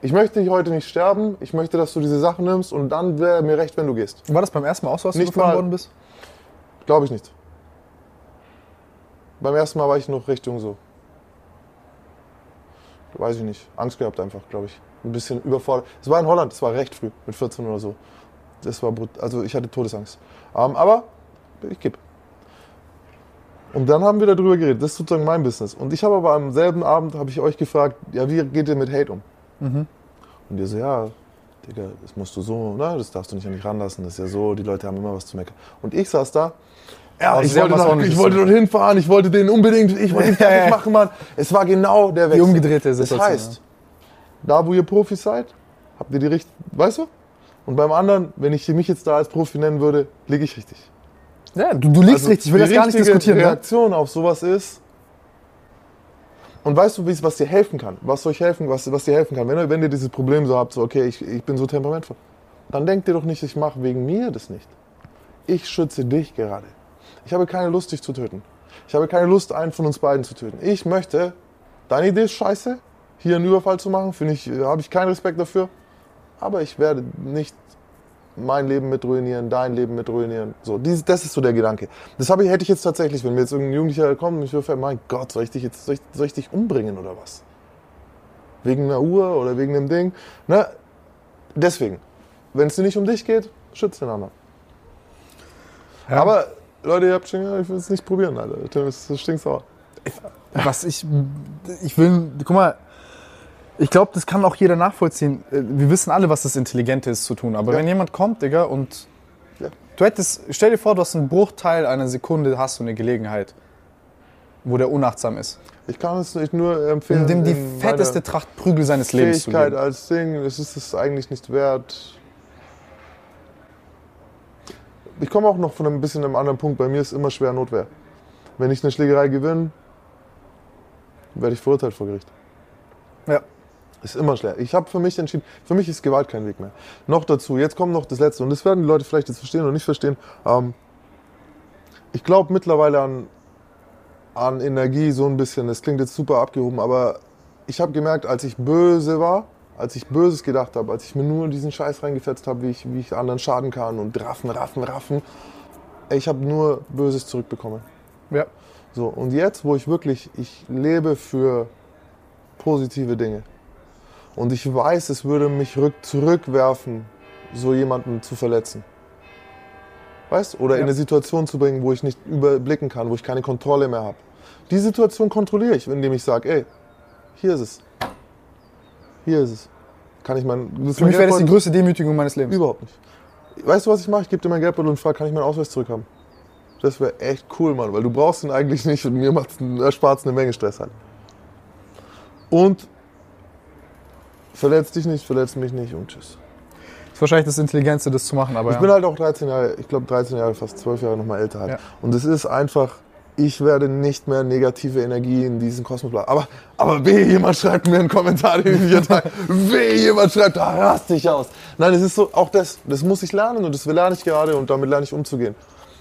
B: Ich möchte dich heute nicht sterben. Ich möchte, dass du diese Sachen nimmst und dann wäre mir recht, wenn du gehst.
A: War das beim ersten Mal auch so, als du
B: Nicht
A: überfallen
B: mal-
A: worden bist?
B: Glaube ich nicht. Beim ersten Mal war ich noch recht jung so. Weiß ich nicht. Angst gehabt einfach, glaube ich. Ein bisschen überfordert. Es war in Holland, es war recht früh, mit 14 oder so. Das war brut Also ich hatte Todesangst. Ähm, aber ich gebe. Und dann haben wir darüber geredet. Das ist sozusagen mein Business. Und ich habe aber am selben Abend habe ich euch gefragt, ja, wie geht ihr mit Hate um? Und ihr so, ja, Digga, das musst du so, ne, das darfst du nicht an dich ranlassen, das ist ja so, die Leute haben immer was zu meckern. Und ich saß da, ja,
A: Aber
B: ich wollte, noch, ich wollte
A: zu-
B: dorthin fahren, ich wollte den unbedingt, ich wollte ihn fertig machen, Mann. Es war genau der Wechsel.
A: umgedrehte
B: Das
A: Situation,
B: heißt, da wo ihr Profis seid, habt ihr die richtig, weißt du? Und beim anderen, wenn ich mich jetzt da als Profi nennen würde, liege ich richtig.
A: Ja, du, du liegst
B: Also,
A: richtig. Ich will
B: die
A: das gar nicht
B: richtige
A: diskutieren. Ne?
B: Reaktion auf sowas ist. Und weißt du, was dir helfen kann? Was euch helfen, was, was dir helfen kann? Wenn, ihr- wenn ihr dieses Problem so habt, so, okay, ich, ich bin so temperamentvoll, dann denkt ihr doch nicht, ich mache wegen mir das nicht. Ich schütze dich gerade. Ich habe keine Lust, dich zu töten. Ich habe keine Lust, einen von uns beiden zu töten. Ich möchte, deine Idee ist scheiße, hier einen Überfall zu machen, finde ich, äh, habe ich keinen Respekt dafür. Aber ich werde nicht mein Leben mit ruinieren, dein Leben mit ruinieren. So, dies, das ist so der Gedanke. Das habe ich, hätte ich jetzt tatsächlich, wenn mir jetzt irgendein Jugendlicher kommt und mich überfällt, mein Gott, soll ich dich jetzt, soll ich, soll ich dich umbringen oder was? Wegen einer Uhr oder wegen einem Ding? Ne? Deswegen, wenn es dir nicht um dich geht, schütze den anderen.
A: Ja.
B: Aber, Leute, ihr habt schon, ja, ich will es nicht probieren, Alter. Das, das stinksauer.
A: Was ich, ich will, guck mal, ich glaube, das kann auch jeder nachvollziehen. Äh, Wir wissen alle, was das Intelligente ist zu tun. Aber
B: Ja.
A: wenn jemand kommt, Digga, und
B: Ja.
A: du hättest, stell dir vor, du hast einen Bruchteil einer Sekunde, hast du eine Gelegenheit, wo der unachtsam ist.
B: Ich kann es nicht nur empfehlen.
A: Um dem die
B: in
A: fetteste Tracht Prügel seines Lebens zu
B: Fähigkeit
A: geben.
B: als Ding, es ist es eigentlich nicht wert. Ich komme auch noch von ein bisschen einem anderen Punkt. Bei mir ist immer schwer Notwehr. Wenn ich eine Schlägerei gewinne, werde ich verurteilt vor Gericht.
A: Ja.
B: Ist immer schwer. Ich habe für mich entschieden, für mich ist Gewalt kein Weg mehr. Noch dazu, jetzt kommt noch das Letzte. Und das werden die Leute vielleicht jetzt verstehen oder nicht verstehen. Ähm, ich glaube mittlerweile an, an Energie so ein bisschen. Das klingt jetzt super abgehoben, aber ich habe gemerkt, als ich böse war, als ich Böses gedacht habe, als ich mir nur diesen Scheiß reingefetzt habe, wie ich, wie ich anderen schaden kann und raffen, raffen, raffen, ich habe nur Böses zurückbekommen.
A: Ja.
B: So, und jetzt, wo ich wirklich, ich lebe für positive Dinge. Und ich weiß, es würde mich rück, zurückwerfen, so jemanden zu verletzen. Weißt? Oder in
A: Ja.
B: eine Situation zu bringen, wo ich nicht überblicken kann, wo ich keine Kontrolle mehr habe. Die Situation kontrolliere ich, indem ich sage, ey, Hier ist es. Hier ist es. Kann ich mein.
A: Für mich wäre das die größte Demütigung meines Lebens.
B: Überhaupt nicht. Weißt du, was ich mache? Ich gebe dir mein Geldbeutel und frage, kann ich meinen Ausweis zurückhaben? Das wäre echt cool, Mann, weil du brauchst ihn eigentlich nicht und mir erspart eine Menge Stress halt. Und verletzt dich nicht, verletzt mich nicht und tschüss.
A: ist wahrscheinlich das Intelligentste, das zu machen, aber
B: Ich
A: ja.
B: bin halt auch 13 Jahre, ich glaube 13 Jahre, fast 12 Jahre nochmal älter halt.
A: Ja.
B: Und es ist einfach, ich werde nicht mehr negative Energie in diesen Kosmos bleiben. Aber, aber wehe, jemand schreibt mir einen Kommentar den vier Tagen. wehe, jemand schreibt, da raste ich aus. Nein, es ist so, auch das, das muss ich lernen und das lerne ich gerade und damit lerne ich umzugehen.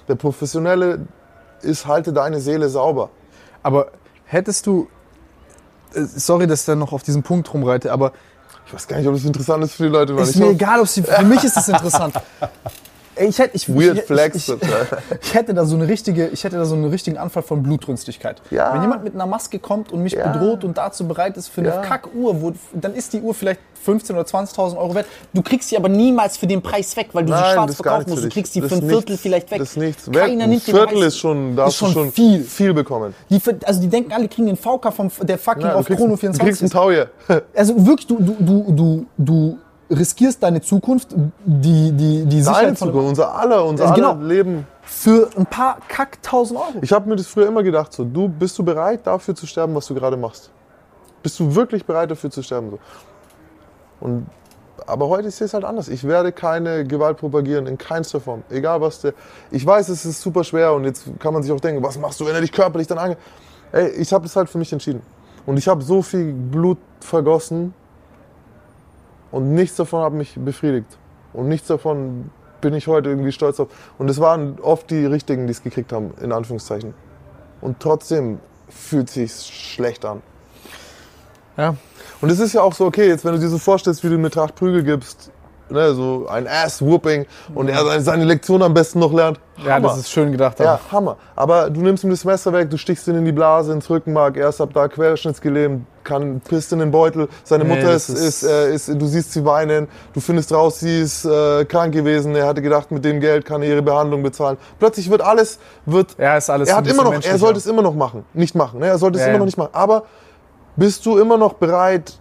B: Der Professionelle ist, halte deine Seele sauber.
A: aber hättest du, äh, sorry, dass ich dann noch auf diesen Punkt rumreite, aber
B: Ich weiß gar nicht, ob das interessant ist für die Leute,
A: ist
B: ich
A: mir
B: hoffe-
A: egal, ob sie, für mich ist es interessant. Ich hätte, ich,
B: Weird
A: ich,
B: Flex.
A: Ich, ich, ich hätte da so eine richtige, ich hätte da so einen richtigen Anfall von Blutrünstigkeit.
B: Ja.
A: Wenn jemand mit einer Maske kommt und mich
B: Ja.
A: bedroht und dazu bereit ist für eine
B: Ja.
A: Kackuhr, wo, dann ist die Uhr vielleicht 15.000 oder 20.000 Euro wert. Du kriegst sie aber niemals für den Preis weg, weil du sie
B: Nein,
A: schwarz
B: ist gar
A: verkaufen musst. Du kriegst sie
B: Das
A: für ein Viertel
B: nichts.
A: vielleicht weg.
B: Das ist nichts.
A: Keiner
B: Ein
A: nimmt
B: Viertel ist schon, darfst
A: ist schon
B: schon
A: viel.
B: viel bekommen.
A: Die, also die denken alle, die kriegen den VK vom der fucking
B: du
A: auf
B: kriegst,
A: Chrono
B: du kriegst
A: 24.
B: einen Tauje.
A: Also wirklich, du, du, du, du, du riskierst deine Zukunft, die, die, die
B: Deine
A: Sicherheit von,
B: Zukunft, unser aller, unser
A: Also
B: aller
A: genau.
B: Leben.
A: für ein paar Kack 1000 Euro.
B: Ich habe mir das früher immer gedacht, so, du bist du bereit dafür zu sterben, was du gerade machst? Bist du wirklich bereit dafür zu sterben? So? Und, aber heute ist es halt anders. Ich werde keine Gewalt propagieren, in keinster Form. Egal was der. Ich weiß, es ist super schwer und jetzt kann man sich auch denken, was machst du, wenn er dich körperlich dann ange. Ey, ich habe es halt für mich entschieden. Und ich habe so viel Blut vergossen und nichts davon hat mich befriedigt. Und nichts davon bin ich heute irgendwie stolz auf. Und es waren oft die Richtigen, die es gekriegt haben, in Anführungszeichen. Und trotzdem fühlt sich schlecht an.
A: Ja.
B: Und es ist ja auch so, okay, jetzt wenn du dir so vorstellst, wie du eine Tracht Prügel gibst, ne, so ein Ass-Whooping und er seine, seine Lektion am besten noch lernt.
A: Ja,
B: Hammer.
A: das ist schön gedacht.
B: Ja, Hammer. Aber du nimmst ihm das Messer weg, du stichst ihn in die Blase, ins Rückenmark, erst ab da querschnittsgelähmt, kann pisst in den Beutel. Seine
A: Nee,
B: Mutter ist,
A: ist-
B: ist, äh, ist, du siehst sie weinen, du findest raus, sie ist äh, krank gewesen. Er hatte gedacht, mit dem Geld kann er ihre Behandlung bezahlen. Plötzlich wird alles, wird,
A: Ja, ist alles
B: er hat immer noch, er sollte es immer noch machen, nicht machen. Ne? Er sollte es
A: Ja,
B: immer
A: ja.
B: noch nicht machen. Aber bist du immer noch bereit,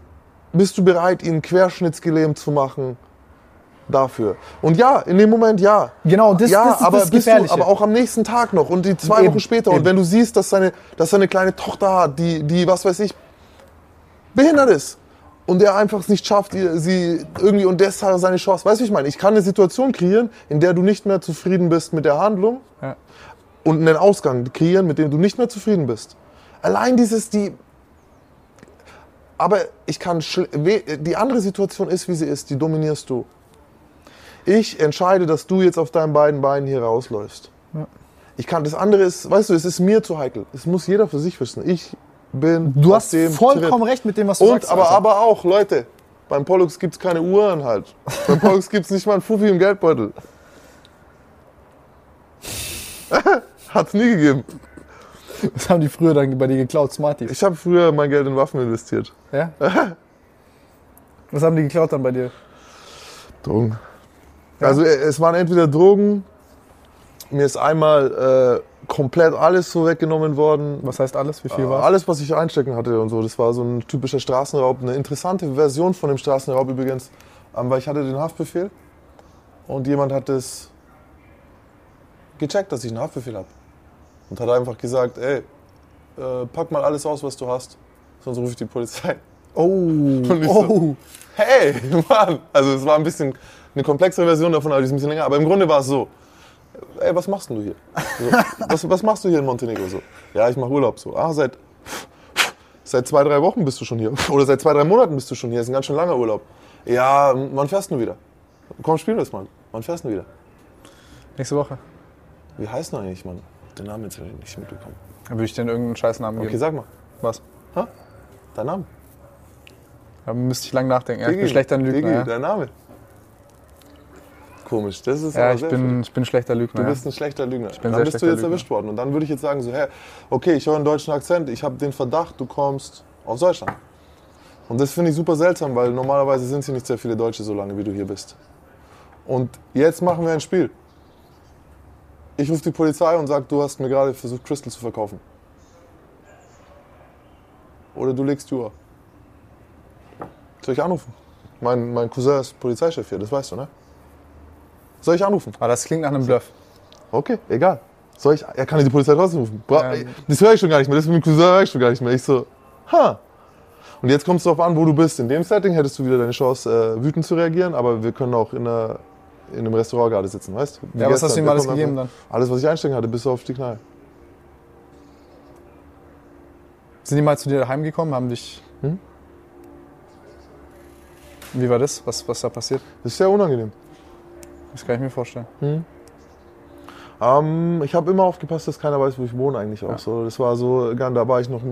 B: bist du bereit, ihn querschnittsgelähmt zu machen? Dafür. Und ja, in dem Moment ja.
A: Genau, das,
B: ja,
A: das ist
B: aber
A: das
B: bist du, aber auch am nächsten Tag noch und die zwei
A: Eben,
B: Wochen später.
A: eben.
B: Und wenn du siehst, dass seine, dass seine kleine Tochter hat, die, die, was weiß ich, behindert ist. Und er einfach es nicht schafft, sie irgendwie, und das hat seine Chance. Weißt du, wie ich meine? Ich kann eine Situation kreieren, in der du nicht mehr zufrieden bist mit der Handlung
A: Ja.
B: und einen Ausgang kreieren, mit dem du nicht mehr zufrieden bist. Allein dieses, die. Aber ich kann. Die andere Situation ist, wie sie ist, die dominierst du. Ich entscheide, dass du jetzt auf deinen beiden Beinen hier rausläufst. Ich kann, das andere ist, weißt du, es ist mir zu heikel. Es muss jeder für sich wissen. Ich bin.
A: Du hast vollkommen
B: Trip.
A: recht mit dem, was du
B: Und
A: sagst.
B: aber,
A: Alter.
B: aber auch, Leute, beim Pollux gibt es keine Uhren halt. Beim Pollux gibt es nicht mal einen Fuffi im Geldbeutel. Hat's nie gegeben.
A: Was haben die früher dann bei dir geklaut? Smarties.
B: Ich habe früher mein Geld in Waffen investiert.
A: Ja? Was haben die geklaut dann bei dir?
B: Drogen. Also äh, es waren entweder Drogen, mir ist einmal äh, komplett alles so weggenommen worden.
A: Was heißt alles? Wie viel war
B: Alles, was ich einstecken hatte und so. Das war so ein typischer Straßenraub. Eine interessante Version von dem Straßenraub übrigens. Ähm, weil ich hatte den Haftbefehl und jemand hat es gecheckt, dass ich einen Haftbefehl habe. Und hat einfach gesagt, ey, äh, pack mal alles aus, was du hast. Sonst rufe ich die Polizei.
A: Oh,
B: ich so-
A: oh.
B: Hey, Mann! Also es war ein bisschen eine komplexere Version davon, aber die ist ein bisschen länger. Aber im Grunde war es so. Ey, was machst denn du hier? So, was, was machst du hier in Montenegro so? Ja, ich mache Urlaub so. Ah, seit, seit zwei, drei Wochen bist du schon hier. Oder seit zwei, drei Monaten bist du schon hier. ist ein ganz schön langer Urlaub. Ja, wann fährst du wieder? Komm, spielen wir das mal. Wann fährst du wieder?
A: Nächste Woche.
B: Wie heißt du eigentlich, Mann? Den Namen jetzt habe ich nicht mitbekommen.
A: Dann würde ich dir irgendeinen Scheißnamen
B: Okay,
A: geben.
B: sag mal.
A: Was?
B: Ha? Dein Name?
A: Da müsste ich lang nachdenken. Ja, ich bin
B: Digi,
A: schlechter Lügner.
B: Digi,
A: Ja,
B: dein Name. Komisch, das ist
A: ja ich,
B: sehr
A: bin, ich bin schlechter Lügner.
B: Du bist ein schlechter Lügner.
A: bin
B: dann bist du jetzt
A: Lügner.
B: erwischt worden. Und dann würde ich jetzt sagen, so, hä, okay, ich höre einen deutschen Akzent, ich habe den Verdacht, du kommst aus Deutschland. Und das finde ich super seltsam, weil normalerweise sind hier nicht sehr viele Deutsche so lange, wie du hier bist. Und jetzt machen wir ein Spiel. Ich rufe die Polizei und sage, du hast mir gerade versucht, Crystal zu verkaufen. Oder du legst Uhr. Soll ich anrufen? Mein, mein Cousin ist Polizeichef hier, das weißt du, ne? Soll ich anrufen?
A: Aber das klingt nach einem Bluff.
B: Okay, egal. Soll ich, er kann die Polizei trotzdem rufen. Bra
A: Ja.
B: Das höre ich schon gar nicht mehr. Das mit dem Cousin höre ich schon gar nicht mehr. Ich so, ha. Und jetzt kommt es darauf an, wo du bist. In dem Setting hättest du wieder deine Chance, äh, wütend zu reagieren, aber wir können auch in, einer, in einem Restaurant gerade sitzen, weißt du?
A: Ja, was hast du ihm alles gegeben dann?
B: Alles, was ich einstecken hatte, bis auf die Knall.
A: Sind die mal zu dir daheim gekommen, haben dich.
B: Hm?
A: Wie war das? Was, was da passiert?
B: Das ist sehr unangenehm.
A: Das kann ich mir vorstellen.
B: Ähm, ich habe immer aufgepasst, dass keiner weiß, wo ich wohne eigentlich auch.
A: Ja.
B: So, das war so, da war ich noch,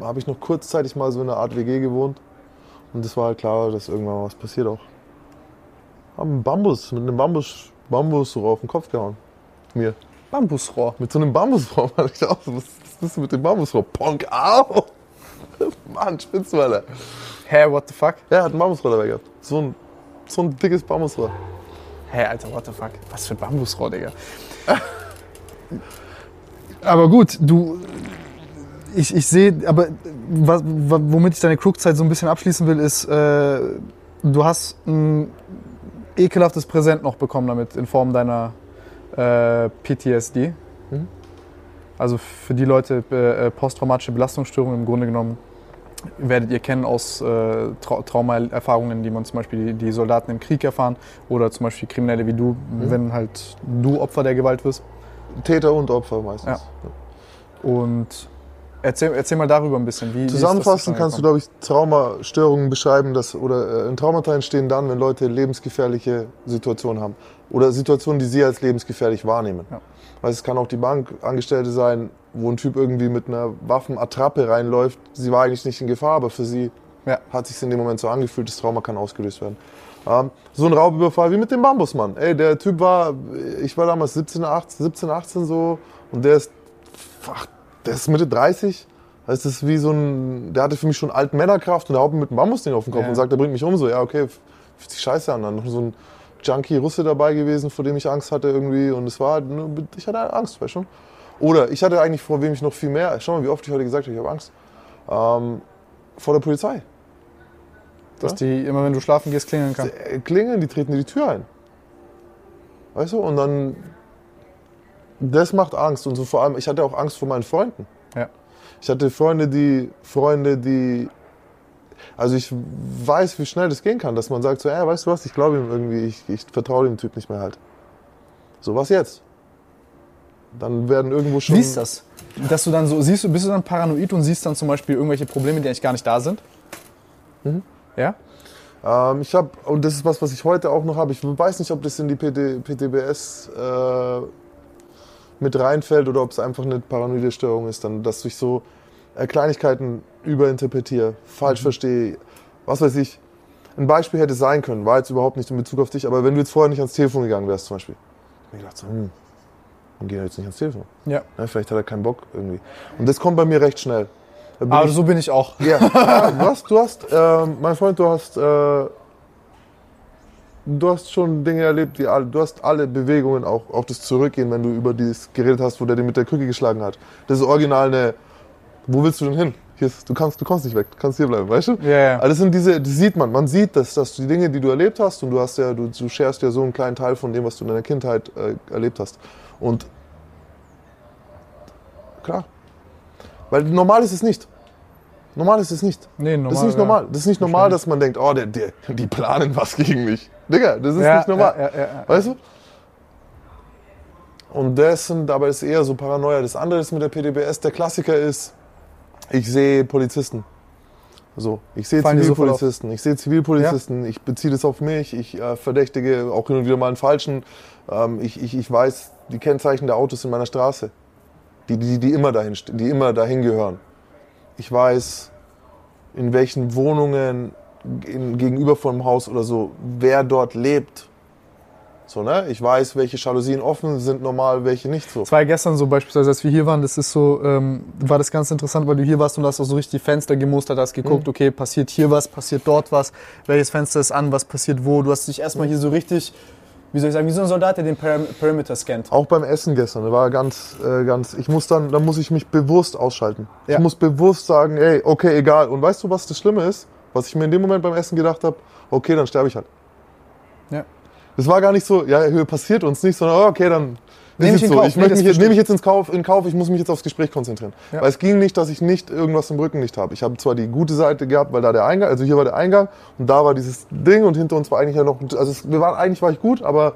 B: habe ich noch kurzzeitig mal so in einer Art WG gewohnt. Und das war halt klar, dass irgendwann mal was passiert auch. Haben einen Bambus, mit einem Bambus, Bambusrohr auf den Kopf gehauen. Mir.
A: Bambusrohr.
B: Mit so einem Bambusrohr war ich auch so, was, was bist du mit dem Bambusrohr? Ponk, au! Mann, Spitzweiler.
A: Hä, what the fuck?
B: Er hat ein Bambusrohr dabei gehabt. So ein, so ein dickes Bambusrohr.
A: Hä, Alter, what the fuck? Was für ein Bambusrohr, Digga. aber gut, du. Ich, ich sehe, aber was, wa- womit ich deine Crook-Zeit so ein bisschen abschließen will, ist, äh, du hast ein ekelhaftes Präsent noch bekommen damit in Form deiner äh, PTSD.
B: Mhm.
A: Also für die Leute, äh, äh, posttraumatische Belastungsstörung im Grunde genommen werdet ihr kennen aus äh, Trau Traumaerfahrungen, die man zum Beispiel die, die Soldaten im Krieg erfahren oder zum Beispiel Kriminelle wie du, wenn halt du Opfer der Gewalt wirst.
B: Täter und Opfer meistens.
A: Ja. Und erzähl, erzähl mal darüber ein bisschen. Wie, wie
B: Zusammenfassend
A: zustande
B: kannst du, glaube ich, Traumastörungen beschreiben, dass, oder äh, ein Traumata entstehen dann, wenn Leute lebensgefährliche Situationen haben. Oder Situationen, die sie als lebensgefährlich wahrnehmen.
A: Ja.
B: Weil es kann auch die Bankangestellte sein, wo ein Typ irgendwie mit einer Waffenattrappe reinläuft. Sie war eigentlich nicht in Gefahr, aber für sie
A: Ja.
B: hat sich in dem Moment so angefühlt, das Trauma kann ausgelöst werden. Ähm, so ein Raubüberfall wie mit dem Bambusmann. Ey, der Typ war, ich war damals 17, 18, 17, 18 so und der ist, ach, der ist Mitte 30. Das ist wie so ein, der hatte für mich schon alten Männerkraft und der haut mir mit einem Bambusding auf den Kopf
A: Ja.
B: und sagt, der bringt mich um. So, ja, okay, fühlt sich scheiße an. Dann noch so ein Junkie Russe dabei gewesen, vor dem ich Angst hatte irgendwie und es war, halt nur- ich hatte Angst, weißt du? Oder ich hatte eigentlich vor wem ich noch viel mehr, schau mal, wie oft ich heute gesagt habe, ich habe Angst. Ähm, vor der Polizei.
A: Dass die immer, wenn du schlafen gehst, klingeln kann.
B: Äh, klingeln, die treten dir die Tür ein. Weißt du? Und dann. Das macht Angst. Und so vor allem, ich hatte auch Angst vor meinen Freunden.
A: Ja.
B: Ich hatte Freunde, die. Freunde, die. Also ich weiß, wie schnell das gehen kann, dass man sagt so, ey, weißt du was, ich glaube ihm irgendwie, ich, ich vertraue dem Typ nicht mehr halt. So, was jetzt? Dann werden irgendwo schon.
A: Wie ist das? Dass du dann so, siehst du, bist du dann paranoid und siehst dann zum Beispiel irgendwelche Probleme, die eigentlich gar nicht da sind?
B: Mhm.
A: Ja?
B: Ähm, ich habe, und das ist was, was ich heute auch noch habe, ich weiß nicht, ob das in die PT, PTBS äh, mit reinfällt oder ob es einfach eine paranoide Störung ist, dann, dass ich so äh, Kleinigkeiten überinterpretiere, falsch verstehe, was weiß ich. Ein Beispiel hätte sein können, war jetzt überhaupt nicht in Bezug auf dich, aber wenn du jetzt vorher nicht ans Telefon gegangen wärst zum Beispiel, ich gedacht so, hm, warum geht er jetzt nicht ans Telefon?
A: Ja.
B: Ja, vielleicht hat er keinen Bock irgendwie. Und das kommt bei mir recht schnell.
A: Aber
B: ich-
A: so bin ich auch.
B: ja, ja, du hast, du hast ähm, mein Freund, du hast, äh, du hast schon Dinge erlebt, die alle, du hast alle Bewegungen, auch, auch das Zurückgehen, wenn du über dieses geredet hast, wo der den mit der Krücke geschlagen hat. Das ist original eine, wo willst du denn hin? Ist, du, kannst, du kommst nicht weg, du kannst hier bleiben, weißt du?
A: Ja, ja.
B: Alles sind diese, das sieht man, man sieht, dass, dass die Dinge, die du erlebt hast, und du hast ja, du, du sharest ja so einen kleinen Teil von dem, was du in deiner Kindheit äh, erlebt hast. Und klar, weil normal ist es nicht. Normal ist es nicht.
A: Nee, normal.
B: Das ist nicht
A: ja.
B: normal. Das ist nicht normal, dass man denkt, oh, der, der, die planen was gegen mich. Digga, das ist
A: Ja,
B: nicht normal.
A: Ja, ja, ja.
B: Weißt du? Und das sind, aber ist eher so Paranoia. Das andere ist mit der PDBS, der Klassiker ist, ich sehe Polizisten. So, ich sehe? Zivilpolizisten. Ich sehe Zivilpolizisten. Ich beziehe das auf mich. Ich äh, verdächtige auch hin und wieder mal einen falschen. Ähm, ich, ich, ich weiß die Kennzeichen der Autos in meiner Straße. Die, die, die immer dahin, die immer dahin gehören. Ich weiß, in welchen Wohnungen in, gegenüber von dem Haus oder so, wer dort lebt. So, ne? Ich weiß, welche Jalousien offen sind normal, welche nicht so.
A: Das war ja gestern so beispielsweise, als wir hier waren, das ist so, ähm, war das ganz interessant, weil du hier warst und hast auch so richtig die Fenster gemustert, hast
B: Mhm.
A: geguckt, okay, passiert hier was, passiert dort was, welches Fenster ist an, was passiert wo. Du hast dich erstmal hier so richtig, wie soll ich sagen, wie so ein Soldat, der den Perim Perimeter scannt.
B: Auch beim Essen gestern, da war ganz, äh, ganz, ich muss dann, da muss ich mich bewusst ausschalten.
A: Ja.
B: Ich muss bewusst sagen, ey, okay, egal. Und weißt du, was das Schlimme ist? Was ich mir in dem Moment beim Essen gedacht habe, okay, dann sterbe ich halt.
A: Ja.
B: Das war gar nicht so, ja, Höhe passiert uns nicht, sondern oh, okay, dann
A: Nehm
B: ist
A: ich
B: so.
A: Kauf.
B: Ich
A: Nee,
B: mich nehme ich jetzt ins Kauf, in Kauf, ich muss mich jetzt aufs Gespräch konzentrieren.
A: Ja.
B: Weil es ging nicht, dass ich nicht irgendwas im Rücken nicht habe. Ich habe zwar die gute Seite gehabt, weil da der Eingang, also hier war der Eingang und da war dieses Ding und hinter uns war eigentlich ja noch, also es, wir waren, eigentlich war ich gut, aber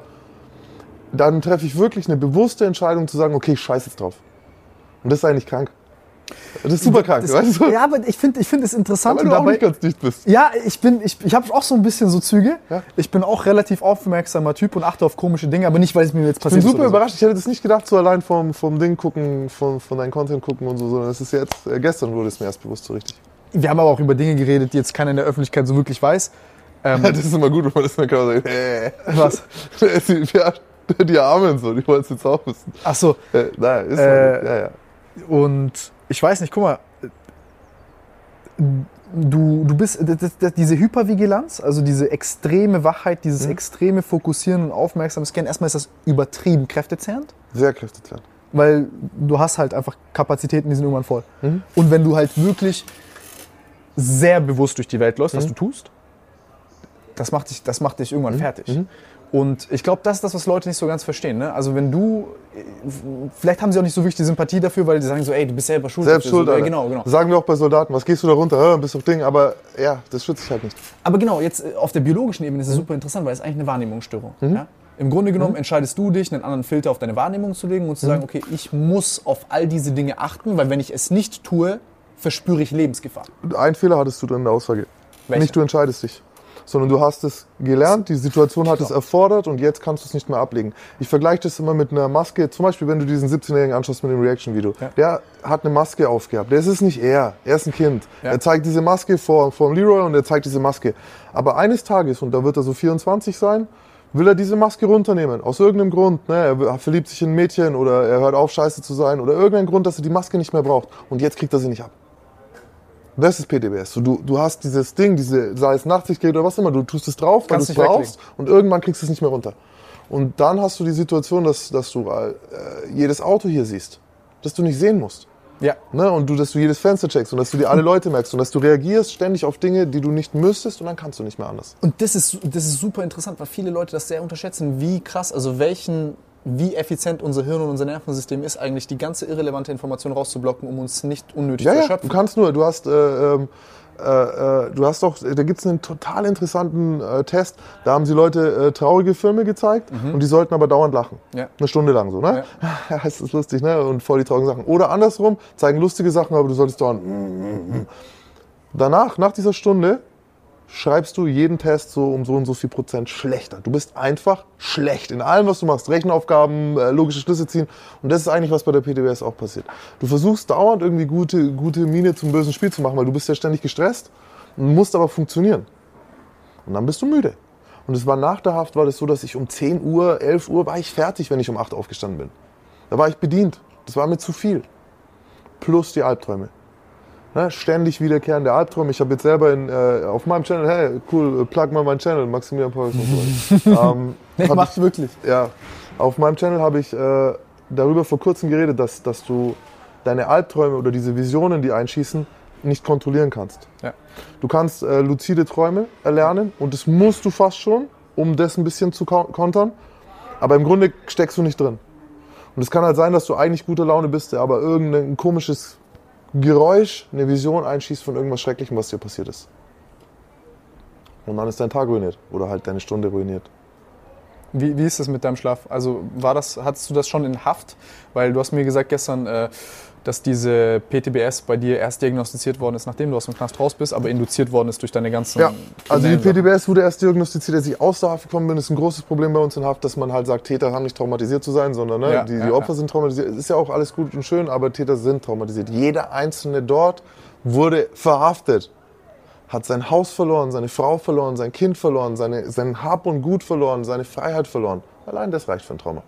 B: dann treffe ich wirklich eine bewusste Entscheidung zu sagen, okay, ich scheiß jetzt drauf. Und das ist eigentlich krank. Das ist super krank,
A: Das,
B: weißt du?
A: Ja, aber ich finde ich find es interessant.
B: weil
A: und
B: du auch
A: dabei,
B: nicht ganz dicht bist.
A: ja, ich bin, ich, ich habe auch so ein bisschen so Züge.
B: Ja.
A: Ich bin auch relativ aufmerksamer Typ und achte auf komische Dinge, aber nicht, weil es mir jetzt
B: Ich bin
A: passiert ist.
B: super
A: oder so.
B: überrascht. Ich hätte das nicht gedacht, so allein vom, vom Ding gucken, vom, von deinem Content gucken und so, sondern es ist jetzt, äh, gestern wurde es mir erst bewusst so richtig.
A: Wir haben aber auch über Dinge geredet, die jetzt keiner in der Öffentlichkeit so wirklich weiß. Ähm,
B: Das ist immer gut, wenn man das dann kann sagt, äh,
A: was?
B: ja, die Armen so, die wollen es jetzt auch wissen.
A: Ach so,
B: Äh, nein, ist
A: Äh,
B: so, ja, ja.
A: und ich weiß nicht, guck mal, du, du bist, das, das, das, diese Hypervigilanz, also diese extreme Wachheit, dieses extreme Fokussieren und aufmerksames Scannen, erstmal ist das übertrieben kräftezehrend,
B: Sehr kräftezehrend.
A: weil du hast halt einfach Kapazitäten, die sind irgendwann voll.
B: Mhm.
A: Und wenn du halt wirklich sehr bewusst durch die Welt läufst,
B: Mhm.
A: was du tust, das macht dich, das macht dich irgendwann fertig. Und ich glaube, das ist das, was Leute nicht so ganz verstehen. Ne? Also wenn du, vielleicht haben sie auch nicht so wirklich die Sympathie dafür, weil die sagen so, ey, du bist selber schuld.
B: Selbst schuld,
A: so, ja, genau, genau.
B: Sagen wir auch bei Soldaten. Was gehst du da runter? Bist doch Ding. Aber ja, das schützt sich halt nicht.
A: Aber genau, jetzt äh, auf der biologischen Ebene
B: Mhm.
A: ist es super interessant, weil es eigentlich eine Wahrnehmungsstörung. Ja? Im Grunde genommen entscheidest du dich, einen anderen Filter auf deine Wahrnehmung zu legen und zu
B: Mhm.
A: sagen, okay, ich muss auf all diese Dinge achten, weil wenn ich es nicht tue, verspüre ich Lebensgefahr.
B: Ein Fehler hattest du dann in der Aussage.
A: Welcher?
B: Nicht du entscheidest dich. Sondern du hast es gelernt, die Situation hat es erfordert und jetzt kannst du es nicht mehr ablegen. Ich vergleiche das immer mit einer Maske. Zum Beispiel, wenn du diesen 17-Jährigen anschaust mit dem Reaction-Video.
A: Ja.
B: Der hat eine Maske aufgehabt. Das ist nicht er. Er ist ein Kind.
A: Ja.
B: Er zeigt diese Maske vor, vor Leroy und er zeigt diese Maske. Aber eines Tages, und da wird er so 24 sein, will er diese Maske runternehmen. Aus irgendeinem Grund. Ne? Er verliebt sich in ein Mädchen oder er hört auf, scheiße zu sein. Oder irgendein Grund, dass er die Maske nicht mehr braucht. Und jetzt kriegt er sie nicht ab. Das ist PTBS. So, du, du hast dieses Ding, diese, sei es Nachtsichtgerät oder was immer, du tust es drauf, weil du es brauchst und irgendwann kriegst du es nicht mehr runter. Und dann hast du die Situation, dass, dass du äh, jedes Auto hier siehst, das du nicht sehen musst.
A: Ja.
B: Ne? Und du, dass du jedes Fenster checkst und dass du dir alle Leute merkst und dass du reagierst ständig auf Dinge, die du nicht müsstest und dann kannst du nicht mehr anders.
A: Und das ist, das ist super interessant, weil viele Leute das sehr unterschätzen, wie krass, also welchen, wie effizient unser Hirn und unser Nervensystem ist, eigentlich die ganze irrelevante Information rauszublocken, um uns nicht unnötig
B: Ja,
A: zu
B: ja, du
A: erschöpfen.
B: kannst nur, du hast, äh, ähm, äh, äh, du hast doch, da gibt es einen total interessanten äh, Test, da haben sie Leute äh, traurige Filme gezeigt und die sollten aber dauernd lachen.
A: Mhm. Ja.
B: Eine Stunde lang so, ne? Ja, es ist lustig, ne? Und voll die traurigen Sachen. Oder andersrum, zeigen lustige Sachen, aber du solltest dauernd. Danach, nach dieser Stunde, schreibst du jeden Test so um so und so viel Prozent schlechter. Du bist einfach schlecht in allem, was du machst. Rechenaufgaben, äh, logische Schlüsse ziehen. Und das ist eigentlich, was bei der PTBS auch passiert. Du versuchst dauernd irgendwie gute, gute Miene zum bösen Spiel zu machen, weil du bist ja ständig gestresst und musst aber funktionieren. Und dann bist du müde. Und es war nach der Haft, war das so, dass ich um 10 Uhr, 11 Uhr war ich fertig, wenn ich um 8 aufgestanden bin. Da war ich bedient. Das war mir zu viel. Plus die Albträume. Ne, ständig wiederkehrende Albträume. Ich habe jetzt selber in, äh, auf meinem Channel, hey, cool, äh, plug mal meinen Channel, Maximilian Pauls und so weiter. ähm,
A: Nee,
B: hab
A: macht wirklich.
B: ja, auf meinem Channel habe ich äh, darüber vor kurzem geredet, dass, dass du deine Albträume oder diese Visionen, die einschießen, nicht kontrollieren kannst.
A: Ja.
B: Du kannst äh, luzide Träume erlernen und das musst du fast schon, um das ein bisschen zu kon- kontern. Aber im Grunde steckst du nicht drin. Und es kann halt sein, dass du eigentlich guter Laune bist, aber irgendein komisches Geräusch, eine Vision einschießt von irgendwas Schrecklichem, was dir passiert ist. Und dann ist dein Tag ruiniert oder halt deine Stunde ruiniert.
A: Wie, wie ist das mit deinem Schlaf? Also war das, hattest du das schon in Haft? Weil du hast mir gesagt gestern, äh, dass diese PTBS bei dir erst diagnostiziert worden ist, nachdem du aus dem Knast raus bist, aber induziert worden ist durch deine ganzen.
B: Ja, also die PTBS wurde erst diagnostiziert, als ich aus der Haft gekommen bin. Das ist ein großes Problem bei uns in Haft, dass man halt sagt, Täter haben nicht traumatisiert zu sein, sondern ne,
A: Ja,
B: die, die
A: ja,
B: Opfer
A: ja.
B: sind traumatisiert. Es ist ja auch alles gut und schön, aber Täter sind traumatisiert. Jeder Einzelne dort wurde verhaftet, hat sein Haus verloren, seine Frau verloren, sein Kind verloren, seine, sein Hab und Gut verloren, seine Freiheit verloren. Allein das reicht für ein Trauma.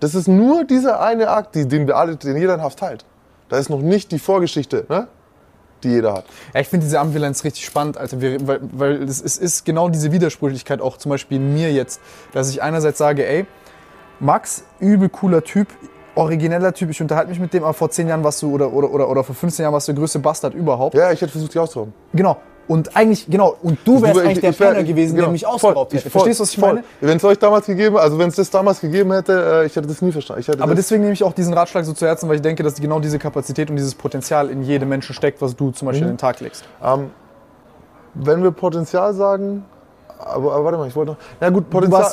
B: Das ist nur dieser eine Akt, den wir alle, den jeder in Haft teilt. Da ist noch nicht die Vorgeschichte, ne, die jeder hat.
A: Ja, ich finde diese Ambivalenz richtig spannend, Alter, wir, weil, weil es, es ist genau diese Widersprüchlichkeit auch zum Beispiel in mir jetzt, dass ich einerseits sage, ey, Max, übel cooler Typ, origineller Typ, ich unterhalte mich mit dem, aber vor zehn Jahren warst du, oder, oder, oder, oder vor 15 Jahren warst du der größte Bastard überhaupt.
B: Ja, ich hätte versucht, die auszurauben.
A: Genau. Und eigentlich, genau, und du wärst
B: Ich-
A: eigentlich der
B: ich
A: Penner gewesen,
B: genau,
A: der mich ausgeraubt hätte.
B: ich- voll,
A: Verstehst du, was ich
B: voll.
A: meine?
B: Wenn es euch damals gegeben, also wenn es das damals gegeben hätte, äh, ich hätte das nie verstanden. Ich
A: Aber deswegen nehme ich auch diesen Ratschlag so zu Herzen, weil ich denke, dass genau diese Kapazität und dieses Potenzial in jedem Menschen steckt, was du zum
B: Mhm.
A: Beispiel in den Tag legst.
B: ähm, wenn wir Potenzial sagen, aber, aber warte mal, ich wollte noch. Ja gut, Potenzial,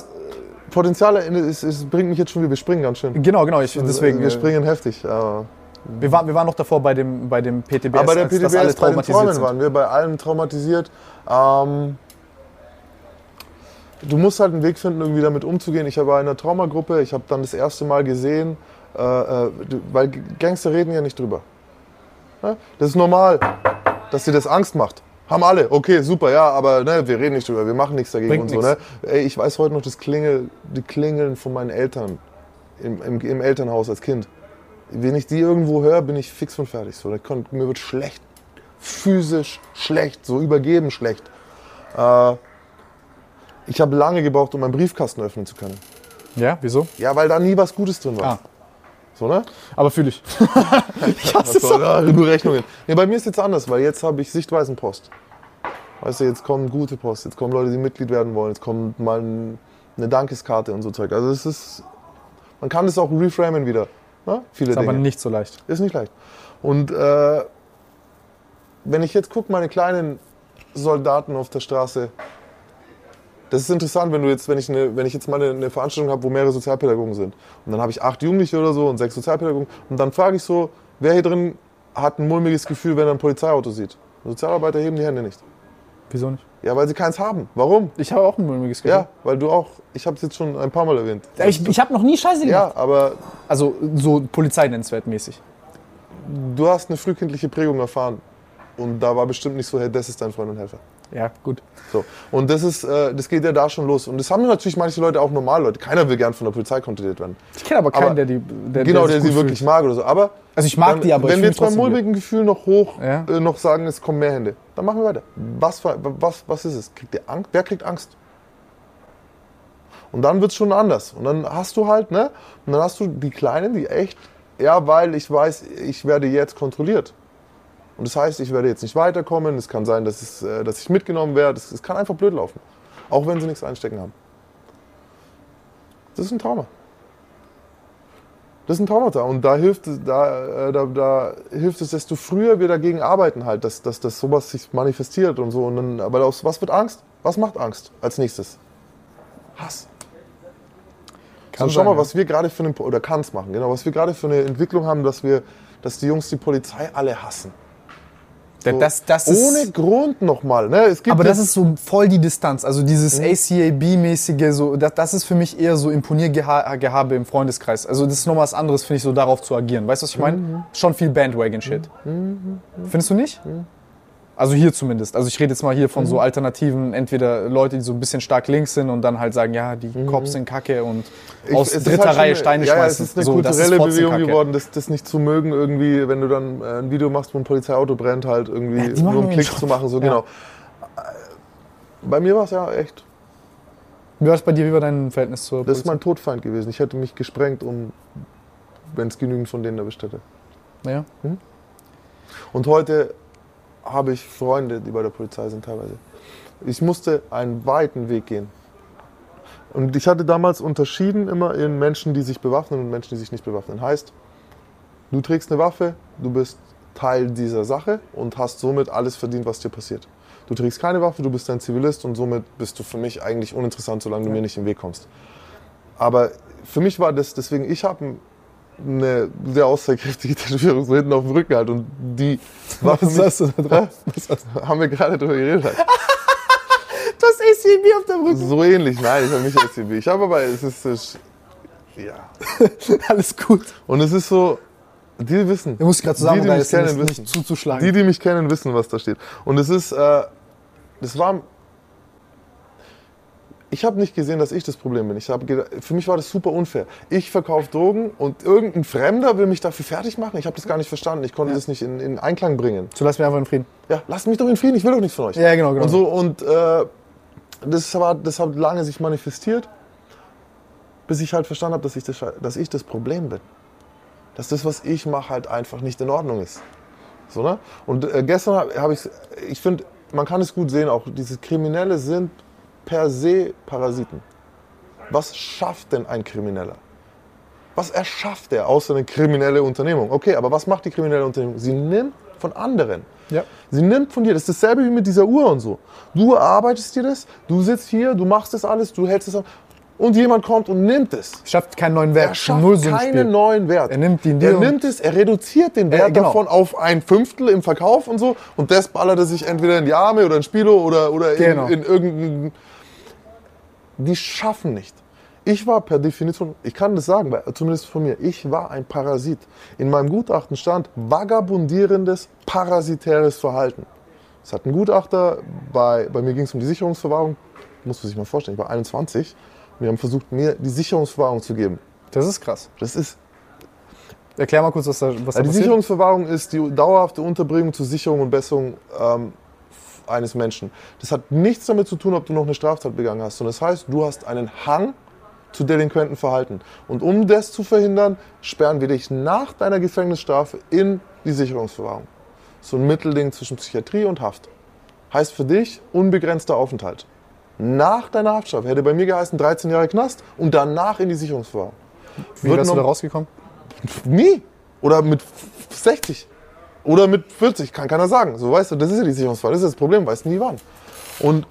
B: Potenzial ist, ist, bringt mich jetzt schon wieder. Wir springen ganz schön.
A: Genau, genau, ich, deswegen.
B: wir
A: äh,
B: springen heftig. aber-
A: Wir waren, wir waren noch davor bei dem, bei dem PTBS,
B: Aber der
A: als dass alle
B: PTBS, bei den
A: traumatisiert
B: Träumen
A: sind.
B: waren wir bei allem traumatisiert. Ähm, du musst halt einen Weg finden, irgendwie damit umzugehen. Ich war in einer Traumagruppe, ich habe dann das erste Mal gesehen, äh, äh, weil Gangster reden ja nicht drüber. Ja? Das ist normal, dass dir das Angst macht. Haben alle, okay, super, ja, aber ne, wir reden nicht drüber, wir machen nichts dagegen
A: Bringt
B: und so. Ne? Ey, ich weiß heute noch das Klingel, die Klingeln von meinen Eltern im, im, im Elternhaus als Kind. Wenn ich die irgendwo höre, bin ich fix und fertig. So, kann, mir wird schlecht, physisch schlecht, so übergeben schlecht. Äh, ich habe lange gebraucht, um meinen Briefkasten öffnen zu können.
A: Ja, wieso?
B: Ja, weil da nie was Gutes drin war.
A: Ah.
B: So, ne?
A: Aber fühle ich. ich hasse es auch.
B: nur Rechnungen. Nee, bei mir ist jetzt anders, weil jetzt habe ich Sichtweisenpost. Weißt du, jetzt kommen gute Post, jetzt kommen Leute, die Mitglied werden wollen, jetzt kommt mal ein, eine Dankeskarte und so Zeug. Also es ist, man kann das auch reframen wieder. Ne? Viele
A: Ist aber
B: Dinge.
A: nicht so leicht.
B: Ist nicht leicht. Und äh, wenn ich jetzt gucke, meine kleinen Soldaten auf der Straße, das ist interessant, wenn du jetzt, wenn ich, eine, wenn ich jetzt mal eine, eine Veranstaltung habe, wo mehrere Sozialpädagogen sind. Und dann habe ich acht Jugendliche oder so und sechs Sozialpädagogen. Und dann frage ich so, wer hier drin hat ein mulmiges Gefühl, wenn er ein Polizeiauto sieht? Sozialarbeiter heben die Hände nicht.
A: Wieso nicht?
B: Ja, weil sie keins haben. Warum?
A: Ich habe auch ein mulmiges Gefühl.
B: Ja, weil du auch, ich habe es jetzt schon ein paar Mal erwähnt.
A: Ich, ich habe noch nie Scheiße gemacht.
B: Ja, aber
A: Also so polizeinennenswertmäßig.
B: du hast eine frühkindliche Prägung erfahren. Und da war bestimmt nicht so, hey, das ist dein Freund und Helfer.
A: Ja, gut.
B: So. Und das ist, äh, das geht ja da schon los. Und das haben natürlich manche Leute auch normal Leute. Keiner will gern von der Polizei kontrolliert werden.
A: Ich kenne aber keinen,
B: Aber-
A: der die. Der,
B: genau,
A: sich
B: der sie wirklich
A: fühlt.
B: mag oder so. Aber
A: Also ich mag
B: dann,
A: die, aber ich
B: wenn
A: fühl
B: wir jetzt beim mulmigen Gefühl noch hoch
A: Ja.
B: äh, noch sagen, es kommen mehr Hände, dann machen wir weiter. Was, was, was ist es? Kriegt ihr Angst? Wer kriegt Angst? Und dann wird es schon anders. Und dann hast du halt, ne? Und dann hast du die Kleinen, die echt, ja, weil ich weiß, ich werde jetzt kontrolliert. Und das heißt, ich werde jetzt nicht weiterkommen. Es kann sein, dass, es, äh, dass ich mitgenommen werde. Es, es kann einfach blöd laufen. Auch wenn sie nichts einstecken haben. Das ist ein Trauma. Das ist ein Traumata. Und da hilft, es- da, äh, da, da hilft es, desto früher wir dagegen arbeiten, halt, dass, dass, dass sowas sich manifestiert und so. Und dann, aber aus was wird Angst? Was macht Angst als nächstes? Hass.
A: Kann
B: so, schau mal,
A: ja.
B: was wir gerade für eine, oder kann es machen, genau, was wir gerade für eine Entwicklung haben, dass wir, dass die Jungs die Polizei alle hassen. So,
A: das, das ist,
B: ohne Grund nochmal. Ne?
A: Aber das ist so voll die Distanz. Also dieses
B: Mhm.
A: ACAB-mäßige, so, das, das ist für mich eher so Imponiergehabe im Freundeskreis. Also das ist noch was anderes, finde ich, so darauf zu agieren. Weißt du, was ich meine?
B: Mhm.
A: Schon viel Bandwagon-Shit. Findest du nicht? Also hier zumindest. Also ich rede jetzt mal hier von so
B: Mhm.
A: alternativen, entweder Leute, die so ein bisschen stark links sind und dann halt sagen, ja, die Cops sind kacke und
B: Mhm. Ich-
A: aus
B: ist
A: dritter
B: halt
A: Reihe
B: eine-
A: Steine
B: ja,
A: schmeißen.
B: Ja, es ist eine
A: so,
B: kulturelle Bewegung
A: Fotzenkacke.
B: geworden, das, das nicht zu mögen, irgendwie, wenn du dann äh, ein Video machst, wo ein Polizeiauto brennt, halt irgendwie
A: Ja,
B: nur um Klicks zu machen. So,
A: Ja.
B: genau. Bei mir war es ja echt,
A: Wie war es bei dir? Wie war dein Verhältnis zur
B: das ist
A: Polizei?
B: mein Todfeind gewesen. Ich hätte mich gesprengt, um, wenn es genügend von denen erwischt hätte.
A: Ja.
B: Und heute habe ich Freunde, die bei der Polizei sind teilweise. Ich musste einen weiten Weg gehen. Und ich hatte damals unterschieden immer in Menschen, die sich bewaffnen und Menschen, die sich nicht bewaffnen. Heißt, du trägst eine Waffe, du bist Teil dieser Sache und hast somit alles verdient, was dir passiert. Du trägst keine Waffe, du bist ein Zivilist und somit bist du für mich eigentlich uninteressant, solange du mir nicht im Weg kommst. Aber für mich war das, deswegen, ich habe eine sehr aussagekräftige Tätowierung so hinten auf dem Rücken halt und die war
A: Was hast du da drauf?
B: Haben wir gerade drüber geredet halt.
A: Du hast ACAB auf dem Rücken.
B: So ähnlich, nein, ich habe nicht SCB. Ich habe aber, es ist, es, ja.
A: Alles gut.
B: Und es ist so, die wissen.
A: Du musst gerade
B: die, die mich kennen, wissen.
A: nicht zuzuschlagen.
B: Die, die mich kennen, wissen, was da steht. Und es ist, äh, das war, ich habe nicht gesehen, dass ich das Problem bin. Ich hab gedacht, für mich war das super unfair. Ich verkaufe Drogen und irgendein Fremder will mich dafür fertig machen. Ich habe das gar nicht verstanden. Ich konnte das nicht in, in Einklang bringen.
A: so lass mich einfach in Frieden.
B: Ja, lasst mich doch in Frieden. Ich will doch nichts von euch.
A: Ja, genau, genau.
B: Und so und äh, das war, das hat lange sich manifestiert, bis ich halt verstanden habe, dass ich das, dass ich das Problem bin. Dass das, was ich mache, halt einfach nicht in Ordnung ist. So, ne? Und äh, gestern habe hab ich, ich finde, man kann es gut sehen, auch diese Kriminelle sind per se Parasiten. Was schafft denn ein Krimineller? Was erschafft er außer eine kriminelle Unternehmung? Okay, aber was macht die kriminelle Unternehmung? Sie nimmt von anderen.
A: Ja.
B: Sie nimmt von dir. Das ist dasselbe wie mit dieser Uhr und so. Du erarbeitest dir das, du sitzt hier, du machst das alles, du hältst es an. Und jemand kommt und nimmt es.
A: Schafft keinen neuen
B: Er
A: Wert.
B: schafft
A: Nullsummenspiel.
B: keinen neuen Wert.
A: Er nimmt ihn
B: Er
A: dir und-
B: nimmt es, er reduziert den Wert
A: Äh, genau.
B: davon auf ein Fünftel im Verkauf und so. Und das ballert er sich entweder in die Arme oder in Spilo oder, oder
A: Genau.
B: in, in irgendein. Die schaffen nicht. Ich war per Definition, ich kann das sagen, weil- zumindest von mir, ich war ein Parasit. In meinem Gutachten stand vagabundierendes, parasitäres Verhalten. Es hat ein Gutachter, bei, bei mir ging es um die Sicherungsverwahrung, muss man sich mal vorstellen, ich war 21 und wir haben versucht, mir die Sicherungsverwahrung zu geben.
A: Das ist krass.
B: Das ist
A: Erklär mal kurz, was da, was da
B: ja, die
A: passiert.
B: Sicherungsverwahrung ist die dauerhafte Unterbringung zur Sicherung und Besserung ähm, eines Menschen. Das hat nichts damit zu tun, ob du noch eine Straftat begangen hast, sondern das heißt, du hast einen Hang zu delinquenten Verhalten. Und um das zu verhindern, sperren wir dich nach deiner Gefängnisstrafe in die Sicherungsverwahrung. So ein Mittelding zwischen Psychiatrie und Haft. Heißt für dich unbegrenzter Aufenthalt. Nach deiner Haftstrafe hätte bei mir geheißen 13 Jahre Knast und danach in die Sicherungsverwahrung.
A: Wie wärst du da rausgekommen?
B: Nie. Oder mit 60. Oder mit 40. Kann keiner sagen. So weißt du, das ist ja die Sicherungsfrage. Das ist das Problem, weißt nie wann. Und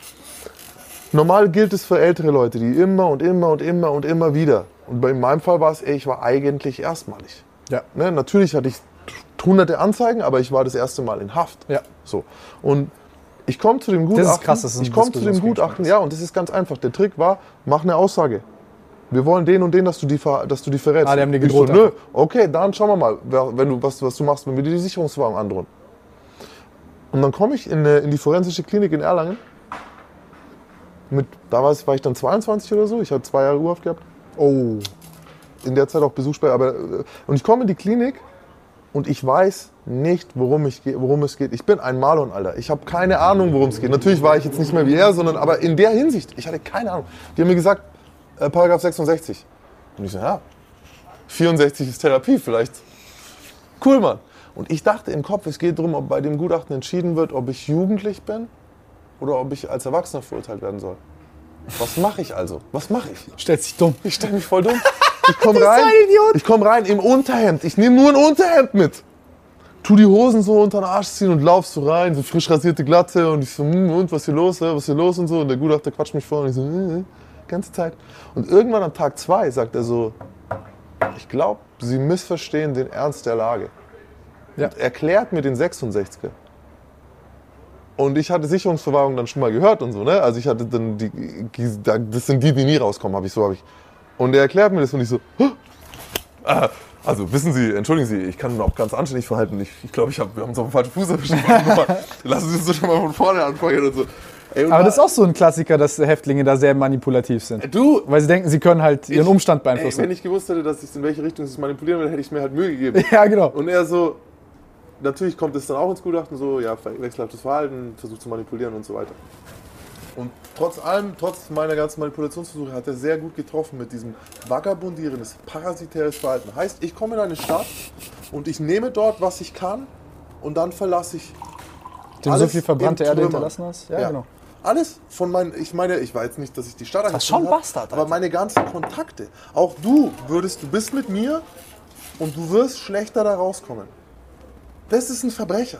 B: normal gilt es für ältere Leute, die immer und immer und immer und immer wieder. Und bei in meinem Fall war es, ey, ich war eigentlich erstmalig.
A: Ja.
B: Ne? Natürlich hatte ich hunderte Anzeigen, aber ich war das erste Mal in Haft.
A: Ja.
B: So. Und ich komme zu dem Gutachten.
A: ist krass, dass es ein
B: ich komme zu dem Gutachten,
A: ist.
B: ja, und das ist ganz einfach. Der Trick war, mach eine Aussage. Wir wollen den und den, dass du die, dass du die verrätst.
A: Ah, die haben dir gedroht
B: So, nö, okay, dann schauen wir mal, wenn du, was, was du machst, wenn wir dir die Sicherungswagen androhen. Und dann komme ich in, eine- in die forensische Klinik in Erlangen. Mit, damals war ich dann 22 oder so. Ich hatte zwei Jahre Urhaft gehabt.
A: Oh.
B: In der Zeit auch Besuchssperre. Aber, und ich komme in die Klinik und ich weiß nicht, worum, ich, worum es geht. Ich bin ein Malon, Alter. Ich habe keine Ahnung, worum es geht. Natürlich war ich jetzt nicht mehr wie er, sondern aber in der Hinsicht, ich hatte keine Ahnung. Die haben mir gesagt, äh, Paragraph 66. Und ich so, ja, 64 ist Therapie vielleicht. Cool, Mann. Und ich dachte im Kopf, es geht darum, ob bei dem Gutachten entschieden wird, ob ich jugendlich bin oder ob ich als Erwachsener verurteilt werden soll. Was mache ich also? Was mache ich?
A: Stellt sich dumm.
B: Ich stelle mich voll dumm. Ich komme rein. Ich komme rein im Unterhemd. Ich nehme nur ein Unterhemd mit. Tu die Hosen so unter den Arsch ziehen und lauf so rein, so frisch rasierte Glatze und ich so, hm, und was hier los, was hier los und so. Und der Gutachter quatscht mich vor und ich so, äh, äh, ganze Zeit. Und irgendwann am Tag zwei sagt er so, ich glaube, Sie missverstehen den Ernst der Lage.
A: Ja.
B: Und erklärt mir den 66er. Und ich hatte Sicherungsverwahrung dann schon mal gehört und so, ne? Also ich hatte dann die, das sind die, die nie rauskommen, habe ich so, habe ich. Und er erklärt mir das und ich so, "Hä? Ah, also wissen Sie, entschuldigen Sie, ich kann mich auch ganz anständig verhalten. Ich, ich glaube, ich hab, wir haben uns auf den falschen Fuß erwischt. Lassen Sie uns doch schon mal von vorne anfangen und so. Ey,
A: Aber
B: da-
A: das ist auch so ein Klassiker, dass Häftlinge da sehr manipulativ sind.
B: du,
A: Weil sie denken, sie können halt ihren
B: Ich-
A: Umstand
B: ey,
A: beeinflussen.
B: wenn ich gewusst hätte, dass ich in welche Richtung es manipulieren will, hätte ich mir halt Mühe gegeben.
A: ja, genau.
B: Und er so, natürlich kommt es dann auch ins Gutachten so, ja, wechselhaftes Verhalten, versucht zu manipulieren und so weiter. Und trotz allem, trotz meiner ganzen Manipulationsversuche, hat er sehr gut getroffen mit diesem vagabundierendes, parasitäres Verhalten. Heißt, ich komme in eine Stadt und ich nehme dort, was ich kann und dann verlasse ich
A: Dem so
B: alles
A: viel verbrannte Erde hinterlassen hast. Ja, genau.
B: Alles von meinen, ich meine, ich weiß nicht, dass ich die Stadt
A: ist schon Bastard,
B: aber
A: Alter.
B: meine ganzen Kontakte. Auch du würdest, du bist mit mir und du wirst schlechter da rauskommen. Das ist ein Verbrecher.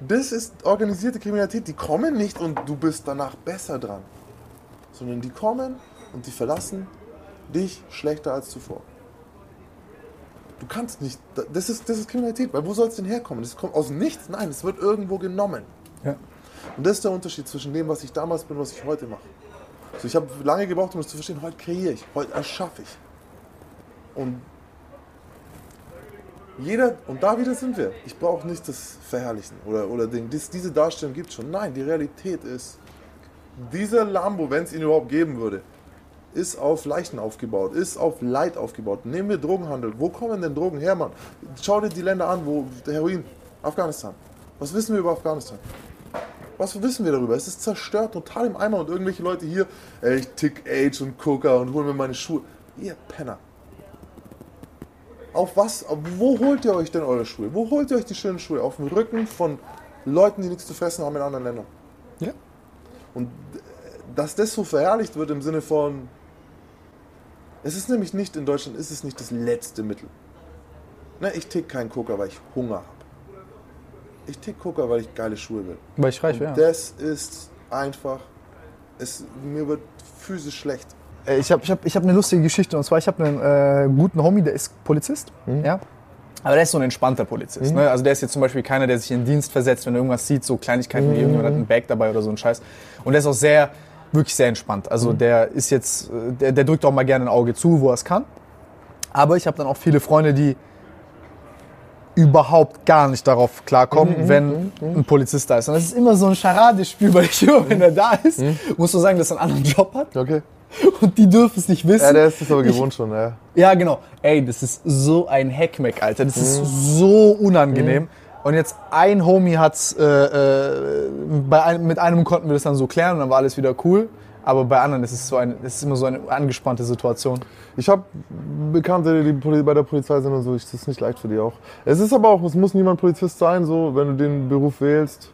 B: Das ist organisierte Kriminalität. Die kommen nicht und du bist danach besser dran. Sondern die kommen und die verlassen dich schlechter als zuvor. Du kannst nicht. Das ist, das ist Kriminalität, weil wo soll es denn herkommen? Das kommt aus nichts. Nein, es wird irgendwo genommen.
A: Ja.
B: Und das ist der Unterschied zwischen dem, was ich damals bin und was ich heute mache. Also ich habe lange gebraucht, um das zu verstehen. Heute kreiere ich, heute erschaffe ich. Und jeder, und da wieder sind wir. Ich brauche nicht das Verherrlichen oder, oder Ding. Dies, diese Darstellung gibt es schon. Nein, die Realität ist, dieser Lambo, wenn es ihn überhaupt geben würde, ist auf Leichen aufgebaut, ist auf Leid aufgebaut. Nehmen wir Drogenhandel. Wo kommen denn Drogen her, Mann? Schau dir die Länder an, wo Heroin, Afghanistan. Was wissen wir über Afghanistan? Was wissen wir darüber? Es ist zerstört, total im Eimer und irgendwelche Leute hier, ey, ich tick Age und Coca und hol mir meine Schuhe. Ihr Penner. Auf was, wo holt ihr euch denn eure Schuhe? Wo holt ihr euch die schönen Schuhe? Auf dem Rücken von Leuten, die nichts zu fressen haben in anderen Ländern.
A: Ja.
B: Und äh, dass das so verherrlicht wird im Sinne von, es ist nämlich nicht in Deutschland, ist es nicht das letzte Mittel. Ne, ich tick keinen Coca, weil ich Hunger habe. Ich tick Coca, weil ich geile Schuhe will.
A: Weil ich reich wäre.
B: das ist einfach, es, mir wird physisch schlecht.
A: Äh, Ich habe ich hab, ich hab eine lustige Geschichte und zwar, ich habe einen äh, guten Homie, der ist Polizist. Ja? Aber der ist so ein entspannter Polizist. Ne? Also der ist jetzt zum Beispiel keiner, der sich in Dienst versetzt, wenn er irgendwas sieht, so Kleinigkeiten wie irgendjemand hat einen Bag dabei oder so ein Scheiß. Und der ist auch sehr, wirklich sehr entspannt. Also der ist jetzt, äh, der, der drückt auch mal gerne ein Auge zu, wo er es kann. Aber ich habe dann auch viele Freunde, die überhaupt gar nicht darauf klarkommen, wenn ein Polizist da ist. Und das ist immer so ein Charadespiel, weil ich immer, wenn er da ist, musst du sagen, dass er einen anderen Job hat
B: Okay.
A: und die dürfen es nicht wissen.
B: Ja, der ist es aber gewohnt schon, ja.
A: Ja, genau. Ey, das ist so ein Hackmack, Alter. Das ist so unangenehm. Und jetzt ein Homie hat's, äh, äh, bei einem, mit einem konnten wir das dann so klären und dann war alles wieder cool. Aber bei anderen ist es so das ist immer so eine angespannte Situation.
B: Ich habe Bekannte, die bei der Polizei sind und so. Das ist nicht leicht für die auch. Es ist aber auch, es muss niemand Polizist sein. So, wenn du den Beruf wählst,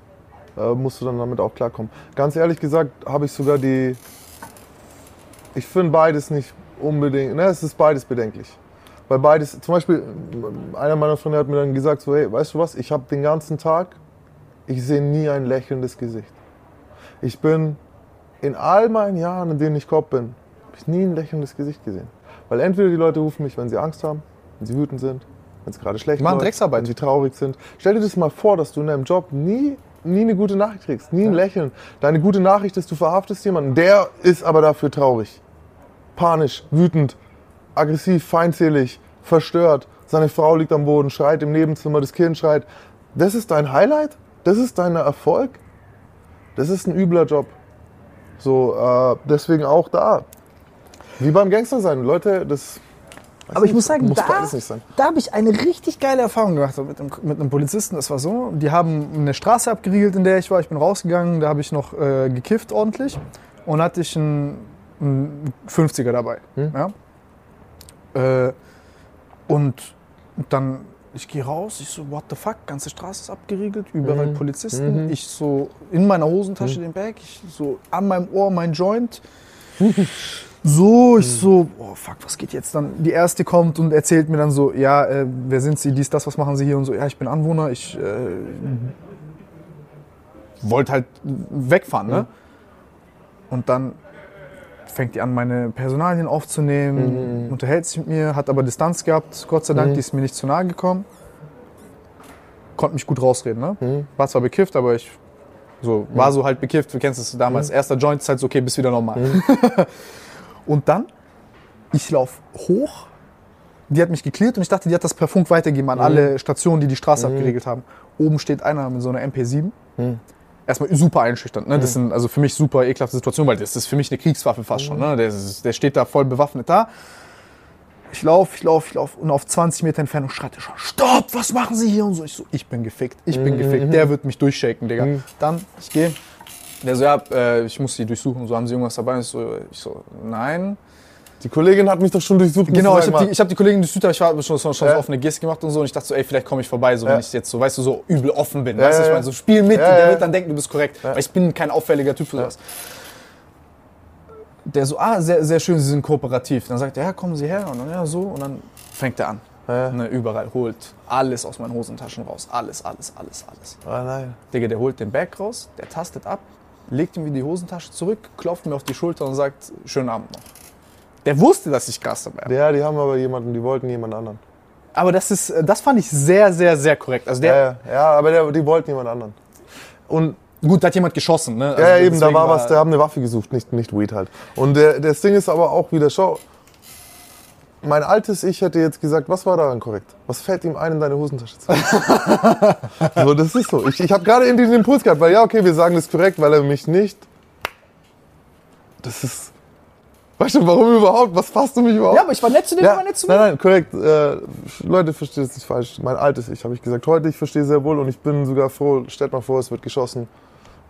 B: äh, musst du dann damit auch klarkommen. Ganz ehrlich gesagt, habe ich sogar die. Ich finde beides nicht unbedingt. Ne, es ist beides bedenklich. Weil beides, zum Beispiel, einer meiner Freunde hat mir dann gesagt, so, hey, weißt du was, ich habe den ganzen Tag, ich sehe nie ein lächelndes Gesicht. Ich bin in all meinen Jahren, in denen ich Cop bin, habe ich nie ein lächelndes Gesicht gesehen. Weil entweder die Leute rufen mich, wenn sie Angst haben, wenn sie wütend sind, wenn es gerade schlecht läuft,
A: Drecksarbeit.
B: wenn sie traurig sind. Stell dir das mal vor, dass du in deinem Job nie, nie eine gute Nachricht kriegst, nie ein Lächeln. Deine gute Nachricht ist, du verhaftest jemanden, der ist aber dafür traurig, panisch, wütend, aggressiv, feindselig, verstört. Seine Frau liegt am Boden, schreit im Nebenzimmer, das Kind schreit. Das ist dein Highlight? Das ist dein Erfolg? Das ist ein übler Job. So, äh, deswegen auch da. Wie beim Gangster sein. Leute, das.
A: Aber ich
B: nicht,
A: muss sagen,
B: muss
A: da, da habe ich eine richtig geile Erfahrung gemacht mit einem, mit einem Polizisten. Das war so, die haben eine Straße abgeriegelt, in der ich war. Ich bin rausgegangen, da habe ich noch äh, gekifft ordentlich und hatte ich einen, einen 50er dabei. Ja? Äh, und dann, ich gehe raus, ich so, what the fuck, ganze Straße ist abgeriegelt, überall Polizisten. Ich so in meiner Hosentasche den Bag, ich so an meinem Ohr mein Joint. So, ich so, oh fuck, was geht jetzt dann? Die erste kommt und erzählt mir dann so, ja, äh, wer sind Sie, dies, das, was machen Sie hier und so, ja, ich bin Anwohner, ich äh, wollte halt wegfahren, ne? Und dann fängt die an, meine Personalien aufzunehmen, unterhält sich mit mir, hat aber Distanz gehabt, Gott sei Dank, die ist mir nicht zu nahe gekommen. Konnte mich gut rausreden, ne? War zwar bekifft, aber ich so, war so halt bekifft, du kennst es damals, erster Joint ist halt so, okay, bist wieder normal. Und dann, ich laufe hoch, die hat mich geklärt und ich dachte, die hat das per Funk weitergegeben an alle Stationen, die die Straße abgeregelt haben. Oben steht einer mit so einer MP7. Erstmal super einschüchternd. Ne? Das sind also für mich super ekelhafte Situationen, weil das ist für mich eine Kriegswaffe fast schon. Ne? Der, ist, der steht da voll bewaffnet da. Ich laufe, ich laufe, ich laufe und auf 20 Meter Entfernung schreit er schon, stopp, was machen Sie hier? Und so, ich so, ich bin gefickt, ich bin gefickt, der wird mich durchshaken, Digga. Dann, ich gehe, der so, ja, äh, ich muss Sie durchsuchen, so, haben Sie irgendwas dabei? Ich so, ich so nein.
B: Die Kollegin hat mich doch schon durchsucht.
A: Genau, ich habe die, ich hab die Kollegin durchsucht, aber ich war schon, schon, schon
B: Ja.
A: so offene Geste gemacht und so. Und ich dachte so, ey, vielleicht komme ich vorbei, so wenn ich jetzt so, weißt du, so übel offen bin. weißt du, ich meine, so spiel mit, der wird dann denken, du bist korrekt. Weil ich bin kein auffälliger Typ für sowas. Der so, ah, sehr, sehr schön, Sie sind kooperativ. Dann sagt er, ja, kommen Sie her. Und dann, ja, so. Und dann fängt er an.
B: Ja.
A: Ne, überall, holt alles aus meinen Hosentaschen raus. Alles, alles, alles, alles.
B: Ah, nein.
A: Digga, der holt den Bag raus, der tastet ab, legt ihm wieder die Hosentasche zurück, klopft mir auf die Schulter und sagt, schönen Abend noch. Der wusste, dass ich dabei habe.
B: Ja, die haben aber jemanden, die wollten jemand anderen.
A: Aber das ist, äh, das fand ich sehr, sehr, sehr korrekt. Also der,
B: Ja, ja, aber der, die wollten jemand anderen. Und
A: gut, da hat jemand geschossen, ne? Also
B: ja, eben, da
A: deswegen
B: war was, da haben eine Waffe gesucht, nicht, nicht Weed halt. Und der, das Ding ist aber auch wieder, schau, mein altes Ich hätte jetzt gesagt, was war daran korrekt? Was fällt ihm ein, in deine Hosentasche zu so, das ist so. Ich, ich habe gerade in den Impuls gehabt, weil ja, okay, wir sagen das korrekt, weil er mich nicht. Das ist. Weißt du, warum überhaupt? Was fasst du mich überhaupt?
A: Ja, aber ich war nett zu dem,
B: Ja,
A: war nett zu mir.
B: nein, nein, korrekt. Äh, Leute, versteht es nicht falsch. Mein altes Ich habe ich gesagt. Heute, ich verstehe sehr wohl und ich bin sogar froh. Stellt mal vor, es wird geschossen.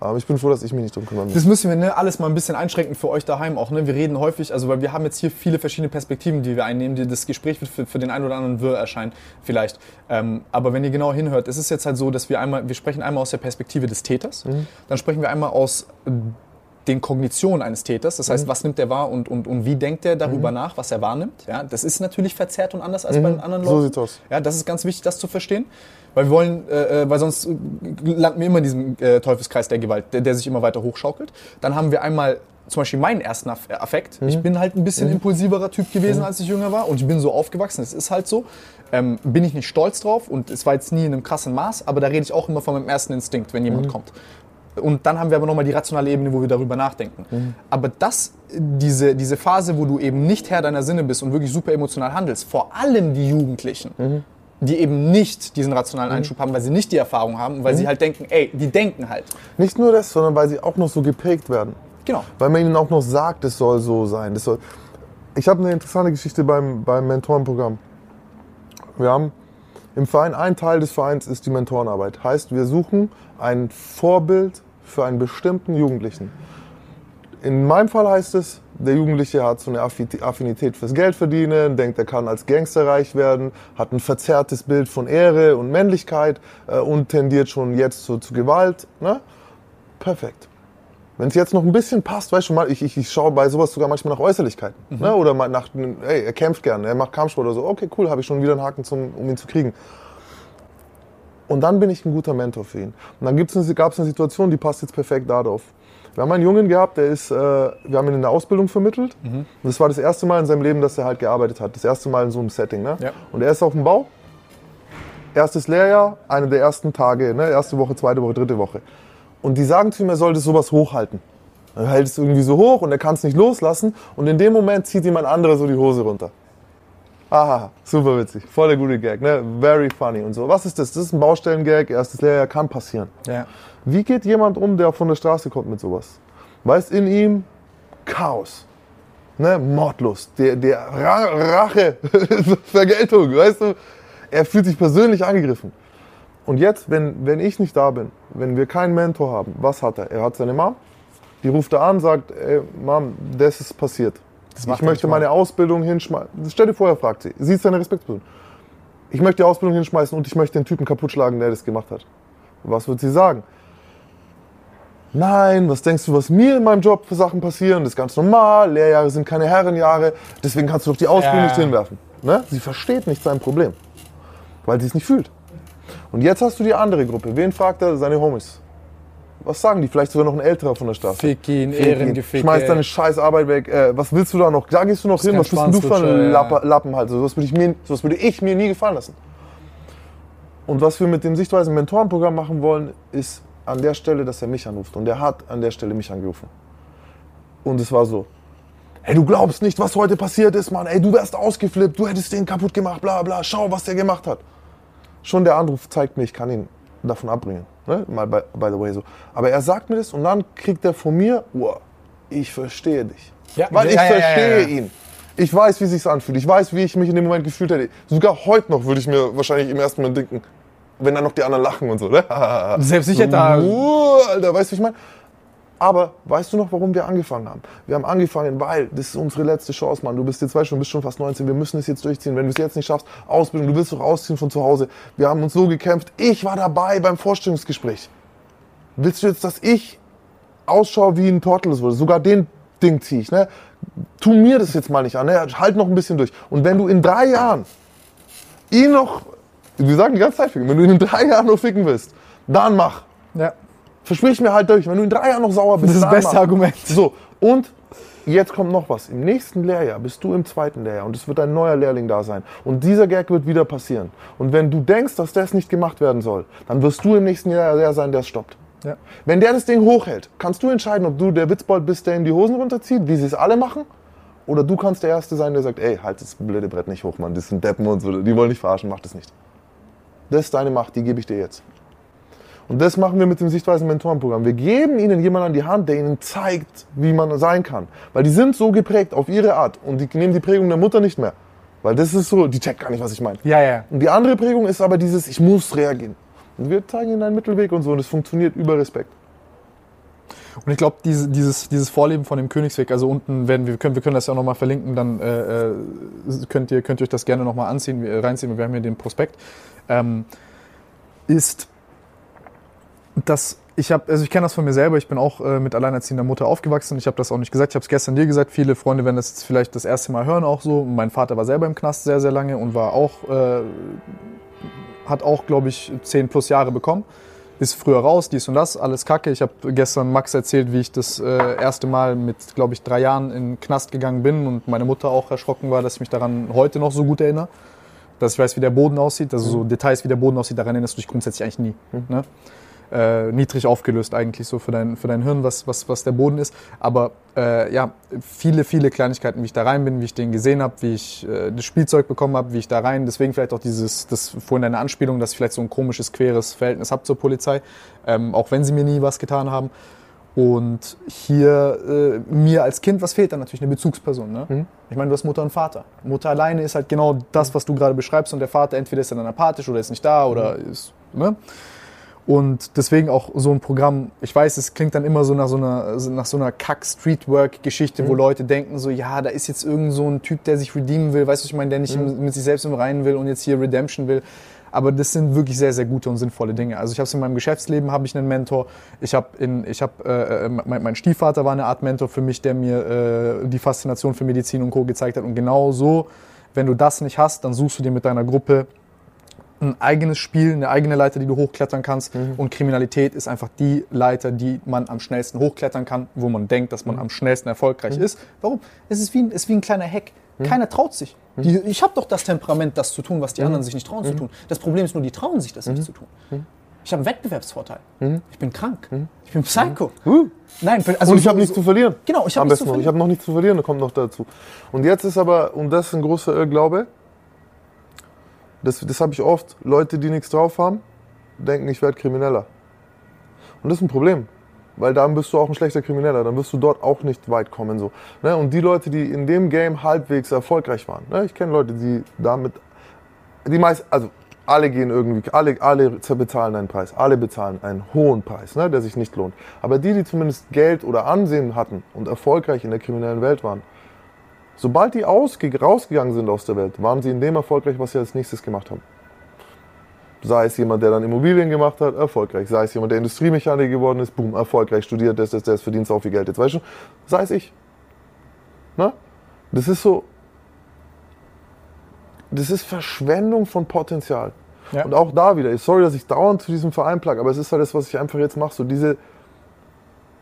B: Aber ich bin froh, dass ich mich nicht drum kümmern muss.
A: Das müssen wir ne, alles mal ein bisschen einschränken für euch daheim auch. Ne? Wir reden häufig, also weil wir haben jetzt hier viele verschiedene Perspektiven, die wir einnehmen. Die, das Gespräch wird für, für den einen oder anderen wirr erscheinen, vielleicht. Ähm, aber wenn ihr genau hinhört, es ist jetzt halt so, dass wir einmal, wir sprechen einmal aus der Perspektive des Täters, dann sprechen wir einmal aus den Kognitionen eines Täters. Das heißt, was nimmt er wahr und, und, und wie denkt er darüber nach, was er wahrnimmt. Ja, das ist natürlich verzerrt und anders als bei den anderen
B: So
A: Leuten.
B: sieht's aus.
A: Ja, das ist ganz wichtig, das zu verstehen. Weil wir wollen, äh, äh, weil sonst äh, landen wir immer in diesem äh, Teufelskreis der Gewalt, der, der sich immer weiter hochschaukelt. Dann haben wir einmal zum Beispiel meinen ersten äh, Affekt. Ich bin halt ein bisschen impulsiver Typ gewesen, als ich jünger war. Und ich bin so aufgewachsen, es ist halt so. Ähm, bin ich nicht stolz drauf und es war jetzt nie in einem krassen Maß, aber da rede ich auch immer von meinem ersten Instinkt, wenn jemand kommt. Und dann haben wir aber nochmal die rationale Ebene, wo wir darüber nachdenken. Aber das, diese, diese Phase, wo du eben nicht Herr deiner Sinne bist und wirklich super emotional handelst, vor allem die Jugendlichen, die eben nicht diesen rationalen Einschub haben, weil sie nicht die Erfahrung haben und weil sie halt denken, ey, die denken halt.
B: Nicht nur das, sondern weil sie auch noch so geprägt werden.
A: Genau.
B: Weil man ihnen auch noch sagt, es soll so sein. Das soll ich habe eine interessante Geschichte beim, beim Mentorenprogramm. Wir haben im Verein, ein Teil des Vereins ist die Mentorenarbeit. Heißt, wir suchen ein Vorbild für einen bestimmten Jugendlichen. In meinem Fall heißt es, der Jugendliche hat so eine Affi- Affinität fürs Geld verdienen, denkt, er kann als Gangster reich werden, hat ein verzerrtes Bild von Ehre und Männlichkeit äh, und tendiert schon jetzt zu, zu Gewalt. Ne? Perfekt. Wenn es jetzt noch ein bisschen passt, weißt du mal, ich, ich, ich schaue bei sowas sogar manchmal nach Äußerlichkeiten. Ne? Oder nach, ey, er kämpft gern, er macht Kampfsport oder so. Okay, cool, habe ich schon wieder einen Haken, zum, um ihn zu kriegen. Und dann bin ich ein guter Mentor für ihn. Und dann gab es eine Situation, die passt jetzt perfekt darauf. Wir haben einen Jungen gehabt, der ist, äh, wir haben ihn in der Ausbildung vermittelt. Und das war das erste Mal in seinem Leben, dass er halt gearbeitet hat. Das erste Mal in so einem Setting. Ne?
A: Ja.
B: Und er ist auf dem Bau. Erstes Lehrjahr, eine der ersten Tage, ne? erste Woche, zweite Woche, dritte Woche. Und die sagen zu ihm, er sollte sowas hochhalten. Er hält es irgendwie so hoch und er kann es nicht loslassen. Und in dem Moment zieht jemand anderer so die Hose runter. Aha, super witzig. Voll der gute Gag, ne? Very funny und so. Was ist das? Das ist ein Baustellengag, erstes Lehrjahr, kann passieren.
A: Ja.
B: Wie geht jemand um, der von der Straße kommt mit sowas? Weißt in ihm Chaos, ne? Mordlust, der, der Ra Rache, Vergeltung, weißt du? Er fühlt sich persönlich angegriffen. Und jetzt, wenn, wenn ich nicht da bin, wenn wir keinen Mentor haben, was hat er? Er hat seine Mom, die ruft er an, sagt, ey, Mom, das ist passiert.
A: Macht
B: ich möchte meine Ausbildung hinschmeißen. Stell dir vor, er fragt sie. Sie ist seine Respektsperson. Ich möchte die Ausbildung hinschmeißen und ich möchte den Typen kaputt schlagen, der das gemacht hat. Was wird sie sagen? Nein, was denkst du, was mir in meinem Job für Sachen passieren? Das ist ganz normal. Lehrjahre sind keine Herrenjahre. Deswegen kannst du doch die Ausbildung
A: Ja.
B: nicht hinwerfen. Ne? Sie versteht nicht sein Problem, weil sie es nicht fühlt. Und jetzt hast du die andere Gruppe. Wen fragt er? Seine Homies. Was sagen die? Vielleicht sogar noch ein älterer von der Straße.
A: Fick ihn,
B: Fick ihn.
A: Ehrengeficke.
B: Schmeiß deine scheiß Arbeit weg. Äh, was willst du da noch? Da gehst du noch hin. Was bist denn du für ein
A: ja.
B: Lapper, Lappen halt? So was würde ich, mir- so was würde ich mir nie gefallen lassen. Und was wir mit dem Sichtweisen Mentorenprogramm machen wollen, ist an der Stelle, dass er mich anruft. Und er hat an der Stelle mich angerufen. Und es war so. Hey, du glaubst nicht, was heute passiert ist, Mann. Ey, du wärst ausgeflippt, du hättest den kaputt gemacht, bla bla. Schau, was der gemacht hat. Schon der Anruf zeigt mir, ich kann ihn davon abbringen. Ne? Mal by, by the way so. Aber er sagt mir das und dann kriegt er von mir, wow, ich verstehe dich.
A: Ja,
B: Weil ich
A: ja,
B: verstehe
A: ja.
B: ihn. Ich weiß, wie sich's anfühlt. Ich weiß, wie ich mich in dem Moment gefühlt hätte. Sogar heute noch würde ich mir wahrscheinlich im ersten Moment denken, wenn dann noch die anderen lachen und so. Ne?
A: Selbst ich hätte da.
B: Uh, Alter, weißt du, wie ich meine? Aber weißt du noch, warum wir angefangen haben? Wir haben angefangen, weil das ist unsere letzte Chance, Mann. Du bist jetzt, weißt du, bist schon fast 19. Wir müssen es jetzt durchziehen. Wenn du es jetzt nicht schaffst, Ausbildung, du willst doch ausziehen von zu Hause. Wir haben uns so gekämpft. Ich war dabei beim Vorstellungsgespräch. Willst du jetzt, dass ich ausschaue wie ein Tortelus wurde? Sogar den Ding ziehe ich, ne? Tu mir das jetzt mal nicht an, ne? Halt noch ein bisschen durch. Und wenn du in drei Jahren ihn noch, wir sagen die ganze Zeit ficken, wenn du ihn in drei Jahren noch ficken willst, dann mach.
A: Ja.
B: Versprich mir halt durch, wenn du in drei Jahren noch sauer bist.
A: Das ist das beste
B: mach.
A: Argument.
B: So, und jetzt kommt noch was. Im nächsten Lehrjahr bist du im zweiten Lehrjahr und es wird ein neuer Lehrling da sein. Und dieser Gag wird wieder passieren. Und wenn du denkst, dass das nicht gemacht werden soll, dann wirst du im nächsten Jahr der sein, der es stoppt.
A: Ja.
B: Wenn der das Ding hochhält, kannst du entscheiden, ob du der Witzbold bist, der ihm die Hosen runterzieht, wie sie es alle machen. Oder du kannst der Erste sein, der sagt, ey, halt das blöde Brett nicht hoch, Mann, das sind Deppen und so, die wollen dich verarschen, mach das nicht. Das ist deine Macht, die gebe ich dir jetzt. Und das machen wir mit dem Sichtweisen-Mentorenprogramm. Wir geben ihnen jemanden an die Hand, der ihnen zeigt, wie man sein kann. Weil die sind so geprägt auf ihre Art und die nehmen die Prägung der Mutter nicht mehr. Weil das ist so, die checkt gar nicht, was ich meine.
A: Ja, ja.
B: Und die andere Prägung ist aber dieses, ich muss reagieren. Und wir zeigen ihnen einen Mittelweg und so und es funktioniert über Respekt.
A: Und ich glaube, diese, dieses, dieses Vorleben von dem Königsweg, also unten werden wir, können, wir können das ja auch nochmal verlinken, dann äh, äh, könnt, ihr, könnt ihr euch das gerne nochmal anziehen, reinziehen, wir haben hier den Prospekt, ähm, ist, dass ich habe, also ich kenne das von mir selber, ich bin auch äh, mit alleinerziehender Mutter aufgewachsen, ich habe das auch nicht gesagt, ich habe es gestern dir gesagt, viele Freunde werden das jetzt vielleicht das erste Mal hören auch so. Mein Vater war selber im Knast sehr, sehr lange und war auch, äh, hat auch, glaube ich, zehn plus Jahre bekommen ist früher raus, dies und das, alles kacke. Ich habe gestern Max erzählt, wie ich das äh, erste Mal mit, glaube ich, drei Jahren in den Knast gegangen bin und meine Mutter auch erschrocken war, dass ich mich daran heute noch so gut erinnere. Dass ich weiß, wie der Boden aussieht, also so Details, wie der Boden aussieht, daran erinnerst du dich grundsätzlich eigentlich nie. Mhm. Ne? Äh, niedrig aufgelöst eigentlich so für dein, für dein Hirn, was, was, was der Boden ist. Aber äh, ja, viele, viele Kleinigkeiten, wie ich da rein bin, wie ich den gesehen habe, wie ich äh, das Spielzeug bekommen habe, wie ich da rein, deswegen vielleicht auch dieses, das vorhin deine Anspielung, dass ich vielleicht so ein komisches, queres Verhältnis habe zur Polizei, ähm, auch wenn sie mir nie was getan haben. Und hier äh, mir als Kind, was fehlt dann natürlich? Eine Bezugsperson. Ne? Mhm. Ich meine, du hast Mutter und Vater. Mutter alleine ist halt genau das, was du gerade beschreibst. Und der Vater entweder ist er dann apathisch oder ist nicht da oder mhm. ist. Ne? Und deswegen auch so ein Programm, ich weiß, es klingt dann immer so nach so einer, nach so einer Kack-Streetwork-Geschichte, mhm. wo Leute denken so, ja, da ist jetzt irgend so ein Typ, der sich redeemen will, weißt du, ich meine, der nicht mhm. mit sich selbst im Reinen will und jetzt hier Redemption will. Aber das sind wirklich sehr, sehr gute und sinnvolle Dinge. Also ich habe es in meinem Geschäftsleben, habe ich einen Mentor. Ich habe, ich habe, äh, äh, mein, mein, Stiefvater war eine Art Mentor für mich, der mir äh, die Faszination für Medizin und Co. gezeigt hat. Und genau so, wenn du das nicht hast, dann suchst du dir mit deiner Gruppe ein eigenes Spiel, eine eigene Leiter, die du hochklettern kannst. Mhm. Und Kriminalität ist einfach die Leiter, die man am schnellsten hochklettern kann, wo man denkt, dass man mhm. am schnellsten erfolgreich mhm. ist. Warum? Es ist wie ein, ist wie ein kleiner Hack. Mhm. Keiner traut sich. Mhm. Die, ich habe doch das Temperament, das zu tun, was die mhm. anderen sich nicht trauen zu tun. Das Problem ist nur, die trauen sich das nicht zu tun. Ich habe einen Wettbewerbsvorteil. Ich bin krank. Ich bin Psycho.
B: Uh. Nein, also und ich habe nichts zu verlieren.
A: Genau, ich habe nichts zu verlieren.
B: Ich habe noch nichts zu verlieren, da kommt noch dazu. Und jetzt ist aber, und das ist ein großer Irrglaube, das, das habe ich oft. Leute, die nichts drauf haben, denken, ich werde Krimineller. Und das ist ein Problem. Weil dann bist du auch ein schlechter Krimineller, dann wirst du dort auch nicht weit kommen. So. Ne? Und die Leute, die in dem Game halbwegs erfolgreich waren, ne? ich kenne Leute, die damit, die meist, also alle gehen irgendwie, alle, alle bezahlen einen Preis, alle bezahlen einen hohen Preis, ne? der sich nicht lohnt. Aber die, die zumindest Geld oder Ansehen hatten und erfolgreich in der kriminellen Welt waren, Sobald die rausgegangen sind aus der Welt, waren sie in dem erfolgreich, was sie als nächstes gemacht haben. Sei es jemand, der dann Immobilien gemacht hat, erfolgreich. Sei es jemand, der Industriemechaniker geworden ist, boom, erfolgreich, studiert, das, das, das, verdient auch viel Geld. Jetzt weißt du, sei es ich. Na? Das ist so, das ist Verschwendung von Potenzial. Ja. Und auch da wieder, sorry, dass ich dauernd zu diesem Verein plage, aber es ist halt das, was ich einfach jetzt mache, so diese,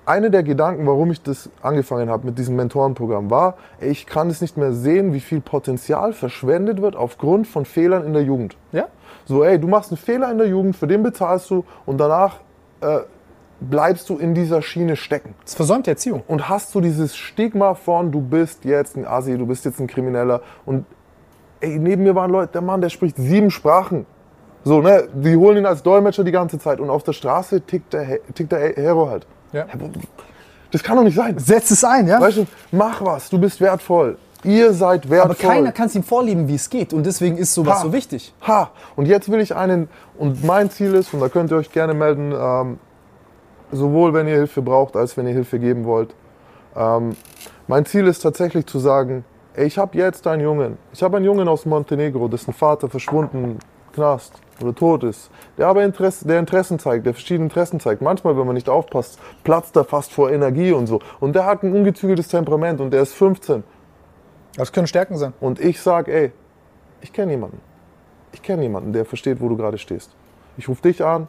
B: einer der Gedanken, warum ich das angefangen habe mit diesem Mentorenprogramm, war, ich kann es nicht mehr sehen, wie viel Potenzial verschwendet wird aufgrund von Fehlern in der Jugend.
A: Ja?
B: So, ey, du machst einen Fehler in der Jugend, für den bezahlst du und danach äh, bleibst du in dieser Schiene stecken.
A: Das versäumt die Erziehung.
B: Und hast du dieses Stigma von, du bist jetzt ein Asi, du bist jetzt ein Krimineller und ey, neben mir waren Leute, der Mann, der spricht sieben Sprachen. So, ne, die holen ihn als Dolmetscher die ganze Zeit und auf der Straße tickt der, tickt der Hero halt. Ja. Das kann doch nicht sein.
A: Setz es ein, ja?
B: Weißt du, mach was, du bist wertvoll. Ihr seid wertvoll.
A: Aber keiner kann es ihm vorleben, wie es geht. Und deswegen ist sowas ha. so wichtig.
B: Ha! Und jetzt will ich einen, und mein Ziel ist, und da könnt ihr euch gerne melden, ähm, sowohl wenn ihr Hilfe braucht, als wenn ihr Hilfe geben wollt. Ähm, mein Ziel ist tatsächlich zu sagen, ey, ich habe jetzt einen Jungen. Ich habe einen Jungen aus Montenegro, dessen Vater verschwunden, Knast oder tot ist, der aber Interesse, der Interessen zeigt, der verschiedene Interessen zeigt. Manchmal, wenn man nicht aufpasst, platzt er fast vor Energie und so. Und der hat ein ungezügeltes Temperament und der ist 15.
A: Das können Stärken sein.
B: Und ich sage, ey, ich kenne jemanden. Ich kenne jemanden, der versteht, wo du gerade stehst. Ich rufe dich an,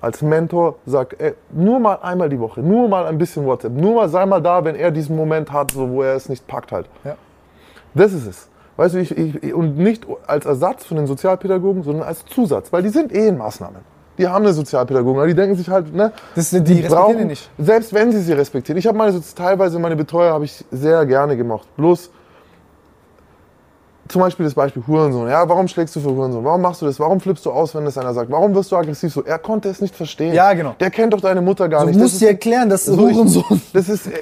B: als Mentor, sag, ey, nur mal einmal die Woche, nur mal ein bisschen WhatsApp, nur mal sei mal da, wenn er diesen Moment hat, so, wo er es nicht packt halt. Ja. Das ist es. Weißt du, ich, ich, und nicht als Ersatz von den Sozialpädagogen, sondern als Zusatz, weil die sind eh in Maßnahmen. Die haben eine Sozialpädagogen, aber die denken sich halt, ne?
A: Das sind die, die respektieren brauchen, nicht.
B: Selbst wenn sie sie respektieren. Ich habe meine, teilweise meine Betreuer habe ich sehr gerne gemacht. Bloß, zum Beispiel das Beispiel Hurensohn. Ja, warum schlägst du für Hurensohn? Warum machst du das? Warum flippst du aus, wenn das einer sagt? Warum wirst du aggressiv so? Er konnte es nicht verstehen.
A: Ja, genau.
B: Der kennt doch deine Mutter gar
A: so
B: nicht.
A: Du musst dir erklären, dass
B: so Hurensohn. Das ist äh,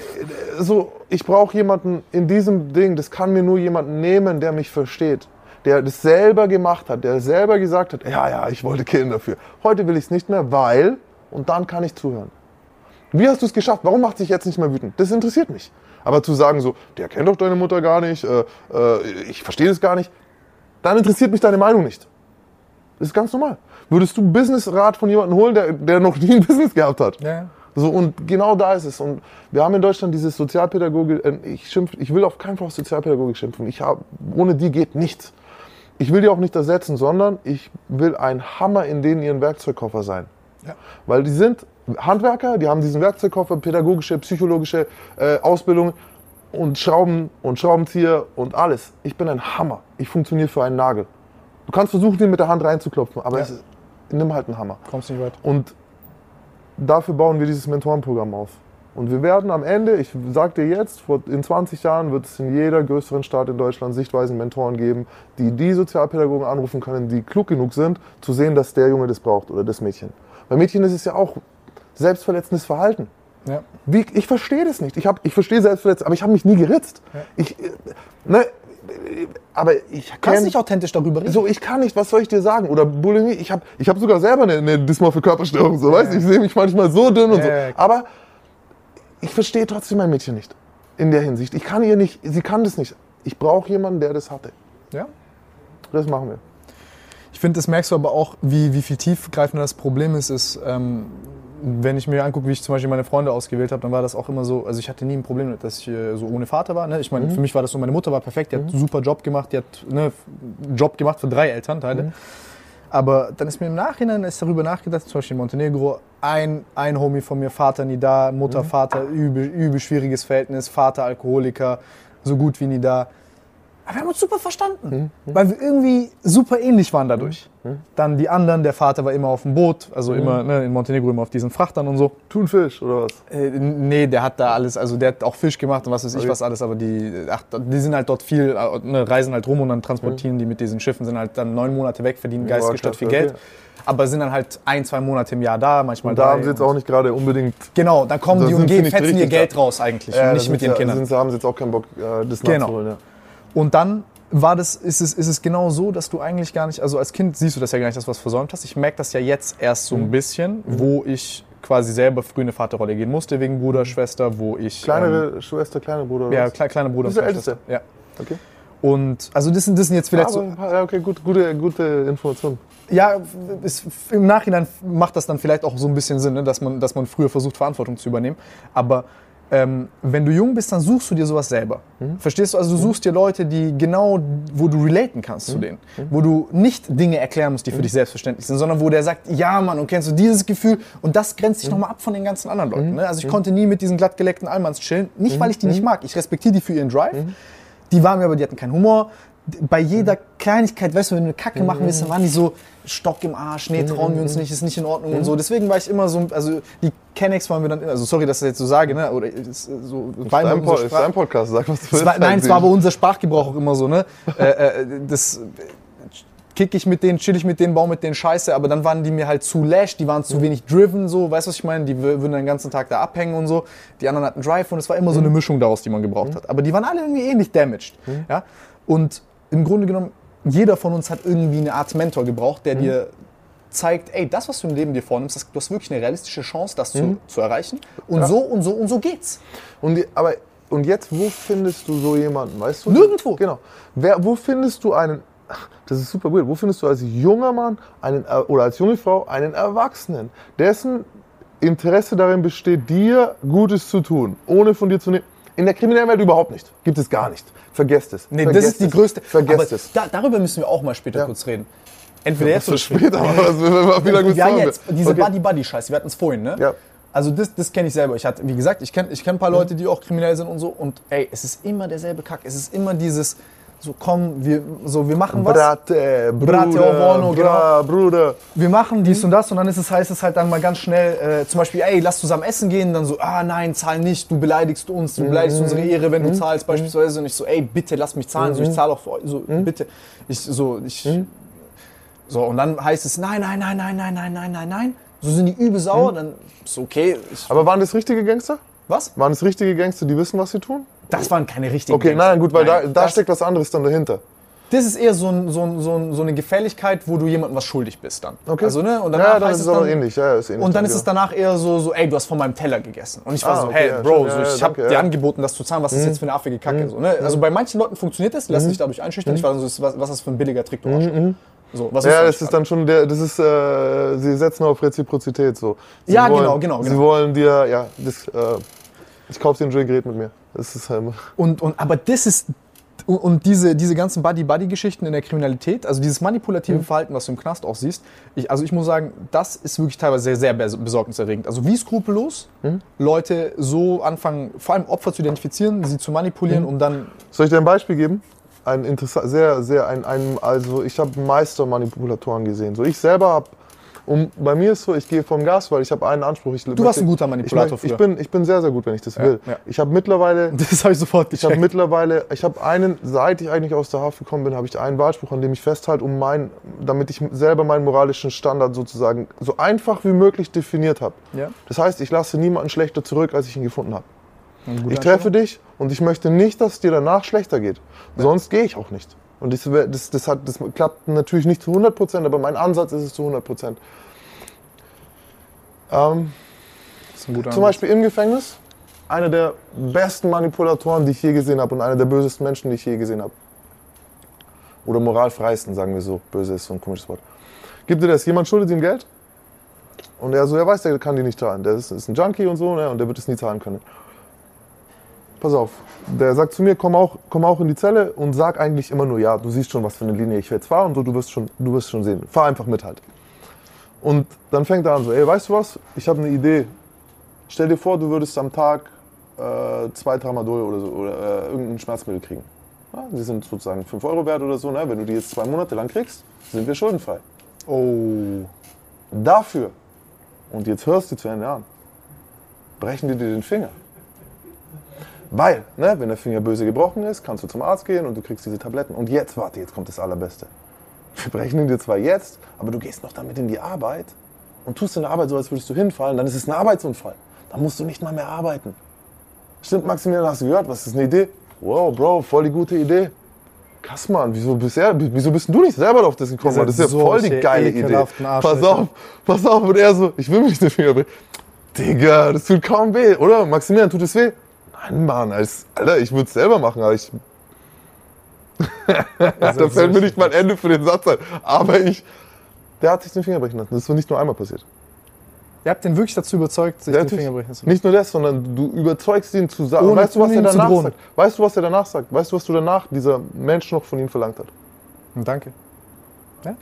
B: so, ich brauche jemanden in diesem Ding, das kann mir nur jemanden nehmen, der mich versteht. Der das selber gemacht hat, der selber gesagt hat, ja, ja, ich wollte killen dafür. Heute will ich es nicht mehr, weil, und dann kann ich zuhören. Wie hast du es geschafft? Warum macht dich jetzt nicht mehr wütend? Das interessiert mich. Aber zu sagen so, der kennt doch deine Mutter gar nicht, äh, äh, ich verstehe das gar nicht, dann interessiert mich deine Meinung nicht. Das ist ganz normal. Würdest du Businessrat von jemandem holen, der, der noch nie ein Business gehabt hat?
A: Ja.
B: So, und genau da ist es. Und wir haben in Deutschland dieses Sozialpädagogik, äh, ich, schimpf, ich will auf keinen Fall auf Sozialpädagogik schimpfen. Ich hab, ohne die geht nichts. Ich will die auch nicht ersetzen, sondern ich will ein Hammer in denen ihren Werkzeugkoffer sein.
A: Ja.
B: Weil die sind Handwerker, die haben diesen Werkzeugkoffer, pädagogische, psychologische äh, Ausbildung und Schrauben und Schraubenzieher und alles. Ich bin ein Hammer. Ich funktioniere für einen Nagel. Du kannst versuchen, den mit der Hand reinzuklopfen, aber
A: Ja.
B: es ist, nimm halt einen Hammer.
A: Kommst nicht weit.
B: Und dafür bauen wir dieses Mentorenprogramm auf. Und wir werden am Ende, ich sag dir jetzt, in 20 Jahren wird es in jeder größeren Stadt in Deutschland Sichtweisen Mentoren geben, die die Sozialpädagogen anrufen können, die klug genug sind, zu sehen, dass der Junge das braucht oder das Mädchen. Bei Mädchen ist es ja auch selbstverletzendes Verhalten.
A: Ja.
B: Wie, ich verstehe das nicht. Ich, hab, ich verstehe Selbstverletzung, aber ich habe mich nie geritzt. Ich, äh, ne, aber ich
A: Du kannst nicht authentisch darüber reden.
B: so, ich kann nicht, was soll ich dir sagen? Oder Bulimie, ich habe ich hab sogar selber eine, eine dysmorphe Körperstörung, so, weißt du? Ich sehe mich manchmal so dünn und so.
A: Ja, ja.
B: Aber ich verstehe trotzdem mein Mädchen nicht. In der Hinsicht. Ich kann ihr nicht, sie kann das nicht. Ich brauche jemanden, der das hatte.
A: Ja.
B: Das machen wir.
A: Ich finde, das merkst du aber auch, wie, wie viel tiefgreifender das Problem ist, ist, ähm, wenn ich mir angucke, wie ich zum Beispiel meine Freunde ausgewählt habe, dann war das auch immer so, also ich hatte nie ein Problem dass ich äh, so ohne Vater war. Ne? Ich meine, für mich war das so, meine Mutter war perfekt, die hat einen super Job gemacht, die hat ne, einen Job gemacht für drei Elternteile. Aber dann ist mir im Nachhinein ist darüber nachgedacht, zum Beispiel in Montenegro, ein, ein Homie von mir, Vater nie da, Mutter, Vater, übel, übel schwieriges Verhältnis, Vater Alkoholiker, so gut wie nie da. Aber wir haben uns super verstanden, weil wir irgendwie super ähnlich waren dadurch. Dann die anderen, der Vater war immer auf dem Boot, also immer ne, in Montenegro immer auf diesen Frachtern und so.
B: Thunfisch oder was?
A: Äh, nee, der hat da alles, also der hat auch Fisch gemacht und was weiß ich
B: Okay.
A: was alles, aber die, ach, die sind halt dort viel, äh, ne, reisen halt rum und dann transportieren die mit diesen Schiffen, sind halt dann neun Monate weg, verdienen
B: Ja,
A: geistgestört viel
B: okay.
A: Geld, aber sind dann halt ein, zwei Monate im Jahr da, manchmal
B: Und da
A: drei
B: haben sie jetzt auch nicht gerade unbedingt.
A: Genau, dann kommen
B: Da
A: die und gehen, fetzen ihr Geld
B: da.
A: raus eigentlich
B: Ja, da
A: nicht mit
B: sie,
A: ihren Kindern.
B: Sie- haben sie jetzt auch keinen Bock, äh, das
A: Genau.
B: nachzuholen. Ja.
A: Und dann war das, ist es, ist es genau so, dass du eigentlich gar nicht, also als Kind siehst du das ja gar nicht, dass du was versäumt hast. Ich merke das ja jetzt erst so
B: Mhm.
A: ein bisschen, wo ich quasi selber früh eine Vaterrolle gehen musste, wegen Bruder, Schwester, wo ich...
B: Kleinere Schwester, kleiner Bruder.
A: Ähm, ja, kle kleiner Bruder.
B: Das ist der
A: und
B: Älteste?
A: Schwester. Ja.
B: Okay.
A: Und also das sind, das sind jetzt vielleicht so,
B: Aber, ja, okay, gut, gute, gute Information.
A: ja, ist, im Nachhinein macht das dann vielleicht auch so ein bisschen Sinn, ne, dass, man, dass man früher versucht, Verantwortung zu übernehmen. Aber ähm, wenn du jung bist, dann suchst du dir sowas selber. Verstehst du? Also du suchst dir Leute, die genau, wo du relaten kannst zu denen. Wo du nicht Dinge erklären musst, die für dich selbstverständlich sind, sondern wo der sagt, ja Mann, und kennst du dieses Gefühl? Und das grenzt dich nochmal ab von den ganzen anderen Leuten. Ne? Also ich konnte nie mit diesen glattgeleckten Allmanns chillen. Nicht, weil ich die nicht mag. Ich respektiere die für ihren Drive. Die waren mir aber, die hatten keinen Humor. Bei jeder Kleinigkeit, weißt du, wenn du eine Kacke machen willst, dann waren die so Stock im Arsch, nee, trauen wir uns nicht, ist nicht in Ordnung und so. Deswegen war ich immer so, also die Kennex waren wir dann, also sorry, dass ich das jetzt so sage, ne, oder ist so, war immer
B: Dein,
A: unsere
B: Po- ist dein Podcast, sag was du willst.
A: war, nein, es war aber unser Sprachgebrauch auch immer so, ne? äh, äh, das kick ich mit denen, chill ich mit denen, baue mit denen Scheiße, aber dann waren die mir halt zu lash, die waren zu wenig driven, so, weißt du, was ich meine? Die wür- würden den ganzen Tag da abhängen und so. Die anderen hatten Drive und es war immer so eine Mischung daraus, die man gebraucht hat. Aber die waren alle irgendwie ähnlich damaged, ja? Und im Grunde genommen, jeder von uns hat irgendwie eine Art Mentor gebraucht, der dir zeigt, ey, das, was du im Leben dir vornimmst, das, du hast wirklich eine realistische Chance, das zu, zu erreichen. Und so und so und so geht's.
B: Und, aber, und jetzt, wo findest du so jemanden, weißt du?
A: Nirgendwo.
B: Genau. Wer, wo findest du einen, das ist super weird, wo findest du als junger Mann einen, äh, oder als junge Frau einen Erwachsenen, dessen Interesse darin besteht, dir Gutes zu tun, ohne von dir zu nehmen? In der kriminellen Welt überhaupt nicht. Gibt es gar nicht. Vergesst es.
A: Nee,
B: Vergesst
A: das ist die größte.
B: Vergesst
A: aber
B: es.
A: Da, darüber müssen wir auch mal später
B: Ja.
A: kurz reden. Entweder jetzt
B: Für
A: oder
B: später, aber das, wie lange
A: Ja, jetzt. Diese
B: Okay.
A: Buddy-Buddy-Scheiße. Wir hatten es vorhin, ne?
B: Ja.
A: Also das, das kenne ich selber. Ich hatte, wie gesagt, ich kenne ich kenn ein paar Leute, die auch kriminell sind und so. Und ey, es ist immer derselbe Kack. Es ist immer dieses, so komm, wir, so, wir machen was.
B: Brate, Bruder,
A: Brate
B: Bra, Bruder.
A: wir machen dies und das und dann ist es, heißt es halt dann mal ganz schnell, äh, zum Beispiel, ey, lass zusammen essen gehen, dann so, ah nein, zahl nicht, du beleidigst uns, du beleidigst unsere Ehre, wenn du zahlst beispielsweise. Und ich so, ey, bitte lass mich zahlen, so, ich zahle auch für euch, so, bitte, ich, so, ich, so und dann heißt es, nein, nein, nein, nein, nein, nein, nein, nein, nein, so sind die übel sauer, dann ist okay, ich,
B: Aber waren das richtige Gangster?
A: was?
B: Waren es richtige Gangster, die wissen, was sie tun?
A: Das waren keine richtigen
B: Okay,
A: Gangster.
B: nein, gut, weil
A: Nein,
B: da, da steckt was anderes dann dahinter.
A: Das ist eher so, ein, so, ein, so, ein, so eine Gefälligkeit, wo du jemandem was schuldig bist dann.
B: Okay.
A: Also, ne? Und
B: Ja,
A: danach
B: dann
A: heißt
B: ist
A: es dann,
B: ähnlich. Ja, ist ähnlich,
A: Und dann ist
B: danke.
A: es danach eher so, so, ey, du hast von meinem Teller gegessen. Und ich war
B: Ah,
A: so,
B: okay,
A: hey,
B: ja,
A: Bro, so,
B: ja,
A: ich
B: ja,
A: habe dir
B: ja. Mhm.
A: angeboten, das zu zahlen. Was ist jetzt für eine affige Kacke? So, ne? Also bei manchen Leuten funktioniert das, lassen sich dadurch einschüchtern. Ich war so, was, was ist das für ein billiger Trick, du Arschloch? So, was
B: Mhm. Ja, das ist dann schon der, das ist, äh, sie setzen auf Reziprozität so. Sie
A: Ja,
B: wollen,
A: genau, genau,
B: Sie
A: genau.
B: wollen dir, ja, das, äh, ich kauf dir Drink, red mit mir. Das ist ähm,
A: Und, und, aber das ist, und- und diese, diese ganzen Buddy-Buddy-Geschichten in der Kriminalität, also dieses
B: Mhm.
A: manipulative Verhalten, was du im Knast auch siehst, ich, also ich muss sagen, das ist wirklich teilweise sehr, sehr bes- besorgniserregend. Also wie skrupellos
B: Mhm.
A: Leute so anfangen, vor allem Opfer zu identifizieren, sie zu manipulieren,
B: Mhm.
A: um dann,
B: Soll ich dir ein Beispiel geben? Ein interessant, sehr, sehr, ein, ein also ich habe Meistermanipulatoren gesehen. So ich selber habe, um, bei mir ist so, ich gehe vom Gas, weil ich habe einen Anspruch. Ich
A: Du warst ein guter Manipulator
B: ich, möchte- ich bin, ich bin sehr, sehr gut, wenn ich das will.
A: ja.
B: Ich habe mittlerweile,
A: das habe ich sofort
B: ich habe
A: gecheckt.
B: mittlerweile, ich habe einen, seit ich eigentlich aus der Haft gekommen bin, habe ich einen Wahlspruch, an dem ich festhalte, um mein, damit ich selber meinen moralischen Standard sozusagen so einfach wie möglich definiert habe.
A: Ja.
B: Das heißt, ich lasse niemanden schlechter zurück, als ich ihn gefunden habe. Ich treffe dich und ich möchte nicht, dass es dir danach schlechter geht. Sonst gehe ich auch nicht. Und das, das, das, hat, das klappt natürlich nicht zu 100 Prozent, aber mein Ansatz ist es zu 100 Prozent. Ähm, zum
A: Ansatz.
B: Beispiel im Gefängnis, einer der besten Manipulatoren, die ich je gesehen habe und einer der bösesten Menschen, die ich je gesehen habe. Oder moralfreisten, sagen wir so. Böse ist so ein komisches Wort. Gibt dir das? Jemand schuldet ihm Geld? Und er so, er weiß, der kann die nicht zahlen. Der ist, ist ein Junkie und so, ne? und der wird es nie zahlen können. Pass auf, der sagt zu mir, komm auch, komm auch in die Zelle und sag eigentlich immer nur, ja, du siehst schon, was für eine Linie ich jetzt fahre und so, du wirst schon, du wirst schon sehen. Fahr einfach mit halt. Und dann fängt er an so, ey, weißt du was, ich habe eine Idee. Stell dir vor, du würdest am Tag äh, zwei Tramadol oder so oder äh, irgendein Schmerzmittel kriegen. Ja, die sind sozusagen 5 Euro wert oder so. Ne? Wenn du die jetzt zwei Monate lang kriegst, sind wir schuldenfrei.
A: Oh.
B: Dafür, und jetzt hörst du zu Ende an, brechen die dir den Finger. Weil, ne, wenn der Finger böse gebrochen ist, kannst du zum Arzt gehen und du kriegst diese Tabletten. Und jetzt, warte, jetzt kommt das Allerbeste. Wir brechen ihn dir zwar jetzt, aber du gehst noch damit in die Arbeit und tust in der Arbeit so, als würdest du hinfallen, dann ist es ein Arbeitsunfall. Dann musst du nicht mal mehr arbeiten. Stimmt, Maximilian, hast du gehört? Was ist eine Idee? Wow, Bro, voll die gute Idee. Kassmann, wieso bist, er, wieso bist du nicht selber auf das gekommen? Das ist ja voll die geile Idee.
A: ekelhaften
B: Pass
A: Arschlöcher.
B: auf, pass auf. Und er so, ich will mir nicht den Finger brechen. Digga, das tut kaum weh, oder? Maximilian, tut es weh? Nein, Mann, als, Alter, ich würde es selber machen, aber ich. da fällt mir nicht mein Ende für den Satz ein. Aber ich. Der hat sich den Finger brechen lassen. Das ist nicht nur einmal passiert.
A: Ihr habt den wirklich dazu überzeugt, sich
B: Der
A: den Finger brechen zu lassen.
B: Nicht nur das, sondern du überzeugst ihn zu sagen.
A: Ohne-
B: weißt du, was er danach sagt? Weißt du, was er danach sagt? Weißt du, was du danach dieser Mensch noch von ihm verlangt hat?
A: Danke. Ja,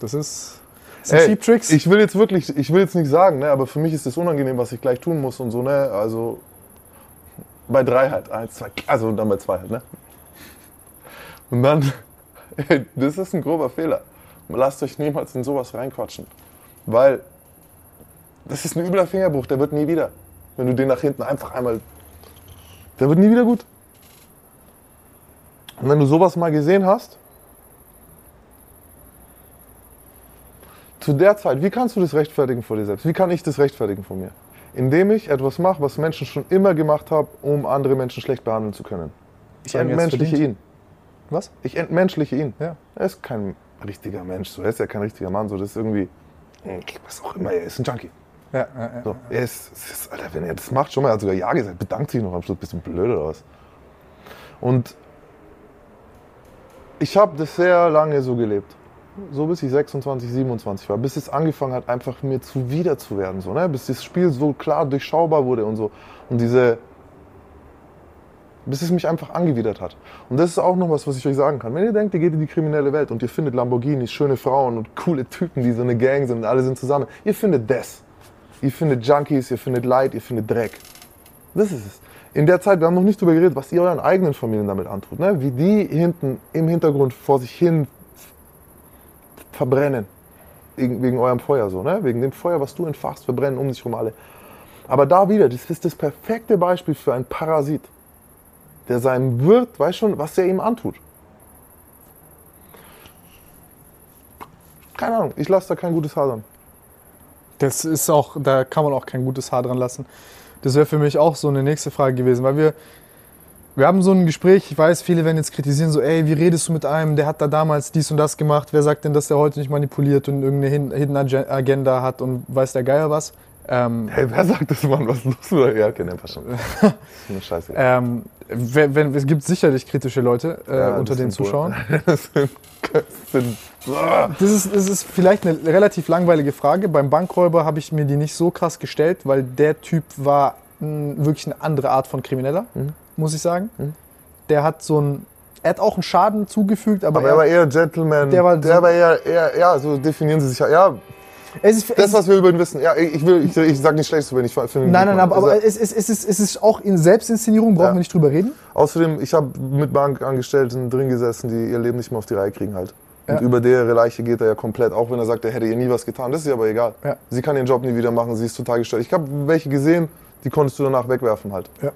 A: das ist. Das sind
B: Ey,
A: Cheap Tricks.
B: Ich will jetzt wirklich, ich will jetzt nicht sagen, ne, aber für mich ist es unangenehm, was ich gleich tun muss und so, ne? Also bei drei halt, eins, zwei, also dann bei zwei halt, ne? Und dann, ey, das ist ein grober Fehler. Lasst euch niemals in sowas reinquatschen. Weil das ist ein übler Fingerbruch, der wird nie wieder. Wenn du den nach hinten einfach einmal. Der wird nie wieder gut. Und wenn du sowas mal gesehen hast, zu der Zeit, wie kannst du das rechtfertigen vor dir selbst? Wie kann ich das rechtfertigen von mir? Indem ich etwas mache, was Menschen schon immer gemacht haben, um andere Menschen schlecht behandeln zu können. Ich entmenschliche ihn.
A: Was?
B: Ich entmenschliche ihn.
A: Ja.
B: Er ist kein richtiger Mensch, so. er ist ja kein richtiger Mann, so. das ist irgendwie, was auch immer, er ist ein Junkie.
A: Ja, ja, ja.
B: So, er ist, es ist, Alter, wenn er das macht, schon mal, er hat sogar Ja gesagt, bedankt sich noch am Schluss, du blöd oder was? Und ich habe das sehr lange so gelebt. So bis ich 26, 27 war, bis es angefangen hat, einfach mir zuwider zu werden, so, ne? bis das Spiel so klar durchschaubar wurde und so. Und diese, bis es mich einfach angewidert hat. Und das ist auch noch was, was ich euch sagen kann. Wenn ihr denkt, ihr geht in die kriminelle Welt und ihr findet Lamborghinis, schöne Frauen und coole Typen, die so eine Gang sind und alle sind zusammen, ihr findet das. Ihr findet Junkies, ihr findet Leid, ihr findet Dreck. Das ist es. In der Zeit, wir haben noch nicht darüber geredet, was ihr euren eigenen Familien damit antut. Ne? Wie die hinten im Hintergrund vor sich hin verbrennen. Wegen, eurem Feuer so, ne? Wegen dem Feuer, was du entfachst, verbrennen um sich herum alle. Aber da wieder, das ist das perfekte Beispiel für einen Parasit, der seinem Wirt, weiß schon, was er ihm antut. Keine Ahnung, ich lasse da kein gutes Haar dran.
A: Das ist auch, da kann man auch kein gutes Haar dran lassen. Das wäre für mich auch so eine nächste Frage gewesen, weil wir, Wir haben so ein Gespräch, ich weiß, viele werden jetzt kritisieren, so, ey, wie redest du mit einem, der hat da damals dies und das gemacht, wer sagt denn, dass der heute nicht manipuliert und irgendeine Hidden Agen- Agenda hat und weiß der Geier was? Ähm,
B: Hey, wer sagt das, Mann? Was ist euch? Ja, okay, ne, passt schon. Das ist eine Scheiße.
A: ähm, wenn, wenn, es gibt sicherlich kritische Leute äh,
B: Ja,
A: unter den Zuschauern.
B: das sind, das sind
A: Das ist, das ist vielleicht eine relativ langweilige Frage. Beim Bankräuber habe ich mir die nicht so krass gestellt, weil der Typ war wirklich eine andere Art von Krimineller,
B: Mhm.
A: Muss ich sagen. Der hat so ein, er hat auch einen Schaden zugefügt, aber,
B: aber er war eher Gentleman.
A: Der war
B: der
A: so-
B: war eher, eher, ja, so definieren sie sich. Ja,
A: es ist,
B: das,
A: es,
B: was wir über ihn wissen. Ja, ich, will, ich, ich sag nicht schlecht, wenn ich finde. ihn
A: nein, nein, aber, aber
B: Also,
A: es, ist, es, ist, es ist auch in Selbstinszenierung, brauchen
B: Ja.
A: wir nicht drüber reden.
B: Außerdem, ich habe mit Bankangestellten drin gesessen, die ihr Leben nicht mehr auf die Reihe kriegen halt. Und
A: Ja.
B: über deren Leiche geht er ja komplett, auch wenn er sagt, er hätte ihr nie was getan. Das ist ihr aber egal.
A: Ja.
B: Sie kann ihren Job nie wieder machen, sie ist total gestört. Ich habe welche gesehen, die konntest du danach wegwerfen halt.
A: Ja.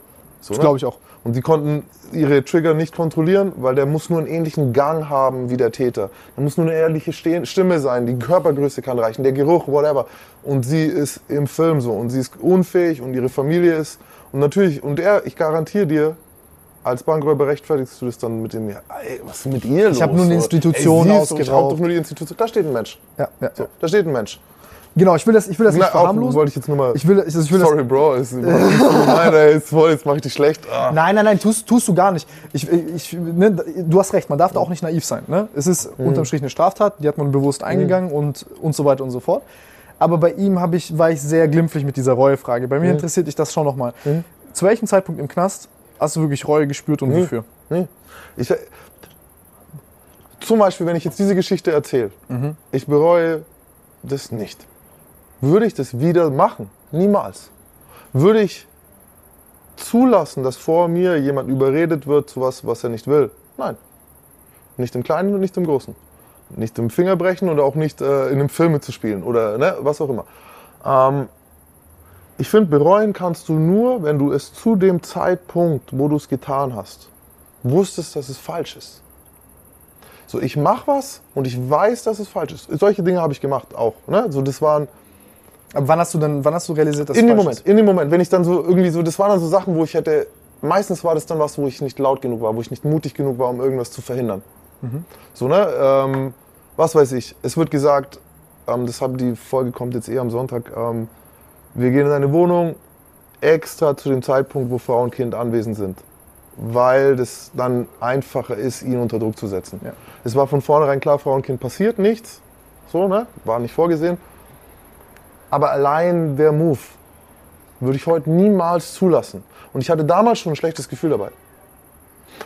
B: So,
A: Das
B: ne?
A: glaube ich auch.
B: Und die konnten ihre Trigger nicht kontrollieren, weil der muss nur einen ähnlichen Gang haben wie der Täter. Da muss nur eine ehrliche Stimme sein, die Körpergröße kann reichen, der Geruch, whatever. Und sie ist im Film so und sie ist unfähig und ihre Familie ist. Und natürlich, und er, ich garantiere dir, als Bankräuber rechtfertigst du das dann mit dem, ja, ey, was ist mit ihr los?
A: hab nur eine Institution
B: ey, sie Ich hab
A: ausgeraubt.
B: doch nur die Institution. Da steht ein Mensch.
A: Ja, ja.
B: So, da steht ein Mensch.
A: Genau, ich will das, ich will das nicht
B: Na, auch,
A: verharmlosen.
B: wollte ich jetzt nur mal.
A: Ich will, ich, ich will das,
B: sorry, Bro, ist, nein, ey, ist voll, jetzt mach ich dich schlecht. Ah.
A: Nein, nein, nein, tust, tust du gar nicht. Ich, ich, ne, du hast recht, man darf da auch nicht naiv sein. Ne? Es ist
B: Mhm.
A: unterm Strich eine Straftat, die hat man bewusst eingegangen und, und so weiter und so fort. Aber bei ihm ich, war ich sehr glimpflich mit dieser Reue-Frage. Bei mir
B: Mhm.
A: interessiert dich das schon nochmal. Zu welchem Zeitpunkt im Knast hast du wirklich Reue gespürt und wofür?
B: Nee. Ich, zum Beispiel, wenn ich jetzt diese Geschichte erzähle, ich bereue das nicht. Würde ich das wieder machen? Niemals. Würde ich zulassen, dass vor mir jemand überredet wird zu was, was er nicht will? Nein. Nicht im Kleinen und nicht im Großen. Nicht im Finger brechen oder auch nicht äh, in einem Film mitzuspielen oder ne, was auch immer. Ähm, ich finde, bereuen kannst du nur, wenn du es zu dem Zeitpunkt, wo du es getan hast, wusstest, dass es falsch ist. So, ich mache was und ich weiß, dass es falsch ist. Solche Dinge habe ich gemacht auch. Ne? So, das waren
A: Aber wann hast du dann, wann hast du realisiert, dass
B: in dem Moment,
A: ist?
B: in dem Moment, wenn ich dann so irgendwie so, das waren dann so Sachen, wo ich hätte, meistens war das dann was, wo ich nicht laut genug war, wo ich nicht mutig genug war, um irgendwas zu verhindern. So, ne, ähm, was weiß ich, es wird gesagt, ähm, das haben die Folge kommt jetzt eher am Sonntag, ähm, wir gehen in eine Wohnung extra zu dem Zeitpunkt, wo Frau und Kind anwesend sind, weil das dann einfacher ist, ihn unter Druck zu setzen.
A: Ja.
B: Es war von vornherein klar, Frau und Kind passiert nichts, so, ne, war nicht vorgesehen. Aber allein der Move würde ich heute niemals zulassen. Und ich hatte damals schon ein schlechtes Gefühl dabei.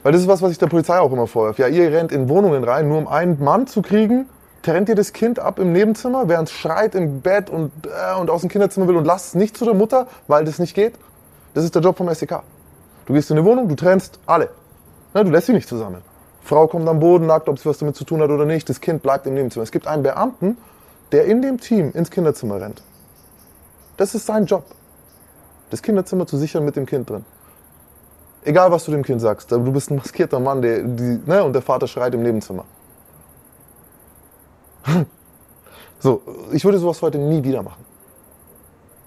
B: Weil das ist was, was ich der Polizei auch immer vorwerfe. Ja, ihr rennt in Wohnungen rein, nur um einen Mann zu kriegen, trennt ihr das Kind ab im Nebenzimmer, während es schreit im Bett und, äh, und aus dem Kinderzimmer will und lasst es nicht zu der Mutter, weil das nicht geht. Das ist der Job vom SEK. Du gehst in eine Wohnung, du trennst alle. Ne, du lässt sie nicht zusammen. Frau kommt am Boden, nackt, ob sie was damit zu tun hat oder nicht. Das Kind bleibt im Nebenzimmer. Es gibt einen Beamten, der in dem Team ins Kinderzimmer rennt. Das ist sein Job. Das Kinderzimmer zu sichern mit dem Kind drin. Egal, was du dem Kind sagst, du bist ein maskierter Mann, der, die, ne, und der Vater schreit im Nebenzimmer. So, ich würde sowas heute nie wieder machen.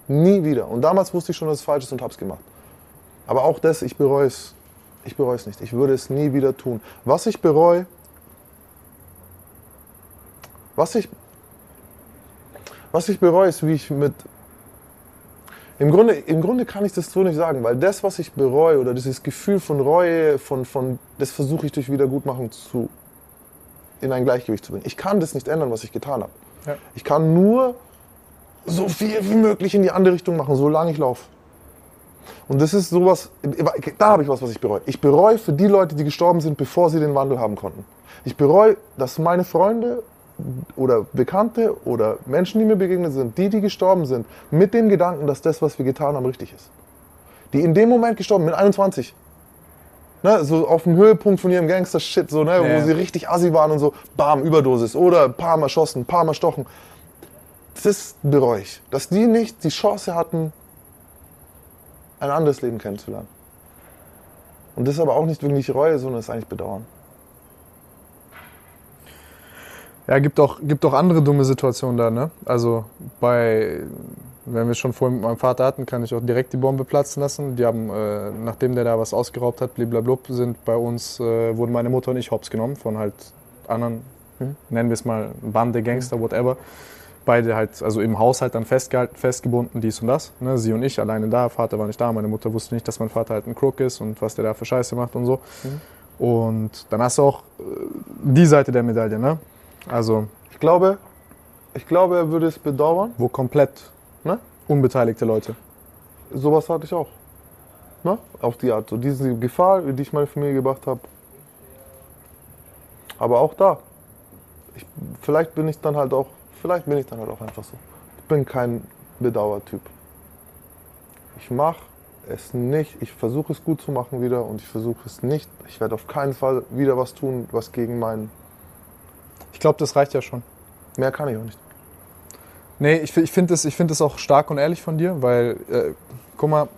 B: Nie wieder. Und damals wusste ich schon, dass es falsch ist und hab's gemacht. Aber auch das, ich bereue es. Ich bereue es nicht. Ich würde es nie wieder tun. Was ich bereue, was ich, was ich bereue, ist, wie ich mit im Grunde, Im Grunde kann ich das so nicht sagen, weil das, was ich bereue oder dieses Gefühl von Reue, von, von, das versuche ich durch Wiedergutmachung zu, in ein Gleichgewicht zu bringen. Ich kann das nicht ändern, was ich getan habe.
A: Ja.
B: Ich kann nur so viel wie möglich in die andere Richtung machen, solange ich laufe. Und das ist sowas, da habe ich was, was ich bereue. Ich bereue für die Leute, die gestorben sind, bevor sie den Wandel haben konnten. Ich bereue, dass meine Freunde oder Bekannte oder Menschen, die mir begegnet sind, die, die gestorben sind, mit dem Gedanken, dass das, was wir getan haben, richtig ist. Die in dem Moment gestorben, mit 21. Ne, so auf dem Höhepunkt von ihrem Gangster-Shit, so, ne,
A: Ja.
B: wo sie richtig assi waren und so, bam, Überdosis oder ein paar Mal schossen, ein paar Mal stochen. Das bereue ich. Dass die nicht die Chance hatten, ein anderes Leben kennenzulernen. Und das ist aber auch nicht wirklich Reue, sondern es ist eigentlich Bedauern.
A: Ja, gibt auch, gibt auch andere dumme Situationen da, ne? Also bei, Wenn wir schon vorhin mit meinem Vater hatten, kann ich auch direkt die Bombe platzen lassen. Die haben, äh, nachdem der da was ausgeraubt hat, bliblablub, sind bei uns, äh, wurden meine Mutter und ich hops genommen von halt anderen,
B: Mhm.
A: nennen wir es mal Bande, Gangster, whatever. Beide halt, also im Haushalt dann festgehalten, festgebunden, dies und das. Ne? Sie und ich alleine da, Vater war nicht da, meine Mutter wusste nicht, dass mein Vater halt ein Crook ist und was der da für Scheiße macht und so. Und dann hast du auch äh, die Seite der Medaille, ne? Also,
B: Ich glaube, ich glaube, er würde es bedauern.
A: wo komplett
B: Ne?
A: unbeteiligte Leute.
B: Sowas hatte ich auch. Ne? Auf die Art. So diese Gefahr, die ich meiner Familie gebracht habe. Aber auch da. Ich, vielleicht bin ich dann halt auch, vielleicht bin ich dann halt auch einfach so. Ich bin kein Bedauertyp. Ich mache es nicht. Ich versuche es gut zu machen wieder und ich versuche es nicht. Ich werde auf keinen Fall wieder was tun, was gegen meinen.
A: Ich glaube, das reicht ja schon.
B: Mehr kann ich auch nicht.
A: Nee, ich, ich finde es find das auch stark und ehrlich von dir, weil, äh, guck mal,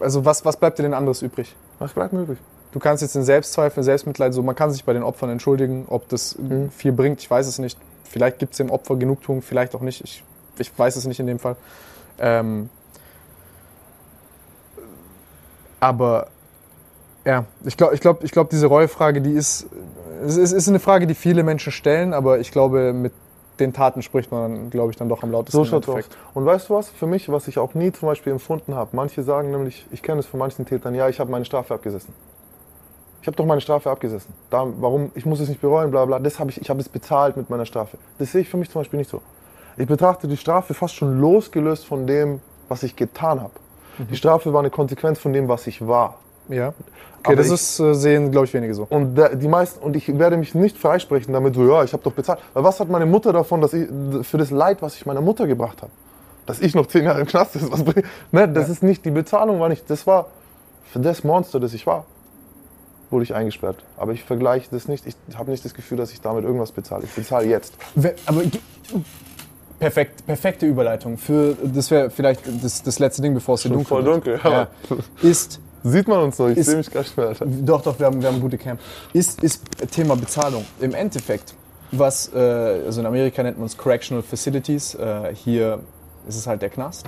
A: also was, was bleibt dir denn anderes übrig?
B: Was bleibt mir übrig?
A: Du kannst jetzt in Selbstzweifel, Selbstmitleid, so man kann sich bei den Opfern entschuldigen, ob das
B: Mhm.
A: viel bringt, ich weiß es nicht. Vielleicht gibt es dem Opfer Genugtuung, vielleicht auch nicht. Ich, ich weiß es nicht in dem Fall. Ähm, aber ja, ich glaube, ich glaub, ich glaub, diese Reuefrage, die ist, es ist, ist eine Frage, die viele Menschen stellen, aber ich glaube, mit den Taten spricht man, glaube ich, dann doch am lautesten.
B: So
A: im
B: schaut's aus. Und weißt du was? Für mich, was ich auch nie zum Beispiel empfunden habe, manche sagen nämlich, ich kenne es von manchen Tätern, ja, ich habe meine Strafe abgesessen. Ich habe doch meine Strafe abgesessen. Da, warum? Ich muss es nicht bereuen, bla bla. Das habe ich, ich habe es bezahlt mit meiner Strafe. Das sehe ich für mich zum Beispiel nicht so. Ich betrachte die Strafe fast schon losgelöst von dem, was ich getan habe. Die Strafe war eine Konsequenz von dem, was ich war.
A: Ja. Okay,
B: Aber
A: das
B: ich-
A: ist, äh, sehen, glaube ich, wenige so.
B: Und der, die meisten und ich werde mich nicht freisprechen damit so, ja, ich habe doch bezahlt. Weil was hat meine Mutter davon, dass ich für das Leid, was ich meiner Mutter gebracht habe, dass ich noch zehn Jahre im Knast ist, was bringt? Ne, das ist nicht die Bezahlung, war nicht. Das war für das Monster, das ich war, wurde ich eingesperrt. Aber ich vergleiche das nicht. Ich habe nicht das Gefühl, dass ich damit irgendwas bezahle. Ich bezahle jetzt.
A: Aber perfekt, perfekte Überleitung für das wäre vielleicht das, das letzte Ding, bevor es
B: Schon
A: dunkel
B: voll
A: wird.
B: dunkel,
A: Ja.
B: aber-
A: Ist
B: Sieht man uns noch? Ich sehe mich gar nicht mehr. Alter.
A: doch doch, wir haben, wir haben gute Cam. Ist ist Thema Bezahlung. Im Endeffekt, was äh, also in Amerika nennt man es Correctional Facilities. Äh, hier ist es halt der Knast.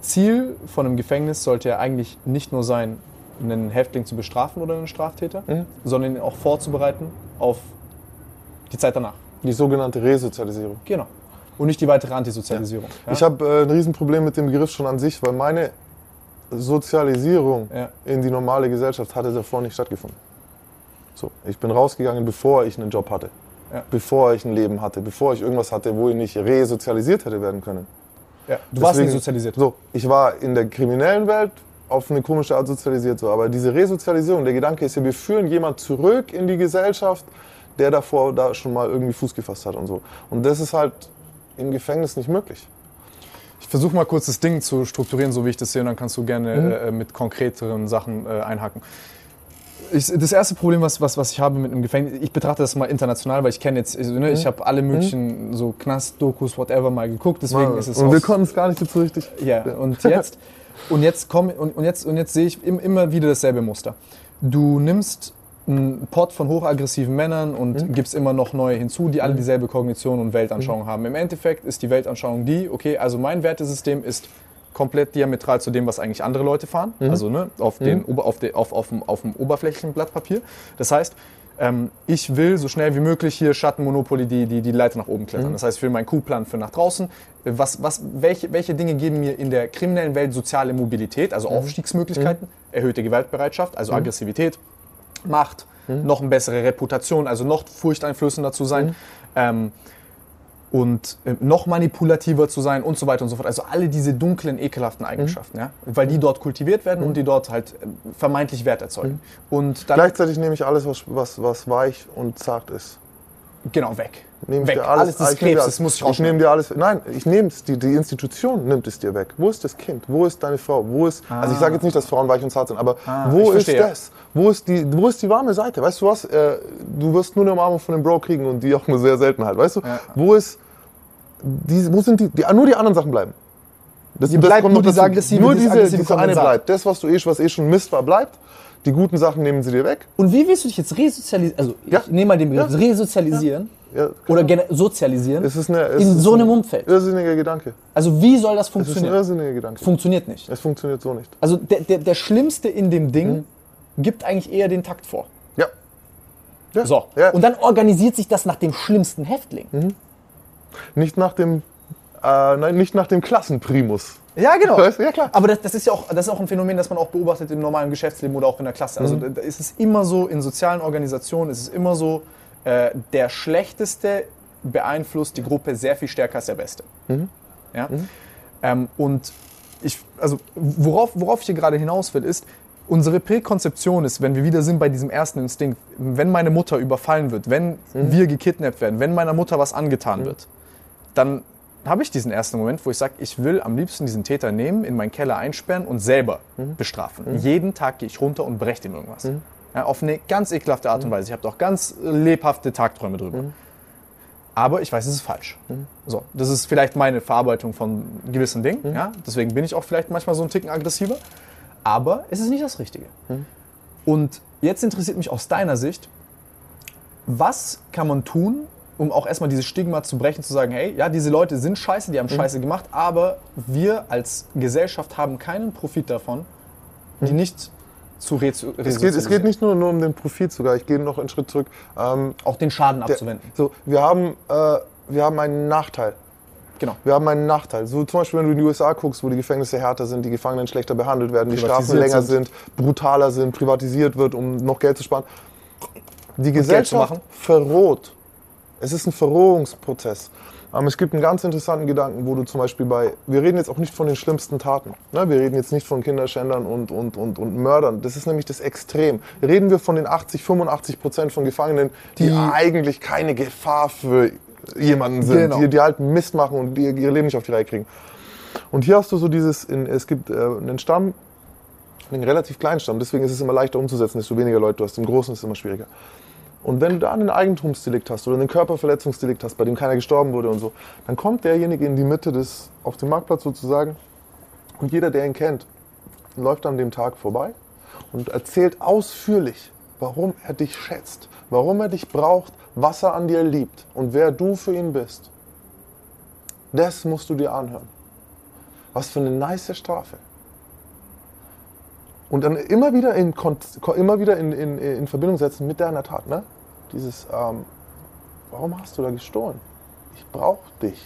A: Ziel von einem Gefängnis sollte ja eigentlich nicht nur sein, einen Häftling zu bestrafen oder einen Straftäter,
B: Mhm.
A: sondern ihn auch vorzubereiten auf die Zeit danach.
B: Die sogenannte Resozialisierung.
A: Genau. Und nicht die weitere Antisozialisierung. Ja?
B: Ich habe äh, ein Riesenproblem mit dem Begriff schon an sich, weil meine Sozialisierung
A: Ja.
B: in die normale Gesellschaft hatte davor nicht stattgefunden. So, ich bin rausgegangen, bevor ich einen Job hatte,
A: Ja.
B: bevor ich ein Leben hatte, bevor ich irgendwas hatte, wo ich nicht resozialisiert hätte werden können.
A: Ja. Du warst nicht
B: Deswegen-
A: sozialisiert.
B: So, ich war in der kriminellen Welt auf eine komische Art sozialisiert, so. aber diese Resozialisierung, der Gedanke ist ja, wir führen jemand zurück in die Gesellschaft, der davor da schon mal irgendwie Fuß gefasst hat und so. Und das ist halt im Gefängnis nicht möglich.
A: Ich versuche mal kurz das Ding zu strukturieren, so wie ich das sehe, und dann kannst du gerne
B: Mhm.
A: äh, mit konkreteren Sachen äh, einhaken. Ich, das erste Problem, was, was, was ich habe mit einem Gefängnis, ich betrachte das mal international, weil ich kenne jetzt, also, ne, ich habe alle möglichen so Knast-Dokus, whatever mal geguckt, deswegen ist es
B: und wir konnten es gar nicht so richtig.
A: Ja, und jetzt, und jetzt komm, und, und jetzt, und jetzt sehe ich im, immer wieder dasselbe Muster. Du nimmst einen Pot von hochaggressiven Männern und gibst immer noch neue hinzu, die alle dieselbe Kognition und Weltanschauung haben. Im Endeffekt ist die Weltanschauung die, okay, also mein Wertesystem ist komplett diametral zu dem, was eigentlich andere Leute fahren, also ne, auf, den, Ober- auf, de, auf, auf, dem, auf dem oberflächlichen Blatt Papier. Das heißt, ähm, ich will so schnell wie möglich hier Schattenmonopoly die, die, die Leiter nach oben klettern. Das heißt, ich will meinen Coup-Plan für nach draußen. Was, was, welche, welche Dinge geben mir in der kriminellen Welt soziale Mobilität, also Aufstiegsmöglichkeiten, erhöhte Gewaltbereitschaft, also Aggressivität, Macht, noch eine bessere Reputation, also noch furchteinflößender zu sein. Ähm, und äh, noch manipulativer zu sein und so weiter und so fort. Also alle diese dunklen, ekelhaften Eigenschaften, ja? weil die dort kultiviert werden und die dort halt äh, vermeintlich Wert erzeugen. Und dann,
B: Gleichzeitig nehme ich alles, was, was, was weich und zart ist.
A: genau, weg.
B: Nehme ich
A: weg.
B: dir alles,
A: alles das
B: nehme
A: Krebs, das muss ich
B: Ich nehme dir alles. Nein, ich nehme es. Die, die Institution nimmt es dir weg. Wo ist das Kind? Wo ist deine Frau? Wo ist. Also ich sage jetzt nicht, dass Frauen weich und zart sind, aber
A: Ah,
B: wo ist
A: verstehe.
B: das? Wo ist die, wo ist die warme Seite? Weißt du was? Äh, du wirst nur eine Umarmung von dem Bro kriegen und die auch nur sehr selten halt. Weißt du?
A: Ja.
B: Wo ist. Die, wo sind die, die? Nur die anderen Sachen bleiben. Das,
A: Die bleibt
B: kommt
A: nur
B: noch
A: diese
B: dazu.
A: aggressive-
B: nur
A: diese
B: diese, eine bleibt. Das, was du eh, was eh schon Mist war, bleibt. Die guten Sachen nehmen sie dir weg.
D: Und wie willst du dich jetzt resozialisieren? Also
B: Ja.
D: ich nehme mal den Begriff
B: Ja.
D: resozialisieren
B: Ja,
D: oder
B: genau.
D: gene- sozialisieren
B: es ist eine, es
D: in
B: ist
D: so
B: ein
D: einem Umfeld.
B: Irrsinniger Gedanke.
D: Also wie soll das
B: Es ist ein
D: funktionieren?
B: irrsinniger Gedanke.
D: Funktioniert nicht.
B: Es funktioniert so nicht.
D: Also der, der, der Schlimmste in dem Ding
B: Mhm.
D: gibt eigentlich eher den Takt vor.
B: Ja. ja.
D: So.
B: Ja.
D: Und dann organisiert sich das nach dem schlimmsten Häftling.
B: nicht nach dem, äh, nein, nicht nach dem Klassenprimus.
A: Ja, genau.
B: Ja, klar.
A: Aber das, das, ist ja auch, das ist auch ein Phänomen, das man auch beobachtet im normalen Geschäftsleben oder auch in der Klasse. Also da, da ist es immer so, in sozialen Organisationen ist es immer so, äh, der Schlechteste beeinflusst die Gruppe sehr viel stärker als der Beste. Ja? Ähm, und ich, also worauf, worauf ich hier gerade hinaus will, ist, unsere Präkonzeption ist, wenn wir wieder sind bei diesem ersten Instinkt, wenn meine Mutter überfallen wird, wenn wir gekidnappt werden, wenn meiner Mutter was angetan wird, dann habe ich diesen ersten Moment, wo ich sage, ich will am liebsten diesen Täter nehmen, in meinen Keller einsperren und selber bestrafen. Jeden Tag gehe ich runter und breche ihm irgendwas. Ja, auf eine ganz ekelhafte Art und Weise. Ich habe doch ganz lebhafte Tagträume drüber. Aber ich weiß, es ist falsch. So, das ist vielleicht meine Verarbeitung von gewissen Dingen. Ja? Deswegen bin ich auch vielleicht manchmal so ein Ticken aggressiver. Aber es ist nicht das Richtige. Und jetzt interessiert mich aus deiner Sicht, was kann man tun, um auch erstmal dieses Stigma zu brechen, zu sagen, hey, ja, diese Leute sind scheiße, die haben Scheiße gemacht, aber wir als Gesellschaft haben keinen Profit davon, die nicht zu re
B: Es geht, es geht nicht nur, nur um den Profit sogar. Ich gehe noch einen Schritt zurück. Ähm,
D: Auch den Schaden
B: der,
D: abzuwenden.
B: so, wir haben, äh, wir haben einen Nachteil.
A: Genau.
B: Wir haben einen Nachteil. So zum Beispiel, wenn du in die USA guckst, wo die Gefängnisse härter sind, die Gefangenen schlechter behandelt werden, die Strafen länger
A: sind.
B: sind. brutaler sind, privatisiert wird, um noch Geld zu sparen. Die Gesellschaft verroht. Es ist ein Verrohungsprozess. Ähm, es gibt einen ganz interessanten Gedanken, wo du zum Beispiel bei, wir reden jetzt auch nicht von den schlimmsten Taten. Ne? Wir reden jetzt nicht von Kinderschändern und, und, und, und Mördern. Das ist nämlich das Extrem. Reden wir von den 80, 85 Prozent von Gefangenen, die,
A: Die-
B: eigentlich keine Gefahr für jemanden sind,
A: Genau.
B: die, die halt Mist machen und die ihr Leben nicht auf die Reihe kriegen. Und hier hast du so dieses, in, es gibt äh, einen Stamm, einen relativ kleinen Stamm, deswegen ist es immer leichter umzusetzen, desto weniger Leute du hast. Im Großen ist es immer schwieriger. Und wenn du da einen Eigentumsdelikt hast oder einen Körperverletzungsdelikt hast, bei dem keiner gestorben wurde und so, dann kommt derjenige in die Mitte des, auf dem Marktplatz sozusagen und jeder, der ihn kennt, läuft an dem Tag vorbei und erzählt ausführlich, warum er dich schätzt, warum er dich braucht, was er an dir liebt und wer du für ihn bist. Das musst du dir anhören. Was für eine nice Strafe. Und dann immer wieder in, immer wieder in, in, in Verbindung setzen mit deiner Tat. Ne? Dieses, ähm, warum hast du da gestohlen? Ich brauche dich.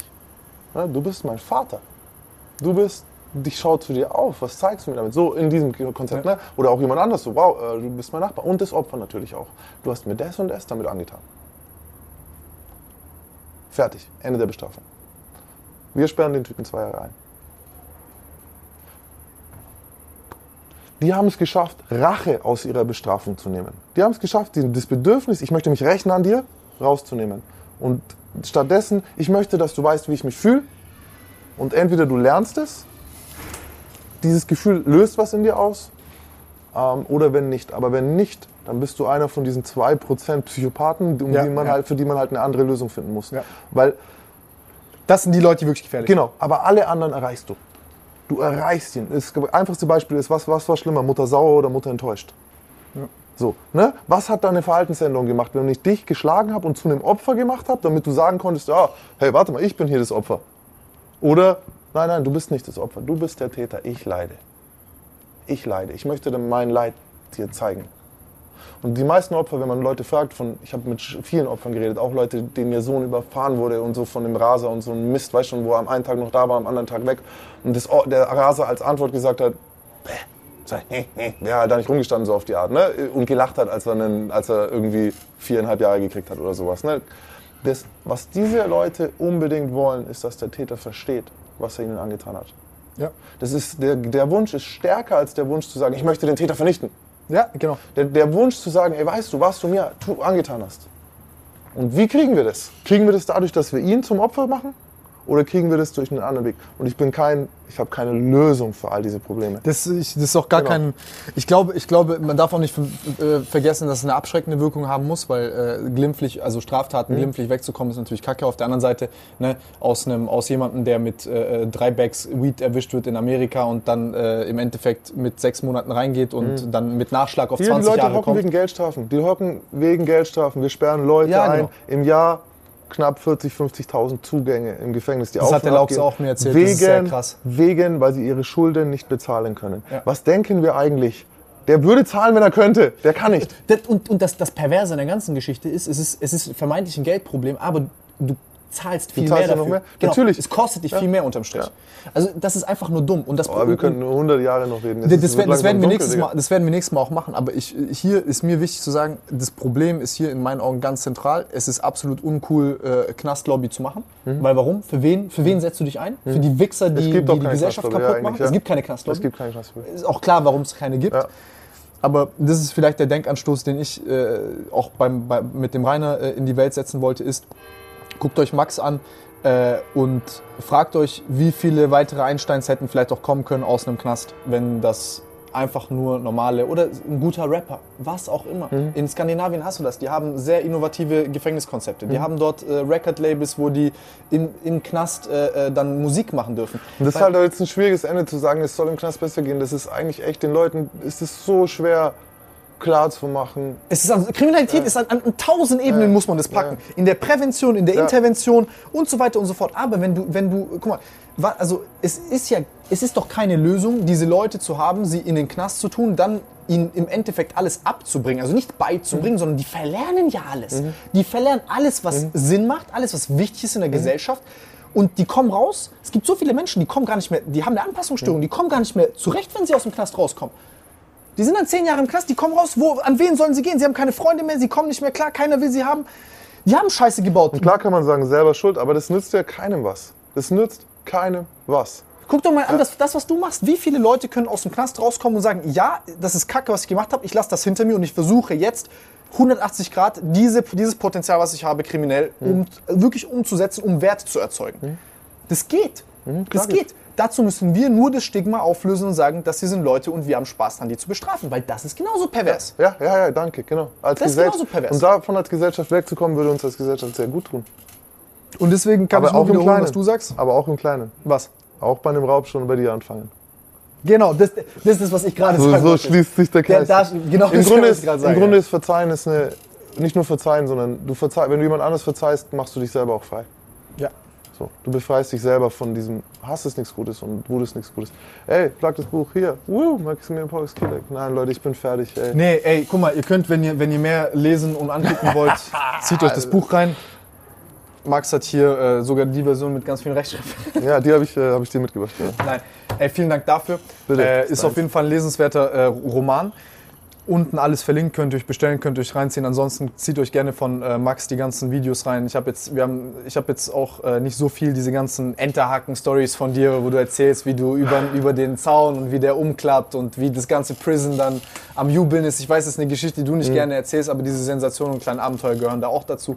B: Ne? Du bist mein Vater. Du bist, dich schaut zu dir auf. Was zeigst du mir damit? So in diesem Konzept. Ne? Oder auch jemand anders. So, wow, äh, du bist mein Nachbar. Und das Opfer natürlich auch. Du hast mir das und das damit angetan. Fertig. Ende der Bestrafung. Wir sperren den Typen zwei Jahre ein. Die haben es geschafft, Rache aus ihrer Bestrafung zu nehmen. Die haben es geschafft, das Bedürfnis, ich möchte mich rächen an dir, rauszunehmen. Und stattdessen, ich möchte, dass du weißt, wie ich mich fühle. Und entweder du lernst es, dieses Gefühl löst was in dir aus, ähm, oder wenn nicht. Aber wenn nicht, dann bist du einer von diesen 2% Psychopathen, um
A: Ja,
B: die man
A: ja.
B: halt, für die man halt eine andere Lösung finden muss.
A: Ja.
B: Weil
A: Das sind die Leute, die wirklich gefährlich
B: Genau, aber alle anderen erreichst du. Du erreichst ihn. Das einfachste Beispiel ist, was, was war schlimmer, Mutter sauer oder Mutter enttäuscht? So, ne? Was hat deine Verhaltensänderung gemacht, wenn ich dich geschlagen habe und zu einem Opfer gemacht habe, damit du sagen konntest, ja, hey, warte mal, ich bin hier das Opfer. Oder, nein, nein, du bist nicht das Opfer, du bist der Täter, ich leide. Ich leide. Ich möchte dann mein Leid dir zeigen. Und die meisten Opfer, wenn man Leute fragt, von, ich habe mit vielen Opfern geredet, auch Leute, denen ihr Sohn überfahren wurde und so von dem Raser und so ein Mist, weißt schon, wo er am einen Tag noch da war, am anderen Tag weg. Und das, der Raser als Antwort gesagt hat. Der hat da nicht rumgestanden, so auf die Art, ne? Und gelacht hat, als er, einen, als er irgendwie viereinhalb Jahre gekriegt hat oder sowas, ne? Das, was diese Leute unbedingt wollen, ist, dass der Täter versteht, was er ihnen angetan hat.
A: Ja.
B: Das ist, der, der Wunsch ist stärker als der Wunsch zu sagen, ich möchte den Täter vernichten.
A: Ja, genau.
B: Der, der Wunsch zu sagen, ey, weißt du, was du mir angetan hast. Und wie kriegen wir das? Kriegen wir das dadurch, dass wir ihn zum Opfer machen? Oder kriegen wir das durch einen anderen Weg? Und ich bin kein, ich habe keine Lösung für all diese Probleme.
A: Das, ich, das ist auch gar
B: Genau.
A: kein. Ich glaube, ich glaube, man darf auch nicht äh, vergessen, dass es eine abschreckende Wirkung haben muss, weil äh, glimpflich, also Straftaten glimpflich wegzukommen, ist natürlich kacke. Auf der anderen Seite, ne, aus einem, aus jemandem, der mit äh, drei Bags Weed erwischt wird in Amerika und dann äh, im Endeffekt mit sechs Monaten reingeht und dann mit Nachschlag auf
B: Hier, die
A: 20
B: Leute
A: Jahre
B: hocken
A: kommt.
B: wegen Geldstrafen. Die hocken wegen Geldstrafen. Wir sperren Leute
A: Ja,
B: ein.
A: genau.
B: Im Jahr knapp 40, 50.000 Zugänge im Gefängnis. Die
A: Das hat der
B: gehen.
A: auch mir erzählt.
B: Wegen,
A: Das ist sehr krass.
B: Wegen, weil sie ihre Schulden nicht bezahlen können.
A: Ja.
B: Was denken wir eigentlich? Der würde zahlen, wenn er könnte. Der kann nicht.
D: Das, und und das, das Perverse an der ganzen Geschichte ist, es ist, es ist vermeintlich ein Geldproblem, aber du zahlst viel
B: zahlst
D: mehr
B: ja
D: dafür.
B: mehr?
D: Genau,
B: Natürlich.
D: Es kostet dich
B: Ja.
D: viel mehr unterm Strich. Also das ist einfach nur dumm. Und das,
B: Aber wir könnten nur 100 Jahre noch reden.
A: Das, das, das, werden wir nächstes. Mal, das werden wir nächstes Mal auch machen. Aber ich, hier ist mir wichtig zu sagen, das Problem ist hier in meinen Augen ganz zentral. Es ist absolut uncool, äh, Knastlobby zu machen. Weil warum? Für wen, für wen setzt du dich ein? Für die Wichser, die die, die
B: keine
A: Gesellschaft kaputt
B: ja,
A: machen?
B: ja.
A: Es gibt keine Knastlobby.
B: Es gibt keinen Knastlobby.
A: ist auch klar, warum es keine gibt.
B: Ja.
A: Aber das ist vielleicht der Denkanstoß, den ich äh, auch beim, bei, mit dem Rainer äh, in die Welt setzen wollte, ist, guckt euch Max an äh, und fragt euch, wie viele weitere Einsteins hätten vielleicht auch kommen können aus einem Knast, wenn das einfach nur normale oder ein guter Rapper, was auch immer.
B: Mhm.
A: In Skandinavien hast du das. Die haben sehr innovative Gefängniskonzepte.
B: Mhm.
A: Die haben dort äh, Record-Labels, wo die im, im Knast äh, äh, dann Musik machen dürfen.
B: Und das ist
A: Weil-
B: halt jetzt ein schwieriges Ende zu sagen, es soll im Knast besser gehen. Das ist eigentlich echt den Leuten, ist es so schwer klar zu machen.
A: Es ist an, Kriminalität ist an, an, an tausend Ebenen muss man das packen. In der Prävention, in der
B: Ja.
A: Intervention und so weiter und so fort. Aber wenn du, wenn du, guck mal, also es ist ja, es ist doch keine Lösung, diese Leute zu haben, sie in den Knast zu tun, dann ihnen im Endeffekt alles abzubringen. Also nicht beizubringen, sondern die verlernen ja alles. Die verlernen alles, was Sinn macht, alles, was wichtig ist in der Gesellschaft. Und die kommen raus. Es gibt so viele Menschen, die kommen gar nicht mehr, die haben eine Anpassungsstörung, die kommen gar nicht mehr zurecht, wenn sie aus dem Knast rauskommen. Die sind dann zehn Jahre im Knast, die kommen raus, wo, an wen sollen sie gehen? Sie haben keine Freunde mehr, sie kommen nicht mehr klar, keiner will sie haben. Die haben Scheiße gebaut.
B: Klar kann man sagen, selber schuld, aber das nützt ja keinem was. Das nützt keinem was.
A: Guck doch mal an, das, das, was du machst. Wie viele Leute können aus dem Knast rauskommen und sagen, ja, das ist Kacke, was ich gemacht habe, ich lasse das hinter mir und ich versuche jetzt 180 Grad diese, dieses Potenzial, was ich habe, kriminell um, wirklich umzusetzen, um Wert zu erzeugen. Das geht. das geht. Dazu müssen wir nur das Stigma auflösen und sagen, das hier sind Leute und wir haben Spaß daran, die zu bestrafen, weil das ist genauso pervers.
B: Ja, ja, ja, danke, genau. Als
A: Das ist
B: Gesellschaft-
A: genauso pervers.
B: Und davon als Gesellschaft wegzukommen, würde uns als Gesellschaft sehr gut tun.
A: Und deswegen kann
B: aber
A: ich nur
B: auch im
A: wiederholen,
B: Kleinen.
A: was du sagst.
B: Aber auch im Kleinen.
A: Was?
B: Auch bei einem Raub schon bei dir anfangen.
A: Genau, das, das ist das, was ich gerade
B: So,
A: sagen
B: so schließt sich der Kreis.
A: da- genau
B: Im
A: das
B: Grunde, ist, Im
A: sagen,
B: Grunde ist Verzeihen ist eine, nicht nur Verzeihen, sondern du verzeih, wenn du jemand anders verzeihst, machst du dich selber auch frei. So, du befreist dich selber von diesem Hass ist nichts Gutes und Wut ist nichts Gutes. Ey, plag das Buch hier. Woo, Maximilian Paulus Kiedeck. Nein, Leute, ich bin fertig. Ey.
A: Nee, ey, guck mal, ihr könnt, wenn ihr, wenn ihr mehr lesen und angucken wollt, zieht euch das Buch rein. Max hat hier äh, sogar die Version mit ganz vielen Rechtschreibfehlern.
B: Ja, die habe ich, äh, hab ich dir mitgebracht. Ja.
A: Nein, ey, vielen Dank dafür.
B: Bitte.
A: Äh, ist auf jeden Fall ein lesenswerter äh, Roman. Unten alles verlinkt, könnt ihr euch bestellen, könnt ihr euch reinziehen. Ansonsten zieht euch gerne von äh, Max die ganzen Videos rein. Ich habe jetzt, wir haben, ich habe jetzt auch äh, nicht so viel diese ganzen Enterhaken-Stories von dir, wo du erzählst, wie du über, über den Zaun und wie der umklappt und wie das ganze Prison dann am Jubeln ist. Ich weiß, das ist eine Geschichte, die du nicht gerne erzählst, aber diese Sensationen und kleinen Abenteuer gehören da auch dazu.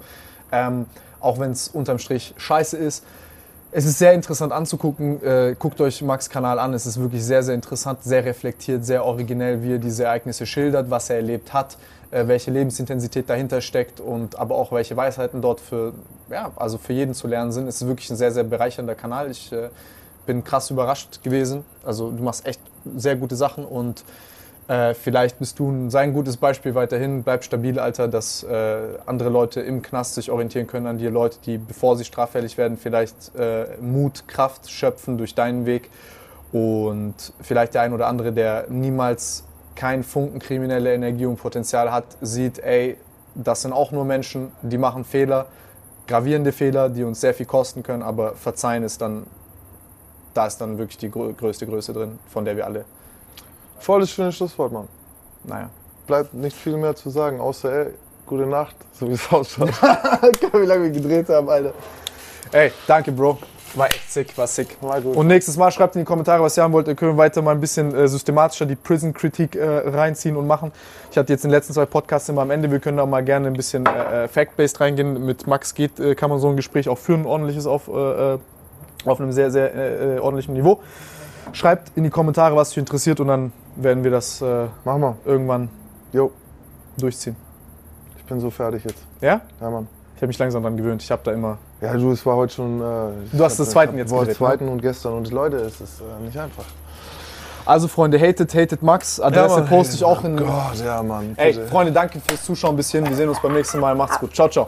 A: Ähm, auch wenn es unterm Strich scheiße ist. Es ist sehr interessant anzugucken. Äh, guckt euch Max Kanal an. Es ist wirklich sehr, sehr interessant, sehr reflektiert, sehr originell, wie er diese Ereignisse schildert, was er erlebt hat, äh, welche Lebensintensität dahinter steckt und aber auch welche Weisheiten dort für, ja, also für jeden zu lernen sind. Es ist wirklich ein sehr, sehr bereichernder Kanal. Ich äh, bin krass überrascht gewesen. Also du machst echt sehr gute Sachen und äh, vielleicht bist du ein, sei gutes Beispiel weiterhin. Bleib stabil, Alter, dass äh, andere Leute im Knast sich orientieren können an dir. Leute, die, bevor sie straffällig werden, vielleicht äh, Mut, Kraft schöpfen durch deinen Weg. Und vielleicht der ein oder andere, der niemals kein Funken kriminelle Energie und Potenzial hat, sieht, ey, das sind auch nur Menschen, die machen Fehler, gravierende Fehler, die uns sehr viel kosten können, aber verzeihen ist dann, da ist dann wirklich die grö größte Größe drin, von der wir alle,
B: Volles schönes Schlusswort, Mann.
A: naja.
B: Bleibt nicht viel mehr zu sagen, außer ey, gute Nacht, so wie es ausschaut.
A: wie lange wir gedreht haben, Alter. Ey, danke, Bro. War echt sick, war sick.
B: War gut.
A: Und nächstes Mal schreibt in die Kommentare, was ihr haben wollt. Ihr könnt weiter mal ein bisschen äh, systematischer die Prison-Kritik äh, reinziehen und machen. Ich hatte jetzt in den letzten zwei Podcasts immer am Ende, wir können da mal gerne ein bisschen äh, äh, Fact-Based reingehen. Mit Max geht, äh, kann man so ein Gespräch auch führen, ein ordentliches auf, äh, Auf einem sehr, sehr ordentlichen Niveau. Schreibt in die Kommentare, was euch interessiert und dann werden wir das äh,
B: Mach mal.
A: irgendwann
B: Jo,
A: durchziehen.
B: ich bin so fertig jetzt.
A: Ja?
B: Ja, Mann.
A: Ich habe mich langsam dran gewöhnt. Ich habe da immer.
B: Ja, du, es war heute schon. Äh,
A: Du hast das zweiten jetzt geredet, ne?
B: zweiten und gestern. Und Leute, es ist äh, nicht einfach.
A: Also Freunde, hated, hated Max. Adresse
B: Mann.
A: poste ich auch in.
B: Gott, ja, Mann.
A: Ey. Freunde, danke fürs Zuschauen bis hierhin. Wir sehen uns beim nächsten Mal. Macht's gut. Ciao, ciao.